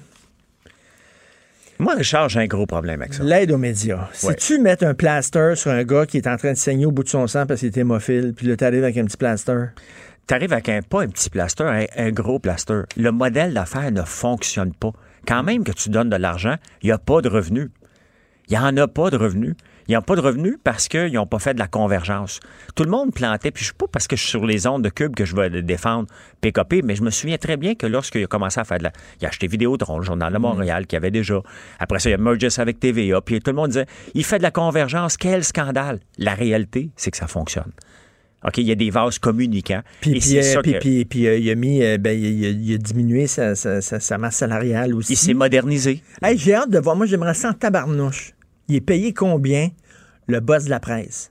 Moi, Richard, j'ai un gros problème avec ça. L'aide aux médias. Ouais. Si tu mets un plaster sur un gars qui est en train de saigner au bout de son sang parce qu'il est hémophile, puis là, t'arrives avec un petit plaster? T'arrives avec un, pas un petit plaster, un, un gros plaster. Le modèle d'affaires ne fonctionne pas. Quand même que tu donnes de l'argent, il n'y a pas de revenus. Il n'y en a pas de revenus. Ils n'ont pas de revenus parce qu'ils n'ont pas fait de la convergence. Tout le monde plantait, puis je ne sais pas parce que je suis sur les ondes de Cube que je vais défendre PKP, mais je me souviens très bien que lorsqu'il a commencé à faire de la... Il a acheté Vidéotron, le Journal de Montréal, qui avait déjà... Après ça, il a mergé avec TVA, puis tout le monde disait, il fait de la convergence, quel scandale! La réalité, c'est que ça fonctionne. OK, il y a des vases communicants. Puis, puis, euh, ça puis- que- puis- puis, euh, il a mis, euh, ben, il, a, il a diminué sa, sa- sa- sa masse salariale aussi. Il s'est modernisé. Hey, j'ai hâte de voir. Moi, j'aimerais ça en tabarnouche. Il est payé combien, le boss de la presse?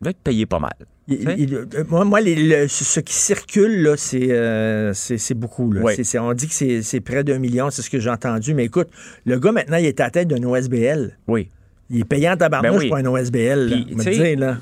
Il doit être payé pas mal. Il- il- euh, moi, moi, les- le- ce qui circule, là, c'est euh, c'est- beaucoup. là. Oui. On dit que c'est c'est près d'un million, c'est ce que j'ai entendu. Mais écoute, le gars, maintenant, il est à la tête d'un OSBL. Oui. Il est payé en tabarnouche Ben oui. pour un OSBL. là, Puis, dire, là.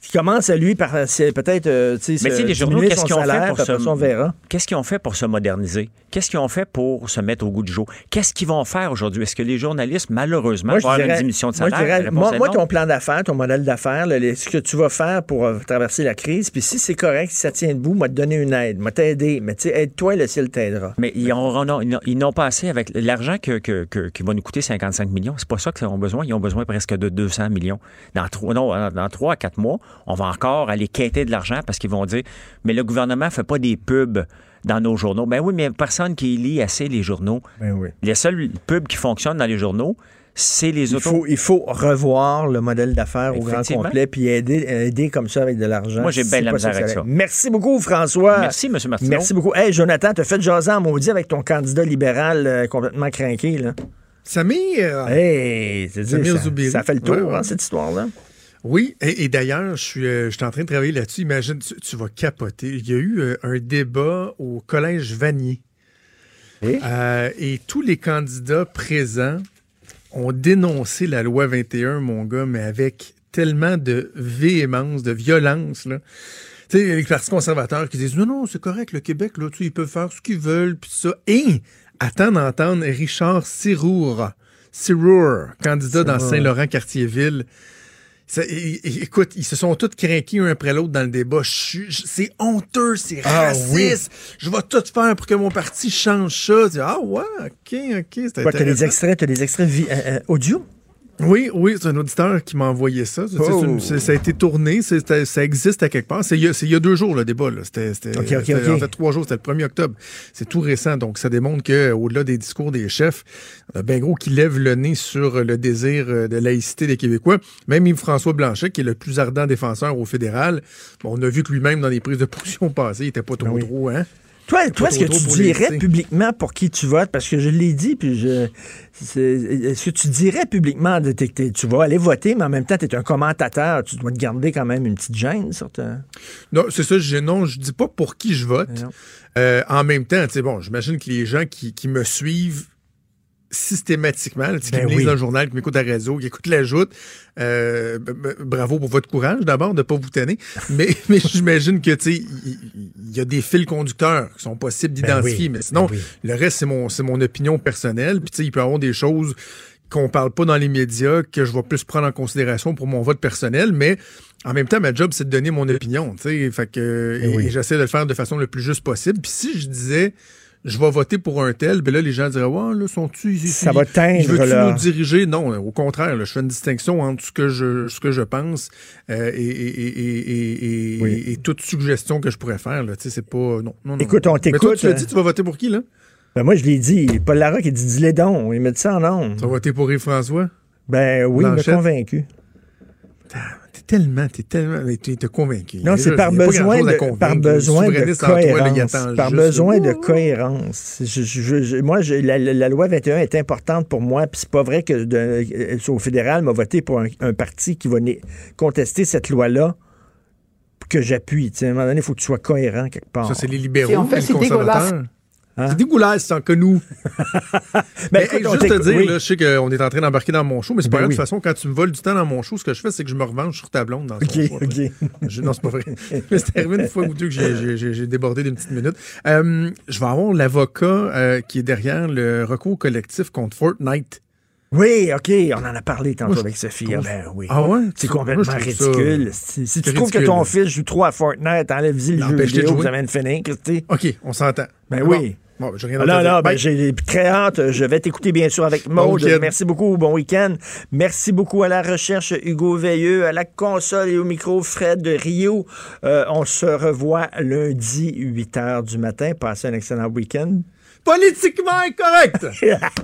Qui commence, lui, par peut-être euh, Mais se- les journaux, qu'est-ce qu'ils ont fait pour se... Qu'est-ce qu'ils ont fait pour se moderniser? Qu'est-ce qu'ils ont fait pour se mettre au goût du jour? Qu'est-ce qu'ils vont faire aujourd'hui? Est-ce que les journalistes, malheureusement, Moi, vont avoir dirais- une diminution de moi, salaire? dirais, moi, moi, ton plan d'affaires, ton modèle d'affaires, ce que tu vas faire pour euh, traverser la crise, puis si c'est correct, si ça tient debout, moi te donner une aide, moi t'aider, mais tu sais, aide-toi, le ciel t'aidera. Mais ils ils n'ont- ils n'ont pas assez avec l'argent que, que- que- qui va nous coûter 55 millions. C'est pas ça qu'ils ont besoin. Ils ont besoin presque de 200 millions. Dans non, dans trois à quatre mois, on va encore aller quêter de l'argent parce qu'ils vont dire, mais le gouvernement fait pas des pubs dans nos journaux. Ben oui, mais personne qui lit assez les journaux. Ben oui. Les seuls pubs qui fonctionnent dans les journaux, c'est les Il faut, il faut revoir le modèle d'affaires au grand complet, puis aider, aider comme ça avec de l'argent. Moi, j'ai bien la misère avec ça. Merci beaucoup, François. Merci, M. Martineau. Merci beaucoup. Hey, Jonathan, t'as fait jaser en maudit avec ton candidat libéral euh, complètement craqué, là. Samir. Hey, c'est Samir ça, fait le tour, Ouais, ouais. hein, cette histoire-là. Oui, et, et d'ailleurs, je suis, euh, je suis en train de travailler là-dessus. Imagine, tu, tu vas capoter. Il y a eu euh, un débat au Collège Vanier. Euh, et tous les candidats présents ont dénoncé la loi 21, mon gars, mais avec tellement de véhémence, de violence. Là. Tu sais, les partis conservateurs qui disent non, non, c'est correct, le Québec, là, tu ils peuvent faire ce qu'ils veulent, puis ça. Et attends d'entendre Richard Sirour, Sirour, candidat dans. Saint-Laurent-Cartierville. Ça, écoute, ils se sont tous craqués un après l'autre dans le débat. C'est honteux, c'est Ah, raciste. Je vais tout faire pour que mon parti change ça. Ah ouais, ok, ok, t'as des extraits, t'as des extraits euh, audio? Oui, oui, c'est un auditeur qui m'a envoyé ça. Oh. une- ça a été tourné, ça existe à quelque part. C'est il y a- y deux jours le débat. là. C'était en fait trois jours, c'était le 1er octobre. C'est tout récent, donc ça démontre que au-delà des discours des chefs, il y en a bien gros qui lèvent le nez sur le désir euh, de laïcité des Québécois. Même Yves-François Blanchet, qui est le plus ardent défenseur au fédéral, bon, on a vu que lui-même dans les prises de position passées, il était pas trop trop, hein? Toi, toi est-ce que tu dirais publiquement pour qui tu votes? Parce que je l'ai dit, puis je. Est-ce que tu dirais publiquement t'es- tu vas aller voter, mais en même temps, tu es un commentateur, tu dois te garder quand même une petite gêne sur ta. Non, c'est ça, je, non, je dis pas pour qui je vote. Euh, en même temps, tu sais, bon, j'imagine que les gens qui, qui me suivent systématiquement, là, qui Ben me lisent oui. le journal, qui m'écoutent à la radio, qui écoutent la joute, euh, bravo pour votre courage d'abord de pas vous tanner. Mais, mais j'imagine que, tu sais, il y, a des fils conducteurs qui sont possibles Ben d'identifier. oui, Mais sinon, ben oui. le reste, c'est mon, c'est mon opinion personnelle. Puis, tu sais, il peut y avoir des choses qu'on parle pas dans les médias, que je vais plus prendre en considération pour mon vote personnel, mais en même temps, ma job, c'est de donner mon opinion, tu sais, fait que, et, oui. et j'essaie de le faire de façon le plus juste possible. Puis si je disais je vais voter pour un tel, ben là, les gens diraient, ouais, là, sont-tu ici? Ça va teindre, Veux-tu là. nous diriger? Non, au contraire, là, je fais une distinction entre ce que je, ce que je pense euh, et, et, et, et, et, Oui. et toute suggestion que je pourrais faire, là. Tu sais, c'est pas, non, non, non. Écoute, on Mais toi, t'écoute, tu l'as euh, dit, tu vas voter pour qui, là? Ben moi, je l'ai dit. Paul Larocque, il dit dis-les donc. Il me dit ça en ondes. Tu vas voter pour Yves-François? Ben oui, il m'a Blanchette? convaincu. Tellement, t'es tellement, t'es t'es convaincu. Non, c'est par besoin, de, par besoin de cohérence. Par besoin de cohérence. Je- je- je- moi, je- la, loi 21 est importante pour moi, puis c'est pas vrai que de- euh, au fédéral m'a voté pour un, un parti qui va né- contester cette loi-là que j'appuie. Tu sais, À un moment donné, il faut que tu sois cohérent quelque part. Ça, c'est les libéraux, Et en fait, les c'est conservateurs. Hein? C'est dégueulasse, c'est que nous. mais écoute, hey, on juste te dire, oui. là, je sais qu'on est en train d'embarquer dans mon show, mais c'est pas Ben grave, oui. de toute façon, quand tu me voles du temps dans mon show, ce que je fais, c'est que je me revanche sur ta blonde dans OK, show. OK. Je- non, c'est pas vrai. mais c'est arrivé une fois ou deux que j'ai- débordé d'une petite minute. Euh, je vais avoir l'avocat euh, qui est derrière le recours collectif contre Fortnite. Oui, OK, on en a parlé tantôt Moi, avec Sophie. Ah, ben oui. Ah ouais? C'est complètement ridicule. Si, si tu trouves que ton fils joue trop à Fortnite, enlève-y le jeu vidéo, jouer. vous amène finir. OK, on s'entend. Ben oui. Bon, j'ai rien ben, j'ai très hâte. Je vais t'écouter, bien sûr, avec Bon Maude. week-end. Merci beaucoup. Bon week-end. Merci beaucoup à la recherche, Hugo Veilleux, à la console et au micro, Fred de Rio. Euh, on se revoit lundi, 8 h du matin. Passez un excellent week-end. Politiquement incorrect!